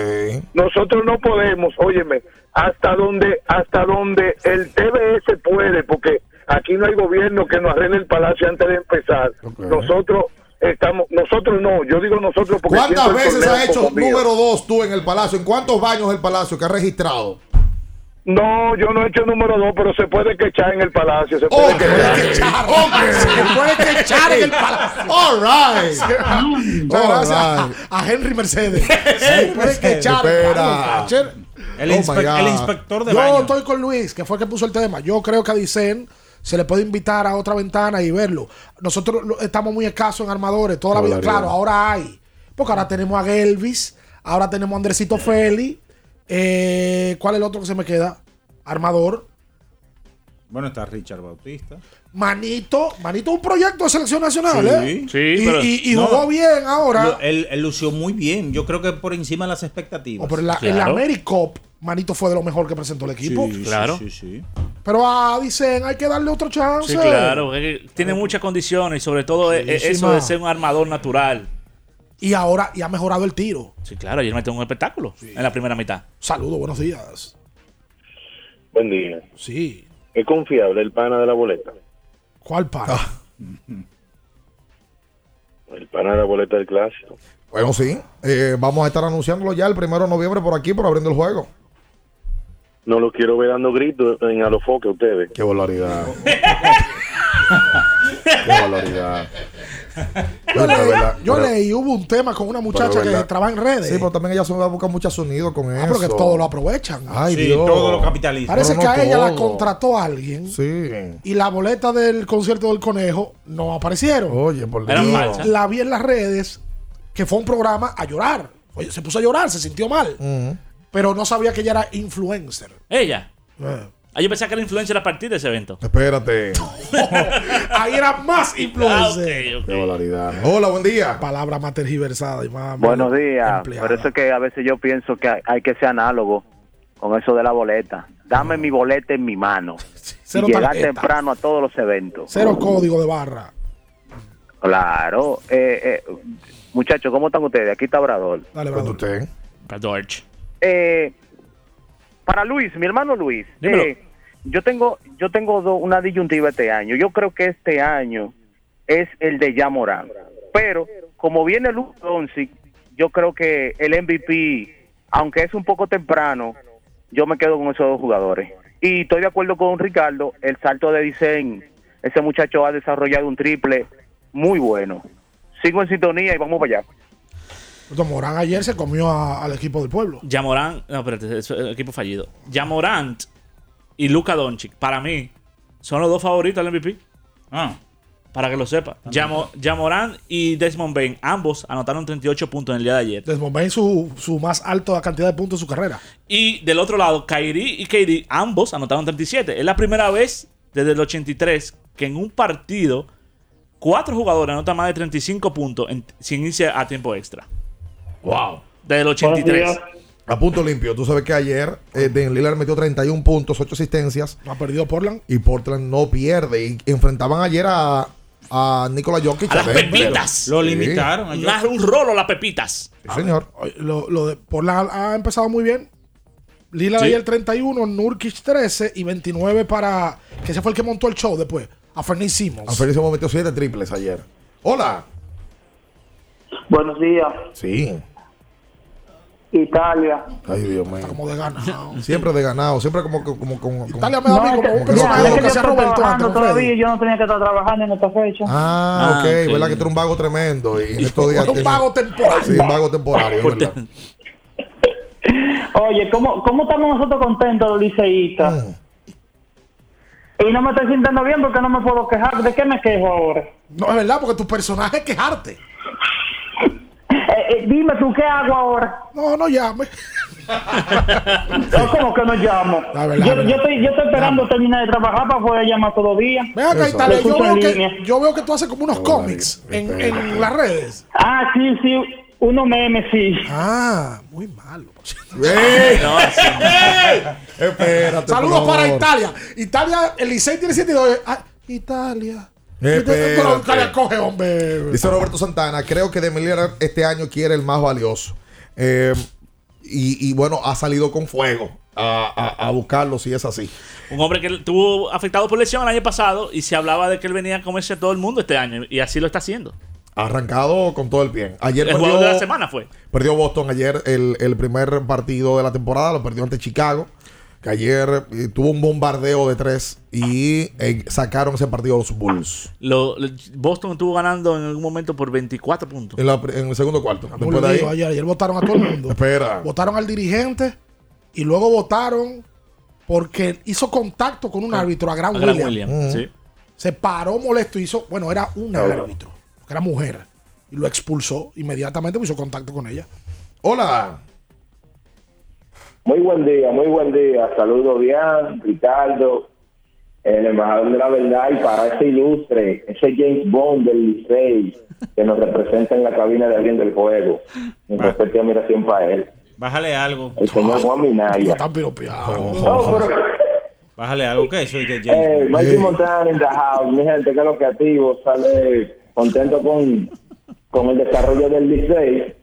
Speaker 19: Nosotros no podemos, óyeme, hasta donde hasta donde el TBS puede, porque aquí no hay gobierno que nos arregle el palacio antes de empezar. Nosotros estamos, nosotros no, yo digo nosotros porque
Speaker 12: ¿Cuántas
Speaker 19: el
Speaker 12: veces has hecho número dos tú en el palacio? ¿En cuántos baños del palacio que has registrado?
Speaker 19: No, yo no he hecho número dos, pero se puede quechar en el palacio. Se puede quechar.
Speaker 10: Se puede que echar en el palacio.
Speaker 12: All right.
Speaker 10: Muchas gracias a,
Speaker 12: All right.
Speaker 10: a Henry Mercedes. Se puede que echar
Speaker 12: Espera.
Speaker 1: El,
Speaker 12: Oh
Speaker 1: inspe- el inspector de
Speaker 10: Yo
Speaker 1: baño.
Speaker 10: estoy con Luis, que fue el que puso el tema. Yo creo que a Dicen se le puede invitar a otra ventana y verlo. Nosotros estamos muy escasos en armadores toda la vida. Claro, ahora hay. Porque ahora tenemos a Gelvis, ahora tenemos a Andresito Feli. Eh, ¿Cuál es el otro que se me queda? Armador.
Speaker 1: Bueno, está Richard Bautista.
Speaker 10: Manito, Manito es un proyecto de selección nacional, ¿eh?
Speaker 1: Sí,
Speaker 10: y,
Speaker 1: pero-
Speaker 10: y- y
Speaker 1: No.
Speaker 10: jugó bien ahora.
Speaker 1: Lo- él, él lució muy bien. Yo creo que por encima de las expectativas.
Speaker 10: Oh, pero en la, en la AmeriCup, Manito fue de lo mejor que presentó el equipo.
Speaker 1: Sí,
Speaker 13: Claro.
Speaker 1: Sí, sí, sí.
Speaker 10: Pero a Dicen hay que darle otra chance.
Speaker 13: Sí, claro. tiene muchas condiciones y sobre todo eh,
Speaker 10: Sí, sí,
Speaker 13: eso de ser un armador natural.
Speaker 10: Y ahora y ha mejorado el tiro.
Speaker 13: Sí, claro, ayer metió un espectáculo en la primera mitad.
Speaker 10: Saludos, buenos días.
Speaker 24: Buen día.
Speaker 10: Sí.
Speaker 24: ¿Es confiable el pana de la boleta?
Speaker 10: ¿Cuál para?
Speaker 12: Ah.
Speaker 24: El pana de la boleta del clásico.
Speaker 12: Bueno, sí. Eh, vamos a estar anunciándolo ya el primero de noviembre por aquí, por abriendo el juego.
Speaker 24: No lo quiero ver dando gritos en alofoque a ustedes.
Speaker 12: Qué barbaridad. Qué barbaridad.
Speaker 10: Yo,
Speaker 12: Bueno,
Speaker 10: leí, yo hubo un tema con una muchacha que
Speaker 12: verdad.
Speaker 10: trabaja en redes.
Speaker 12: Sí, pero también ella se va a buscar mucho sonido con
Speaker 10: Ah,
Speaker 12: eso.
Speaker 10: pero que todo lo aprovechan.
Speaker 12: Ay,
Speaker 1: Sí,
Speaker 12: Dios.
Speaker 1: todo lo capitalizan.
Speaker 10: Parece que a ella la contrató alguien
Speaker 12: Sí.
Speaker 10: y la boleta del concierto del conejo no aparecieron.
Speaker 12: Oye, por Dios.
Speaker 10: La vi en las redes que fue un programa a llorar. Oye, se puso a llorar, se sintió mal. Pero no sabía que ella era influencer.
Speaker 13: Ella.
Speaker 10: Eh.
Speaker 13: Ah, yo pensaba que era influencer a partir de ese evento.
Speaker 12: Espérate.
Speaker 10: Ahí era más
Speaker 13: Ah,
Speaker 10: influencer.
Speaker 13: ok, ok.
Speaker 12: Qué barbaridad. Hola, buen día.
Speaker 10: Palabra más tergiversada y más.
Speaker 25: Buenos días.
Speaker 10: empleada.
Speaker 25: Por eso es que a veces yo pienso que hay, que ser análogo con eso de la boleta. Dame mi boleta en mi mano.
Speaker 10: Cero
Speaker 25: y llegar
Speaker 10: tarjeta.
Speaker 25: temprano a todos los eventos.
Speaker 10: Cero código de barra.
Speaker 25: Claro. Eh, eh, muchachos, ¿cómo están ustedes? Aquí está Obrador.
Speaker 10: Dale, brother.
Speaker 12: usted.
Speaker 25: Eh, para Luis, mi hermano Luis,
Speaker 13: Dímelo.
Speaker 25: eh, yo tengo, yo tengo do- una disyuntiva este año. Yo creo que este año es el de ya Morán. Pero como viene Luis Doncic, yo creo que el MVP, aunque es un poco temprano, yo me quedo con esos dos jugadores. Y estoy de acuerdo con Ricardo, el salto de Dicen, ese muchacho ha desarrollado un triple muy bueno. Sigo en sintonía y vamos para allá.
Speaker 10: Don Morán ayer se comió a- al equipo del pueblo.
Speaker 13: Yamorán, no, espérate, es el equipo fallido. Yamorant y Luka Doncic, para mí, son los dos favoritos al MVP.
Speaker 1: Ah.
Speaker 13: Para que lo sepa. Yamorán y Desmond Bain, ambos anotaron 38 puntos en el día de ayer.
Speaker 10: Desmond Bain su, su más alta cantidad de puntos en su carrera.
Speaker 13: Y del otro lado, Kyrie y KD, ambos anotaron 37. Es la primera vez desde el 83 que en un partido cuatro jugadores anotan más de 35 puntos en- sin irse a tiempo extra.
Speaker 12: Wow.
Speaker 13: Desde el 83.
Speaker 12: A punto limpio. Tú sabes que ayer eh, Dan Lillard metió 31 puntos, 8 asistencias.
Speaker 10: Ha perdido Portland.
Speaker 12: Y Portland no pierde. Y enfrentaban ayer a, a Nikola Jokic.
Speaker 13: A las
Speaker 12: Denver.
Speaker 13: pepitas.
Speaker 1: Lo
Speaker 12: Sí.
Speaker 1: limitaron. a
Speaker 13: Una- un rolo las pepitas.
Speaker 12: Sí, señor.
Speaker 10: Lo, lo de Portland ha, ha empezado muy bien. Lila
Speaker 13: Sí.
Speaker 10: ayer 31, Nurkic 13 y 29 para. Que ese fue el que montó el show después. A Fernie Simmons.
Speaker 12: A Felicio metió 7 triples ayer. Hola.
Speaker 26: Buenos días,
Speaker 12: Sí.
Speaker 26: Italia.
Speaker 12: Ay, Dios mío.
Speaker 10: Como de ganado.
Speaker 12: Siempre de ganado. Siempre como. como, como, como-
Speaker 10: Italia me da a mí
Speaker 26: No,
Speaker 10: como un
Speaker 26: que-
Speaker 10: personaje que Roberto antes.
Speaker 26: todavía,
Speaker 10: Freddy.
Speaker 26: yo no tenía que estar trabajando en esta fecha.
Speaker 12: Ah,
Speaker 13: Ah,
Speaker 12: ok.
Speaker 13: ok.
Speaker 12: ¿Verdad que tú eres un vago tremendo? Y en estos días.
Speaker 10: Un vago temporal.
Speaker 12: Sí, un vago temporario. es verdad.
Speaker 26: Oye, ¿cómo, cómo estamos nosotros contentos los liceístas? Y no me estoy sintiendo bien porque no me puedo quejar. ¿De qué me quejo ahora?
Speaker 10: No, es verdad, porque tu personaje es quejarte.
Speaker 26: Eh, eh, dime tú, ¿qué hago ahora?
Speaker 10: No, no llame.
Speaker 26: No, ¿Cómo que no llamo?
Speaker 10: La verdad,
Speaker 26: yo,
Speaker 10: la verdad.
Speaker 26: yo estoy, yo estoy esperando terminar de trabajar para poder llamar días.
Speaker 10: Ven acá. Italia. Yo veo, que, yo veo que tú haces como unos cómics en, en las redes.
Speaker 26: Ah, sí, sí, uno memes, sí.
Speaker 10: Ah, muy malo.
Speaker 12: ¡Ey!
Speaker 13: No, así no.
Speaker 12: Espérate.
Speaker 10: Saludos para. Italia. Italia, el Licey tiene 72. Ah, Italia. Pero coge, hombre.
Speaker 12: Dice Roberto Santana, creo que Lillard este año quiere el más valioso. Eh, y, y bueno, ha salido con fuego a, a- a buscarlo si es así.
Speaker 13: Un hombre que estuvo afectado por lesión el año pasado y se hablaba de que él venía a comerse a todo el mundo este año y así lo está haciendo.
Speaker 12: Ha arrancado con todo el pie. Ayer
Speaker 13: El
Speaker 12: perdió,
Speaker 13: jugador de la semana fue.
Speaker 12: perdió Boston ayer el, el primer partido de la temporada, lo perdió ante Chicago. Que ayer eh, tuvo un bombardeo de tres y eh, sacaron ese partido los Bulls.
Speaker 13: Lo- Boston estuvo ganando en algún momento por 24 puntos.
Speaker 12: En, la- en el segundo cuarto. Después de ahí,
Speaker 10: ayer, ayer votaron a todo el mundo.
Speaker 12: espera.
Speaker 10: votaron al dirigente y luego votaron porque hizo contacto con un árbitro, a Grant Williams.
Speaker 13: Williams, sí.
Speaker 10: Se paró molesto y hizo, bueno, era un árbitro, que era mujer, y lo expulsó inmediatamente, pues hizo contacto con ella.
Speaker 12: Hola.
Speaker 19: Muy buen día, muy buen día. Saludos bien, Ricardo, el embajador de la verdad, y para ese ilustre, ese James Bond del Licey que nos representa en la cabina de alguien del juego. Mi respeto y admiración para él.
Speaker 1: Bájale algo.
Speaker 19: El señor Juan Minaya.
Speaker 10: Están piropeados.
Speaker 19: No, pero,
Speaker 1: Bájale algo. ¿Qué es eso?
Speaker 19: Eh,
Speaker 1: James?
Speaker 19: Mikey Montana in the house, mi gente, que es lo que activo, sale contento con, con el desarrollo del Licey.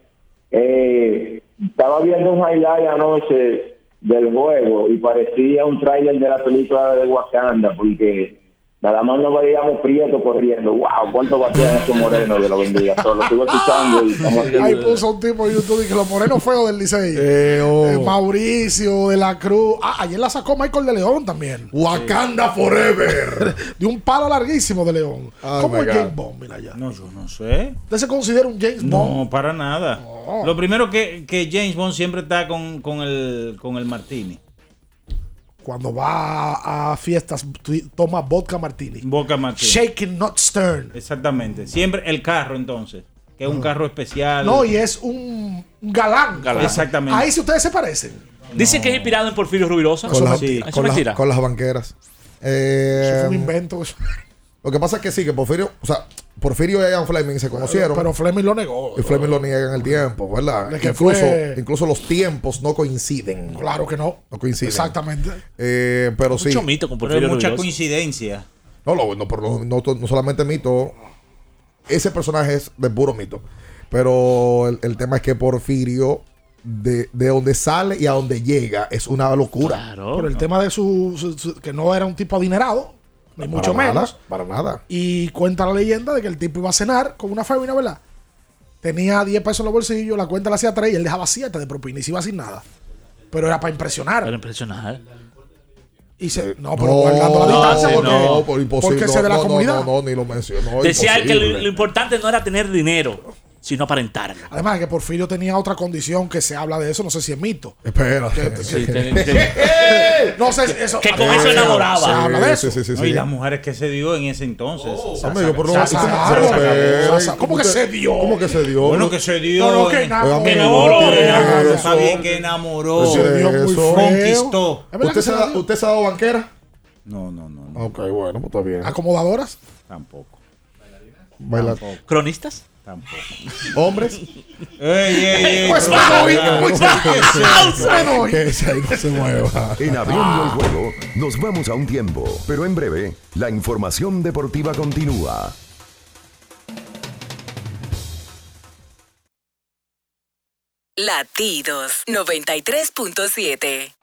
Speaker 19: Eh, estaba viendo un highlight anoche del juego y parecía un tráiler de la película de Wakanda porque nada más nos veíamos prieto corriendo. ¡Wow! ¿Cuánto batían esos morenos de los bendiga? Todo lo sigo escuchando y estamos aquí.
Speaker 10: Ahí puso un tipo en YouTube y que los morenos feos del Licey.
Speaker 12: Eh, oh.
Speaker 10: Eh, Mauricio de la Cruz. Ah, ayer la sacó Michael de León también.
Speaker 12: Wakanda Forever.
Speaker 10: De un palo larguísimo de León.
Speaker 12: Oh,
Speaker 10: ¿Cómo es
Speaker 12: God.
Speaker 10: James Bond? Mira ya.
Speaker 1: No, yo no sé.
Speaker 10: ¿Usted se considera un James Bond?
Speaker 1: No, para nada. Lo primero que, que James Bond siempre está con, con el, con el martini.
Speaker 10: Cuando va a fiestas, toma vodka martini.
Speaker 1: Boca martini.
Speaker 10: Shaking, not stern.
Speaker 1: Exactamente. Siempre el carro, entonces. Que es un carro especial.
Speaker 10: No, y es un, galán.
Speaker 13: Galán.
Speaker 1: Exactamente.
Speaker 10: Ahí si ustedes se parecen.
Speaker 13: Dicen que es inspirado en Porfirio Rubirosa.
Speaker 12: Con, la- con las-
Speaker 13: mentira.
Speaker 12: con las banqueras. Eh,
Speaker 10: Eso fue un invento.
Speaker 12: Lo que pasa es que sí, que Porfirio, o sea, Porfirio y Ian Fleming se conocieron.
Speaker 10: Pero Fleming lo negó.
Speaker 12: y Fleming lo niega en el tiempo, ¿verdad?
Speaker 10: Que
Speaker 12: Incluso,
Speaker 10: fue-
Speaker 12: incluso los tiempos no coinciden.
Speaker 10: Claro que no.
Speaker 12: No coinciden.
Speaker 10: Exactamente.
Speaker 12: Eh, pero sí.
Speaker 13: Mucho mito con
Speaker 1: Pero
Speaker 13: Porfirio
Speaker 1: hay mucha coincidencia.
Speaker 12: No, lo- no, pero no, no, no solamente mito. Ese personaje es de puro mito. Pero el, el tema es que Porfirio, de, de donde sale y a donde llega, es una locura.
Speaker 13: Claro.
Speaker 10: Por el tema de su, su- su- que no era un tipo adinerado, ni mucho
Speaker 12: Para
Speaker 10: menos.
Speaker 12: Nada, para nada.
Speaker 10: Y cuenta la leyenda de que el tipo iba a cenar con una fémina, ¿verdad? Tenía 10 pesos en los bolsillos, la cuenta la hacía 3 y él dejaba 7 de propina y se iba sin nada. pero era para impresionar.
Speaker 13: Para impresionar.
Speaker 10: Y se, no, pero guardando la distancia porque,
Speaker 12: no, por imposible.
Speaker 10: porque se de la
Speaker 12: no, no,
Speaker 10: comunidad.
Speaker 12: No, no, ni lo mencionó.
Speaker 13: Decía él que lo, lo importante no era tener dinero, sino aparentar.
Speaker 10: Además que Porfirio tenía otra condición que se habla de eso, no sé si es mito.
Speaker 13: Sí, ten- ten-
Speaker 10: no sé eso.
Speaker 13: Que con eso enamoraba.
Speaker 10: Se habla de eso.
Speaker 12: Sí, sí, sí,
Speaker 1: No, y las mujeres que se dio en ese entonces. Sa-
Speaker 12: Amigo,
Speaker 1: sa-
Speaker 12: pero no,
Speaker 1: sa-
Speaker 12: ¿cómo-
Speaker 1: sa-
Speaker 12: pero
Speaker 1: sa-
Speaker 12: espere,
Speaker 1: sa-
Speaker 10: ¿Cómo que se dio?
Speaker 12: ¿Cómo que se dio?
Speaker 1: Bueno, que se dio.
Speaker 10: No, no, que
Speaker 1: eh,
Speaker 10: enamoró.
Speaker 1: que
Speaker 12: enamoró,
Speaker 1: está bien que enamoró.
Speaker 12: Se dio muy.
Speaker 1: Conquistó.
Speaker 10: ¿Es verdad
Speaker 12: ¿Usted se, ha- dado banquera?
Speaker 1: No, no, no,
Speaker 12: Ok, bueno, pues está bien.
Speaker 10: ¿Acomodadoras?
Speaker 1: tampoco.
Speaker 13: ¿Cronistas?
Speaker 1: Tampoco.
Speaker 12: ¿Hombres?
Speaker 1: Ey, ey, ey,
Speaker 10: Pues me doy, pues me doy.
Speaker 12: Que ese ahí no se mueva.
Speaker 2: En abriendo el juego, nos vamos a un tiempo, pero en breve, la información deportiva continúa.
Speaker 3: Latidos 93.7.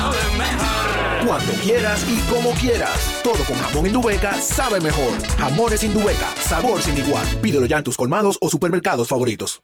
Speaker 27: Cuando quieras y como quieras. Todo con jamón Indubeca sabe mejor. Jamones Indubeca, sabor sin igual. Pídelo ya en tus colmados o supermercados favoritos.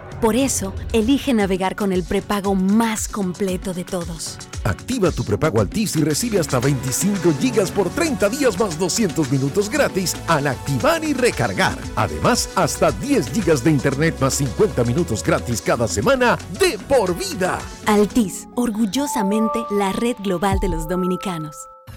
Speaker 28: Por eso, elige navegar con el prepago más completo de todos.
Speaker 29: Activa tu prepago Altis y recibe hasta 25 gigas por 30 días más 200 minutos gratis al activar y recargar. Además, hasta 10 gigas de internet más 50 minutos gratis cada semana de por vida.
Speaker 28: Altis, orgullosamente la red global de los dominicanos.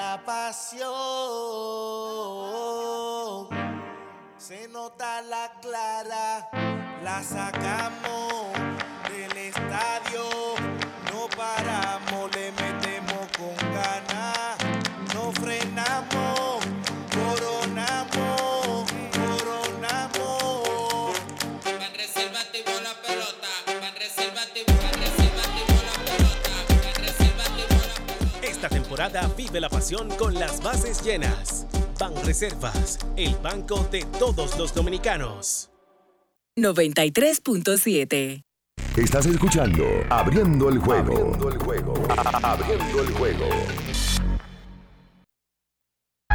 Speaker 8: la pasión. Se nota la clara la sacamos del estadio
Speaker 9: temporada vive la pasión con las bases llenas. Ban Reservas, el banco de todos los dominicanos.
Speaker 3: 93.7.
Speaker 2: Estás escuchando Abriendo el juego. Abriendo el juego. Abriendo el juego.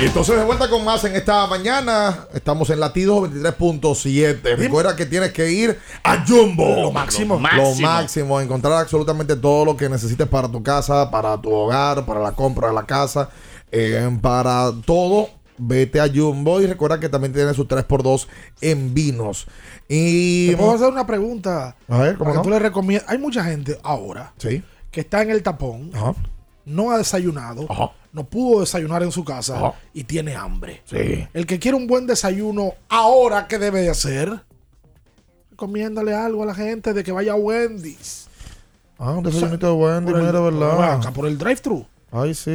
Speaker 12: Y entonces de vuelta con más en esta mañana. Estamos en latidos 23.7. Recuerda que tienes que ir a Jumbo.
Speaker 10: Lo máximo.
Speaker 12: Lo máximo. Encontrar absolutamente todo lo que necesites para tu casa, para tu hogar, para la compra de la casa, eh, para todo. Vete a Jumbo y recuerda que también tiene su 3x2 en vinos. Y.
Speaker 10: ¿Te puedo hacer una pregunta?
Speaker 12: A ver, ¿cómo no?
Speaker 10: tú le recomiendas. Hay mucha gente ahora
Speaker 12: Sí.
Speaker 10: que está en el tapón, no ha desayunado, no pudo desayunar en su casa
Speaker 12: Ajá.
Speaker 10: y tiene hambre.
Speaker 12: Sí.
Speaker 10: El que quiere un buen desayuno ahora, ¿qué debe de hacer? Recomiéndale algo a la gente de que vaya a Wendy's.
Speaker 12: Ah, un desayunito de Wendy,
Speaker 10: Por el-
Speaker 12: mira, ¿verdad?
Speaker 10: Acá por el drive-thru.
Speaker 12: Ay, sí.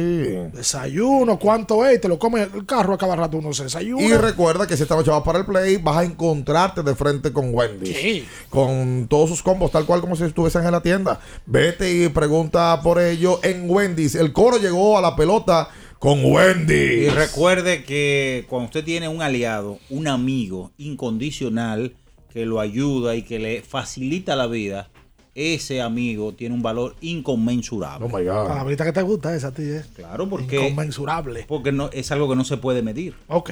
Speaker 10: Desayuno, ¿cuánto es? Te lo come el carro a cada rato uno se desayuna.
Speaker 12: Y recuerda que si esta noche vas para el play, vas a encontrarte de frente con Wendy.
Speaker 10: Sí.
Speaker 12: Con todos sus combos, tal cual como si estuviesen en la tienda. Vete y pregunta por ello en Wendy's. El coro llegó a la pelota con Wendy.
Speaker 1: Y recuerde que cuando usted tiene un aliado, un amigo incondicional que lo ayuda y que le facilita la vida, ese amigo tiene un valor inconmensurable.
Speaker 12: Oh my God.
Speaker 10: Palabrita que te gusta esa, tío.
Speaker 1: Claro, porque.
Speaker 10: Inconmensurable.
Speaker 1: Porque no, es algo que no se puede medir.
Speaker 10: Ok.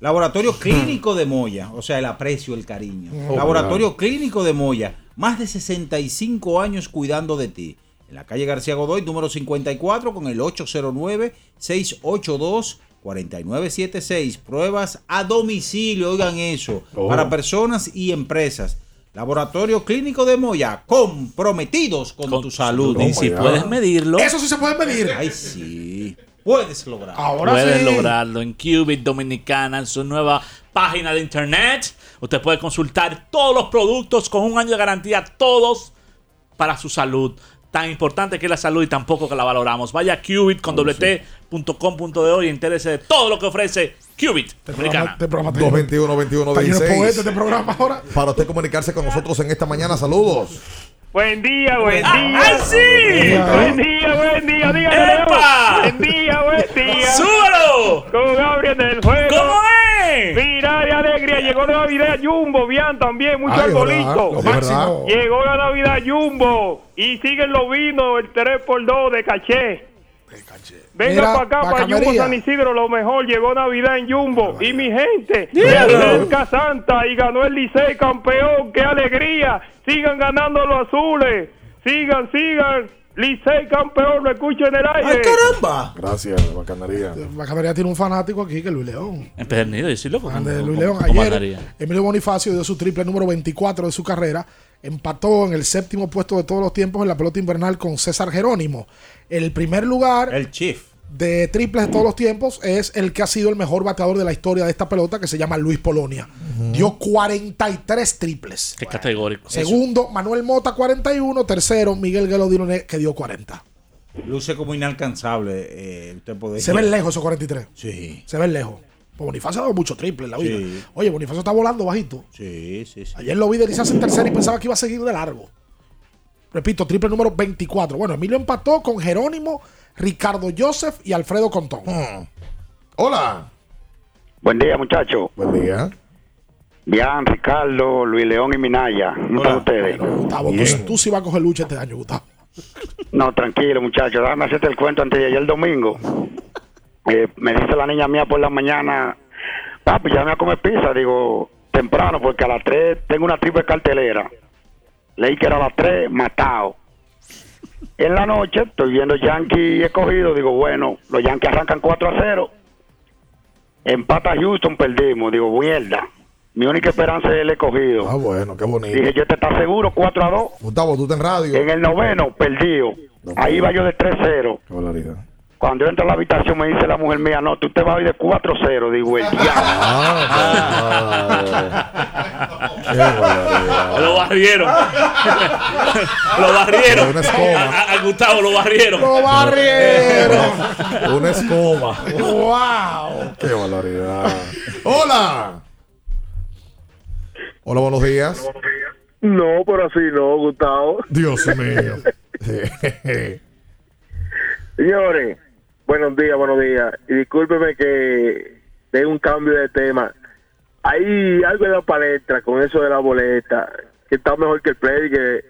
Speaker 1: Laboratorio Clínico de Moya, o sea, el aprecio, el cariño.
Speaker 12: Oh,
Speaker 1: Laboratorio Clínico de Moya, más de 65 años cuidando de ti. En la calle García Godoy, número 54, con el 809-682-4976. Pruebas a domicilio, oigan eso,
Speaker 13: Oh.
Speaker 1: para personas y empresas. Laboratorio Clínico de Moya, comprometidos con, tu salud.
Speaker 13: Y si puedes medirlo,
Speaker 10: Eso sí se puede medir.
Speaker 1: Ay, sí. Puedes lograr.
Speaker 10: Ahora
Speaker 13: puedes
Speaker 10: sí.
Speaker 13: lograrlo en Qubit Dominicana, en su nueva página de internet. Usted puede consultar todos los productos con un año de garantía, todos para su salud. Tan importante que es la salud y tampoco que la valoramos. Vaya a Qubit con doble T punto com punto de hoy y entérese de todo lo que ofrece Qubit Dominicana.
Speaker 10: Este programa te-
Speaker 12: 221 21
Speaker 10: Está lleno de
Speaker 12: 16.
Speaker 10: poetas este programa ahora.
Speaker 12: Para usted comunicarse con nosotros en esta mañana, saludos.
Speaker 30: Buen día, buen
Speaker 13: ¡Ah,
Speaker 30: día.
Speaker 13: ¡ay, sí!
Speaker 30: Buen día, buen día, dígale.
Speaker 13: ¡Epa!
Speaker 30: Buen día, buen día.
Speaker 13: ¡Súbalo!
Speaker 30: Con Gabriel del juego.
Speaker 13: ¿Cómo es?
Speaker 30: Mira de alegría, llegó la Navidad Jumbo, bien también, mucho
Speaker 12: Ay,
Speaker 30: arbolito. Llegó la Navidad Jumbo y siguen los vinos, el 3x2 de caché. Venga para acá, para. Jumbo San Isidro, lo mejor. Llegó Navidad en Jumbo. Y mi gente, de Acerca Santa y ganó el Licey campeón. ¡Qué alegría! Sigan ganando los azules. Sigan, sigan. Licey campeón, lo escucho en el aire.
Speaker 1: caramba!
Speaker 12: Gracias, bacanería.
Speaker 10: Bacanería tiene un fanático aquí que es Luis León.
Speaker 13: Empedernido, yo soy loco.
Speaker 10: Grande
Speaker 13: ¿Cómo-
Speaker 10: Luis León. Ayer? Emilio Bonifacio dio su triple número 24 de su carrera. Empató en el séptimo puesto de todos los tiempos en la pelota invernal con César Jerónimo. El primer lugar
Speaker 1: El Chief.
Speaker 10: de triples de todos los tiempos es el que ha sido el mejor bateador de la historia de esta pelota, que se llama Luis Polonia. Dio 43 triples.
Speaker 13: Qué categórico.
Speaker 10: Segundo, Manuel Mota, 41. Tercero, Miguel Gelo Diloné, que dio 40.
Speaker 1: Luce como inalcanzable. eh, usted podría-
Speaker 10: Se ven lejos esos 43.
Speaker 1: Sí.
Speaker 10: Se ven lejos. Pues Bonifacio ha dado mucho triple en la vida.
Speaker 1: Sí.
Speaker 10: Oye, Bonifacio está volando bajito.
Speaker 1: Sí, sí, sí.
Speaker 10: Ayer lo vi deslizarse en tercera y pensaba que iba a seguir de largo. Repito, triple número 24. Bueno, Emilio empató con Jerónimo, Ricardo Joseph y Alfredo Contón.
Speaker 12: Hola.
Speaker 19: Buen día, muchachos.
Speaker 12: Buen día.
Speaker 19: Bien, Ricardo, Luis León y Minaya. ¿Cómo están ustedes?
Speaker 10: Gustavo, tú,
Speaker 12: Bien.
Speaker 10: tú sí vas a coger lucha este año, Gustavo.
Speaker 19: No, tranquilo, muchachos. Déjame hacerte el cuento antes de ayer domingo. Eh, me dice la niña mía por la mañana, papi, ya me a comer pizza. Digo, temprano, porque a las 3 tengo una triple cartelera. Leí que era a las 3, matado. En la noche estoy viendo Yankee escogido. Digo, bueno, los Yankees arrancan 4 a 0. Empata Houston, perdimos. Digo, mierda. Mi única esperanza es el escogido.
Speaker 12: Ah, bueno, qué bonito.
Speaker 19: Dije, yo te estás seguro, 4 a 2.
Speaker 12: Gustavo, tú estás en radio.
Speaker 19: En el noveno, perdido. Ahí va yo de 3-0.
Speaker 12: Qué barbaridad.
Speaker 31: Cuando yo entro a la habitación me dice la mujer mía, no, tú te vas a ir de 4-0. Digo, el
Speaker 13: Lo barrieron. lo barrieron.
Speaker 12: Una escoba.
Speaker 13: A Gustavo lo barrieron.
Speaker 10: Lo barrieron.
Speaker 12: Una escoba.
Speaker 10: ¡Wow!
Speaker 12: Qué barbaridad. Hola. Hola, buenos días.
Speaker 19: No, pero así no, Gustavo.
Speaker 12: Dios mío.
Speaker 19: Señores, buenos días, buenos días. Y discúlpeme que dé un cambio de tema. Hay algo en la palestra con eso de la boleta, que está mejor que el play, que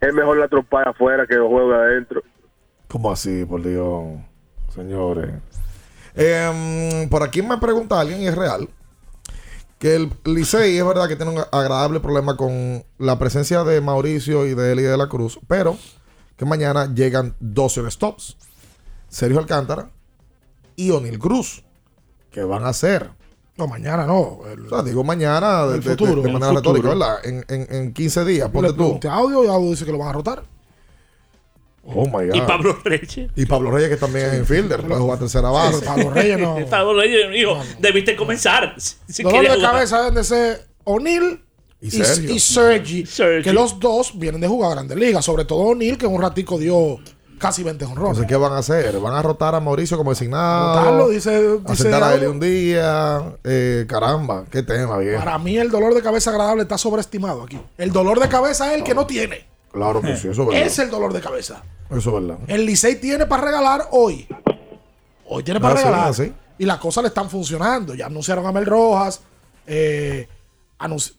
Speaker 19: es mejor la trompada afuera que los juegos de adentro.
Speaker 12: ¿Cómo así, por Dios? Señores. Em, por aquí me pregunta alguien, y es real, que el Licey es verdad que tiene un agradable problema con la presencia de Mauricio y de Eli de la Cruz, pero que mañana llegan 12 stops. Sergio Alcántara y O'Neill Cruz. ¿Qué van a hacer?
Speaker 10: No, mañana no. El,
Speaker 12: O sea, digo mañana de,
Speaker 10: El
Speaker 12: de- de-
Speaker 10: futuro.
Speaker 12: de manera retórica, ¿verdad? En, en, en 15 días,
Speaker 10: le
Speaker 12: ponte tú.
Speaker 10: audio y audio dice que lo van a rotar.
Speaker 12: Oh my God.
Speaker 13: Y Pablo Reyes.
Speaker 12: Y Pablo Reyes, que también es infielder, puede jugar tercera base.
Speaker 10: Pablo Reyes no.
Speaker 13: Pablo Reyes dijo, debiste comenzar. Si-
Speaker 10: de
Speaker 13: jugar.
Speaker 10: cabeza deben de ser O'Neill
Speaker 12: Y
Speaker 10: y, Sergi,
Speaker 13: Sergi.
Speaker 10: Que los dos vienen de jugar a Grandes Ligas. Sobre todo O'Neill, que un ratico dio casi 20 honrones.
Speaker 12: Entonces, ¿qué van a hacer? ¿Van a rotar a Mauricio como designado?
Speaker 10: Rotarlo, dice-
Speaker 12: ¿A
Speaker 10: dice
Speaker 12: a. Eli un día? Eh, caramba, qué tema, viejo.
Speaker 10: Para mí el dolor de cabeza agradable está sobreestimado aquí. El dolor de cabeza es el que no tiene.
Speaker 12: Claro que sí, eso es verdad.
Speaker 10: Es el dolor de cabeza.
Speaker 12: Eso es verdad.
Speaker 10: El Licey tiene para regalar hoy. Hoy tiene para
Speaker 12: Ah, sí,
Speaker 10: regalar.
Speaker 12: ah, sí.
Speaker 10: Y las cosas le están funcionando. Ya anunciaron a Mel Rojas. eh,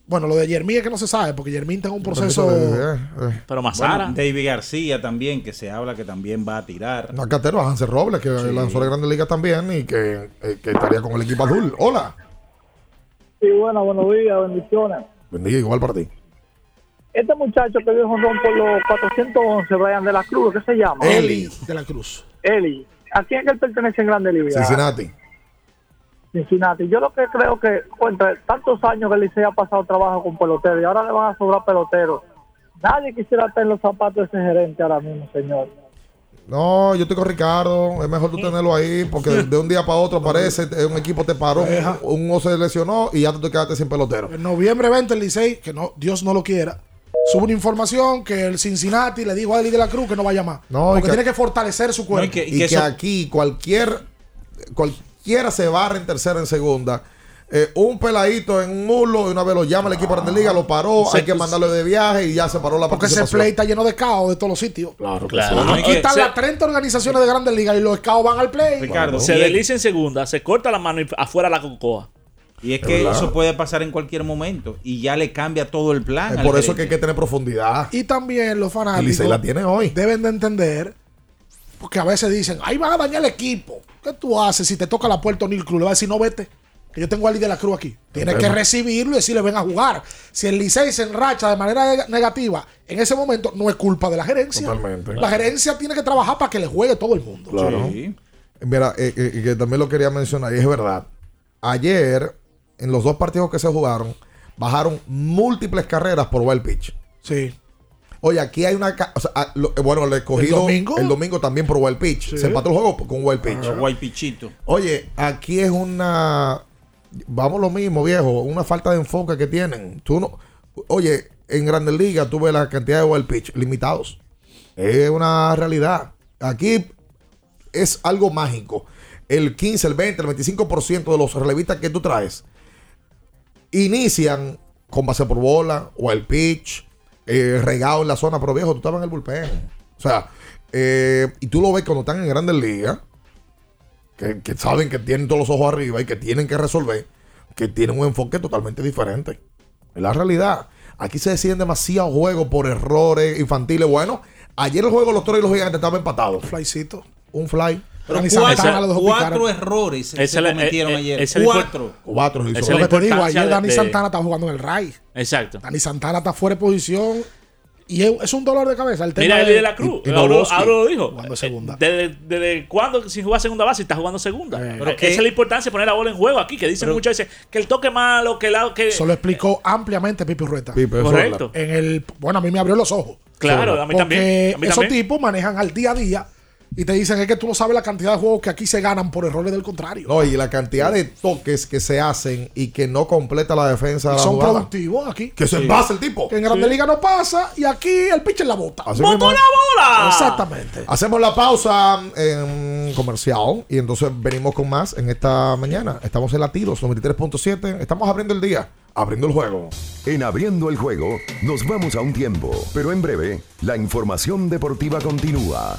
Speaker 10: bueno, lo de Yermín es que no se sabe, porque Yermín está en un proceso.
Speaker 13: Pero
Speaker 1: Bueno, David García también, que se habla que también va a tirar.
Speaker 12: No, Catero, a Hansel Robles, que lanzó la Grandes Ligas también y que, eh, que estaría con el equipo azul. Hola.
Speaker 32: Sí, bueno, buenos días, bendiciones.
Speaker 12: Bendiga igual para ti.
Speaker 32: Este muchacho que dio honrón por los 411, Brian de la Cruz, ¿qué se llama?
Speaker 10: Eli de la Cruz.
Speaker 32: Eli. ¿A quién es que él pertenece en Grande Liga?
Speaker 12: Cincinnati.
Speaker 32: Cincinnati. Yo lo que creo que, entre tantos años que el Licey ha pasado trabajo con peloteros y ahora le van a sobrar peloteros. Nadie quisiera en los zapatos de ese gerente ahora mismo, señor.
Speaker 12: No, yo estoy con Ricardo. Es mejor tú tenerlo ahí porque de, un día para otro aparece, un equipo te paró, un, un se lesionó y ya tú te quedaste sin pelotero.
Speaker 10: En noviembre 20, el Licey, que no, Dios no lo quiera, sube una información que el Cincinnati le dijo a Eli de la Cruz que no va a llamar.
Speaker 12: No,
Speaker 10: porque
Speaker 12: que-
Speaker 10: tiene que fortalecer su cuerpo.
Speaker 12: y que, aquí cualquier cualquiera se barra en tercera en segunda eh, un peladito en un mulo y una vez lo llama el equipo de Grandes Ligas lo paró
Speaker 10: Se-
Speaker 12: hay que mandarlo de viaje y ya se paró la
Speaker 10: Porque ese play está lleno de caos de todos los sitios.
Speaker 12: claro,
Speaker 13: Claro.
Speaker 10: Aquí
Speaker 13: y
Speaker 10: están las 30 organizaciones de Grandes Ligas y los caos van al play.
Speaker 1: Ricardo,
Speaker 13: Se
Speaker 1: y-
Speaker 13: desliza en segunda, se corta la mano y afuera la cocoa.
Speaker 1: Y es
Speaker 12: Es
Speaker 1: que
Speaker 12: verdad.
Speaker 1: eso puede pasar en cualquier momento y ya le cambia todo el plan.
Speaker 12: Es por eso que hay que tener profundidad
Speaker 10: Y también los
Speaker 12: y
Speaker 10: fanáticos
Speaker 12: Licey la tiene hoy
Speaker 10: deben de entender, porque a veces dicen, ahí van a dañar el equipo. ¿Qué tú haces si te toca la puerta O'Neill Cruz? Le va a decir, no vete, que yo tengo a Ali de la Cruz aquí. Tienes que recibirlo y decirle, ven a jugar. Si el Licey se enracha de manera neg- negativa, en ese momento no es culpa de la gerencia.
Speaker 12: Totalmente.
Speaker 10: La gerencia tiene que trabajar para que le juegue todo el mundo.
Speaker 12: Claro. Mira, eh, eh, y que también lo quería mencionar, y es verdad. Ayer, en los dos partidos que se jugaron, bajaron múltiples carreras por wild pitch.
Speaker 10: Sí.
Speaker 12: Oye, aquí hay una. ca- o sea, ah, lo- eh, bueno, el escogido.
Speaker 10: ¿El domingo?
Speaker 12: el domingo también por wild pitch.
Speaker 10: Sí.
Speaker 12: Se empató el juego con wild pitch.
Speaker 1: Ah, Guaypichito.
Speaker 12: Oye, aquí es una. Vamos lo mismo, viejo. Una falta de enfoque que tienen. Tú no. Oye, en Grandes Ligas tú ves la cantidad de wild pitch limitados. Es una realidad. Aquí es algo mágico. El 15, el 20, el 25% de los relevistas que tú traes inician con base por bola, wild pitch, eh, regado en la zona. Pero viejo, tú estabas en el bullpen. O sea, eh, y tú lo ves cuando están en Grandes Ligas que, que saben que tienen todos los ojos arriba y que tienen que resolver, que tienen un enfoque totalmente diferente. Es la realidad. Aquí se deciden demasiado juegos por errores infantiles. Bueno, ayer el juego de los toros y los gigantes estaban empatados.
Speaker 10: Flycito.
Speaker 12: Un fly.
Speaker 1: Pero
Speaker 10: Dani
Speaker 1: cuatro, cuatro errores se,
Speaker 13: la-
Speaker 1: cometieron
Speaker 13: eh, eh,
Speaker 1: ayer.
Speaker 13: es la
Speaker 1: cuatro.
Speaker 12: Cuatro.
Speaker 10: Lo que te digo, ayer
Speaker 13: de-
Speaker 10: Dani
Speaker 13: de-
Speaker 10: Santana está jugando en el RAI.
Speaker 13: Exacto.
Speaker 10: Dani Santana está fuera de posición. Y es, un dolor de cabeza. El tema
Speaker 13: Mira
Speaker 10: de-
Speaker 13: Eli de la Cruz.
Speaker 10: y- y
Speaker 13: ahora, lo dijo.
Speaker 10: jugando segunda.
Speaker 13: ¿Desde, desde cuándo sin jugar segunda base está jugando segunda?
Speaker 10: Pero
Speaker 13: Eh,
Speaker 10: que-
Speaker 13: Esa es la importancia de poner la bola en juego aquí. Que dicen muchas veces que el toque malo, que la. Que...
Speaker 10: Eso lo explicó ampliamente Pipi Rueta.
Speaker 12: Pipe, eso
Speaker 13: Correcto.
Speaker 10: En el, bueno, a mí me abrió los ojos.
Speaker 13: Claro, a mí también. A mí
Speaker 10: esos
Speaker 13: también.
Speaker 10: tipos manejan al día a día y te dicen es que tú no sabes la cantidad de juegos que aquí se ganan por errores del contrario.
Speaker 12: No, y la cantidad de toques que se hacen y que no completa la defensa de la
Speaker 10: son
Speaker 12: jugada.
Speaker 10: productivos aquí.
Speaker 12: Que se pasa el tipo.
Speaker 10: Que en Grande
Speaker 12: Sí.
Speaker 10: Liga no pasa y aquí el pitcher la bota.
Speaker 12: Así mismo es.
Speaker 10: Exactamente.
Speaker 12: Hacemos la pausa en comercial y entonces venimos con más en esta mañana. Estamos en Latidos 93.7. Estamos abriendo el día, abriendo el juego.
Speaker 2: En Abriendo el Juego nos vamos a un tiempo, pero en breve la información deportiva continúa.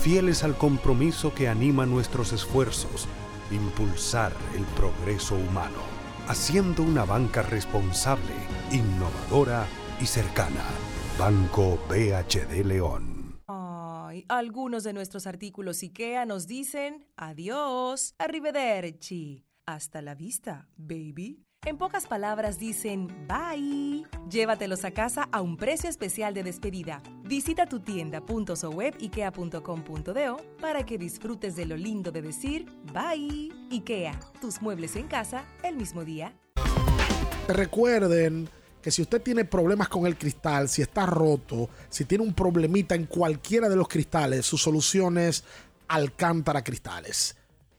Speaker 33: fieles al compromiso que anima nuestros esfuerzos, impulsar el progreso humano, haciendo una banca responsable, innovadora y cercana. Banco BHD León.
Speaker 34: Algunos de nuestros artículos IKEA nos dicen adiós, arrivederci, hasta la vista, baby. En pocas palabras dicen bye. Llévatelos a casa a un precio especial de despedida. Visita tu tienda.sowebikea.com.do para que disfrutes de lo lindo de decir bye. IKEA, tus muebles en casa el mismo día.
Speaker 10: Recuerden que si usted tiene problemas con el cristal, si está roto, si tiene un problemita en cualquiera de los cristales, su solución es Alcántara Cristales.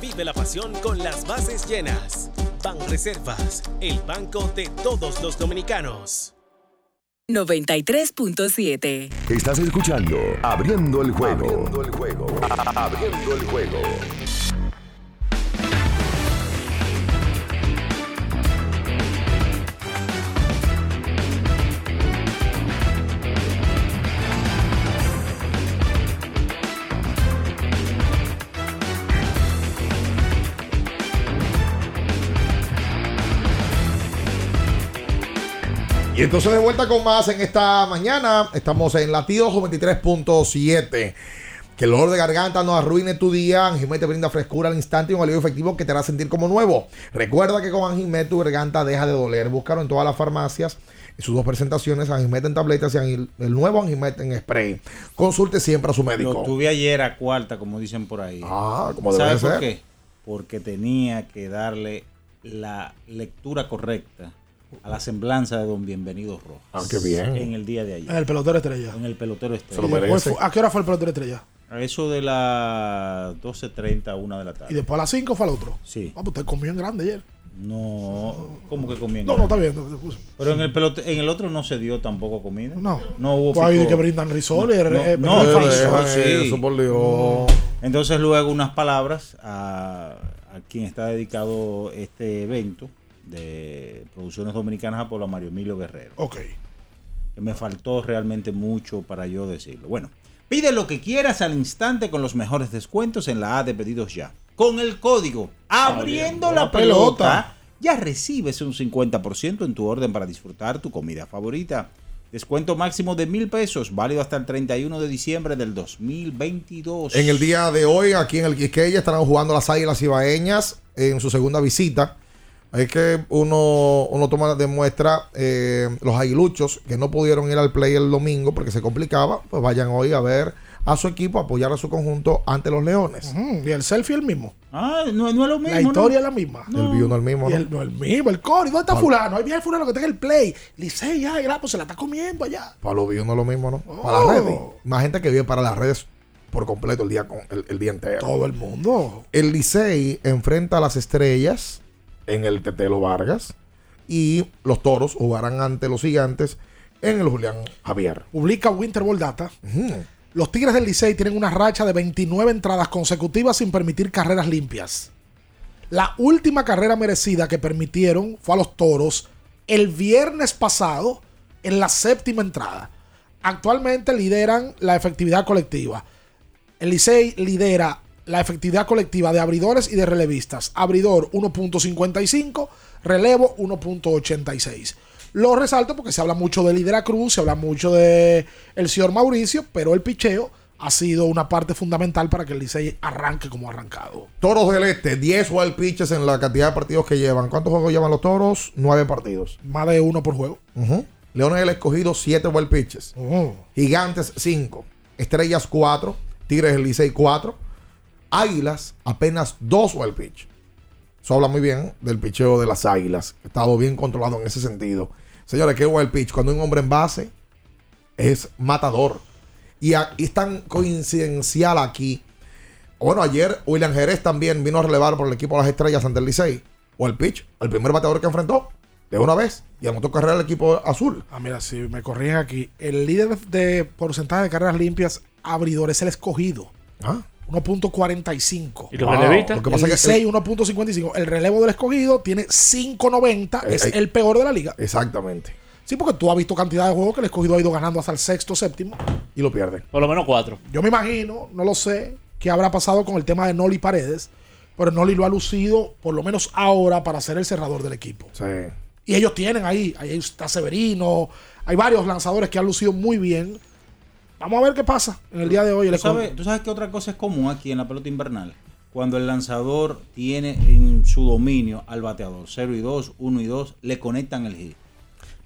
Speaker 9: Vive la pasión con las bases llenas. Ban Reservas, el banco de todos los dominicanos.
Speaker 3: 93.7.
Speaker 2: Estás escuchando Abriendo el juego. Abriendo el juego. Abriendo el juego.
Speaker 12: Y entonces de vuelta con más en esta mañana. Estamos en latidos 23.7. Que el olor de garganta no arruine tu día. Anjimet te brinda frescura al instante y un alivio efectivo que te hará sentir como nuevo. Recuerda que con Anjimet tu garganta deja de doler. Búscalo en todas las farmacias. En sus dos presentaciones, Anjimet en tabletas y el nuevo Anjimet en spray. Consulte siempre a su médico.
Speaker 1: Lo tuve ayer a cuarta, como dicen por ahí.
Speaker 12: Ah, como
Speaker 1: ¿Sabe
Speaker 12: debe
Speaker 1: por
Speaker 12: ser.
Speaker 1: qué? Porque tenía que darle la lectura correcta a la semblanza de don Bienvenido Rojas.
Speaker 12: Ah, qué bien.
Speaker 1: En el día de ayer.
Speaker 10: En el pelotero estrella.
Speaker 1: En el pelotero estrella.
Speaker 10: ¿A qué hora fue el pelotero estrella?
Speaker 1: A eso de las 12.30 a 1 de la tarde.
Speaker 10: Y después a las 5 fue al otro.
Speaker 1: Sí.
Speaker 10: Ah, pues usted comió en grande ayer.
Speaker 1: No, ¿cómo que en
Speaker 10: No, no, está bien. no, pues,
Speaker 1: Pero en el pelote, en el otro no se dio tampoco comida.
Speaker 10: No.
Speaker 1: No hubo
Speaker 10: Pues ahí
Speaker 1: picor.
Speaker 10: que brindan risol y
Speaker 1: No,
Speaker 10: eh,
Speaker 1: no,
Speaker 10: eh,
Speaker 1: frisol,
Speaker 10: eh,
Speaker 1: sí.
Speaker 12: eso, por Dios.
Speaker 1: Entonces luego unas palabras a, a quien está dedicado este evento de Producciones Dominicanas a Pueblo Mario Emilio Guerrero.
Speaker 10: Ok.
Speaker 1: Que me faltó realmente mucho para yo decirlo. Bueno, pide lo que quieras al instante con los mejores descuentos en la A de pedidos ya. Con el código abriendo la pelota, ya recibes un 50% en tu orden para disfrutar tu comida favorita. Descuento máximo de mil pesos, válido hasta el 31 de diciembre del 2022.
Speaker 12: En el día de hoy, aquí en el Quisqueya, estarán jugando las Águilas Ibaeñas en su segunda visita. Es que uno, uno toma de muestra eh, los aguiluchos que no pudieron ir al play el domingo porque se complicaba. Pues vayan hoy a ver a su equipo, apoyar a su conjunto ante los Leones.
Speaker 10: Y el selfie el mismo.
Speaker 1: Ah, no, no es lo mismo.
Speaker 10: La historia
Speaker 1: ¿no?
Speaker 10: es la misma.
Speaker 12: El view no es el mismo,
Speaker 10: Y
Speaker 12: ¿no?
Speaker 10: el, no, el mismo, el Cori. ¿Dónde está
Speaker 12: Pablo.
Speaker 10: fulano? Ahí viene el fulano que está en el play. Licey, ya, ya, pues se la está comiendo allá.
Speaker 12: Para los views no es lo mismo, ¿no? Para
Speaker 10: Oh.
Speaker 12: las redes. Más gente que vive para las redes por completo el día, con, el, el día entero.
Speaker 10: Todo el mundo.
Speaker 12: El Licey enfrenta a las estrellas en el Tetelo Vargas y los toros jugarán ante los gigantes en el Julián Javier.
Speaker 10: Publica Winter Ball Data. Los Tigres del Licey tienen una racha de 29 entradas consecutivas sin permitir carreras limpias. La última carrera merecida que permitieron fue a los Toros el viernes pasado en la séptima entrada. Actualmente lideran la efectividad colectiva. El Licey lidera la efectividad colectiva de abridores y de relevistas. Abridor 1.55, relevo 1.86. Lo resalto porque se habla mucho de Lidera Cruz, se habla mucho de el señor Mauricio, pero el picheo ha sido una parte fundamental para que el Licey arranque como ha arrancado.
Speaker 12: Toros del Este, 10 wild pitches en la cantidad de partidos que llevan. ¿Cuántos juegos llevan los toros? 9 partidos.
Speaker 10: Más de uno por juego.
Speaker 12: Ujú. Leones del Escogido, 7 wild pitches. Gigantes, 5. Estrellas, 4. Tigres del Licey, 4. Águilas, apenas 2 wild pitch. Eso habla muy bien del picheo de las águilas. Ha estado bien controlado en ese sentido. Señores, que wild pitch, cuando un hombre en base es matador. Y, a- y es tan coincidencial aquí. Bueno, ayer William Jerez también vino a relevar por el equipo de las estrellas ante el Licey. O el pitch, el primer bateador que enfrentó de una vez y anotó carrera al equipo azul.
Speaker 10: Ah, mira, si me corrigen aquí, el líder de porcentaje de carreras limpias abridor es el escogido.
Speaker 12: Ah.
Speaker 10: 1.45.
Speaker 13: ¿Y los relevistas?
Speaker 12: Lo que pasa
Speaker 10: el
Speaker 12: es que-
Speaker 10: Licey 1.55. El relevo del escogido tiene 5.90.
Speaker 12: Eh,
Speaker 10: es
Speaker 12: eh.
Speaker 10: el peor de la liga.
Speaker 12: Exactamente.
Speaker 10: Sí, porque tú has visto cantidad de juegos que el escogido ha ido ganando hasta el sexto, séptimo.
Speaker 12: Y lo pierden.
Speaker 13: Por lo menos cuatro.
Speaker 10: Yo me imagino, no lo sé, qué habrá pasado con el tema de Noli Paredes. Pero Noli lo ha lucido, por lo menos ahora, para ser el cerrador del equipo.
Speaker 12: Sí.
Speaker 10: Y ellos tienen ahí, ahí está Severino, hay varios lanzadores que han lucido muy bien. Vamos a ver qué pasa en el día de hoy. el
Speaker 1: ¿Tú sabes, tú sabes que otra cosa es común aquí en la pelota invernal. Cuando el lanzador tiene en su dominio al bateador 0 y 2, 1 y 2, le conectan el hit.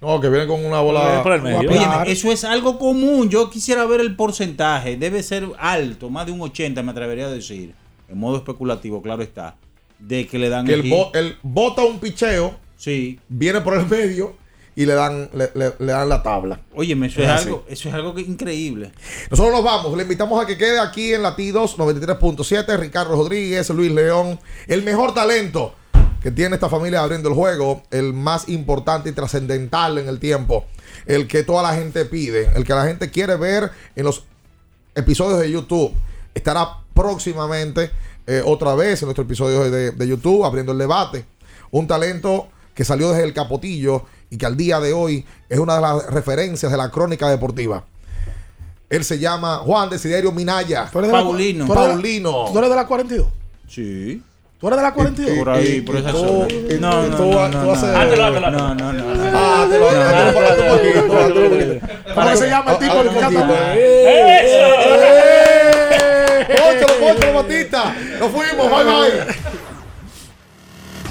Speaker 12: No, que viene con una bola.
Speaker 13: Por el medio.
Speaker 1: Óyeme, eso es algo común. Yo quisiera ver el porcentaje. Debe ser alto, más de un 80, me atrevería a decir. En modo especulativo, claro está. De que le dan
Speaker 12: Que el,
Speaker 1: hit.
Speaker 12: bo- el bota un picheo,
Speaker 1: Sí.
Speaker 12: viene por el medio y le dan, le, le- le dan la tabla.
Speaker 1: Óyeme, eso
Speaker 12: Es
Speaker 1: algo, eso es algo que increíble.
Speaker 12: Nosotros nos vamos. Le invitamos a que quede aquí en Latidos 93.7. Ricardo Rodríguez, Luis León. El mejor talento que tiene esta familia abriendo el juego. El más importante y trascendental en el tiempo. El que toda la gente pide. El que la gente quiere ver en los episodios de YouTube. Estará próximamente eh, otra vez en nuestro episodio de, de YouTube abriendo el debate. Un talento que salió desde el capotillo y que al día de hoy es una de las referencias de la crónica deportiva. Él se llama Juan Desiderio Minaya.
Speaker 10: ¿Tú eres de la-
Speaker 1: Paulino.
Speaker 10: tú eres de la-
Speaker 12: Paulino.
Speaker 10: ¿Tú eres de la 42?
Speaker 1: Sí.
Speaker 10: ¿Tú ¿Tú eres de la 42?
Speaker 1: Por ahí, por esa zona.
Speaker 10: No, no, no, no, no.
Speaker 1: No, no, no, no.
Speaker 10: Ah, te lo. ¿Cómo se llama el tipo que canta?
Speaker 12: ¡Pónchalo, pónchalo, Batista! ¡Nos fuimos! ¡Bye, bye!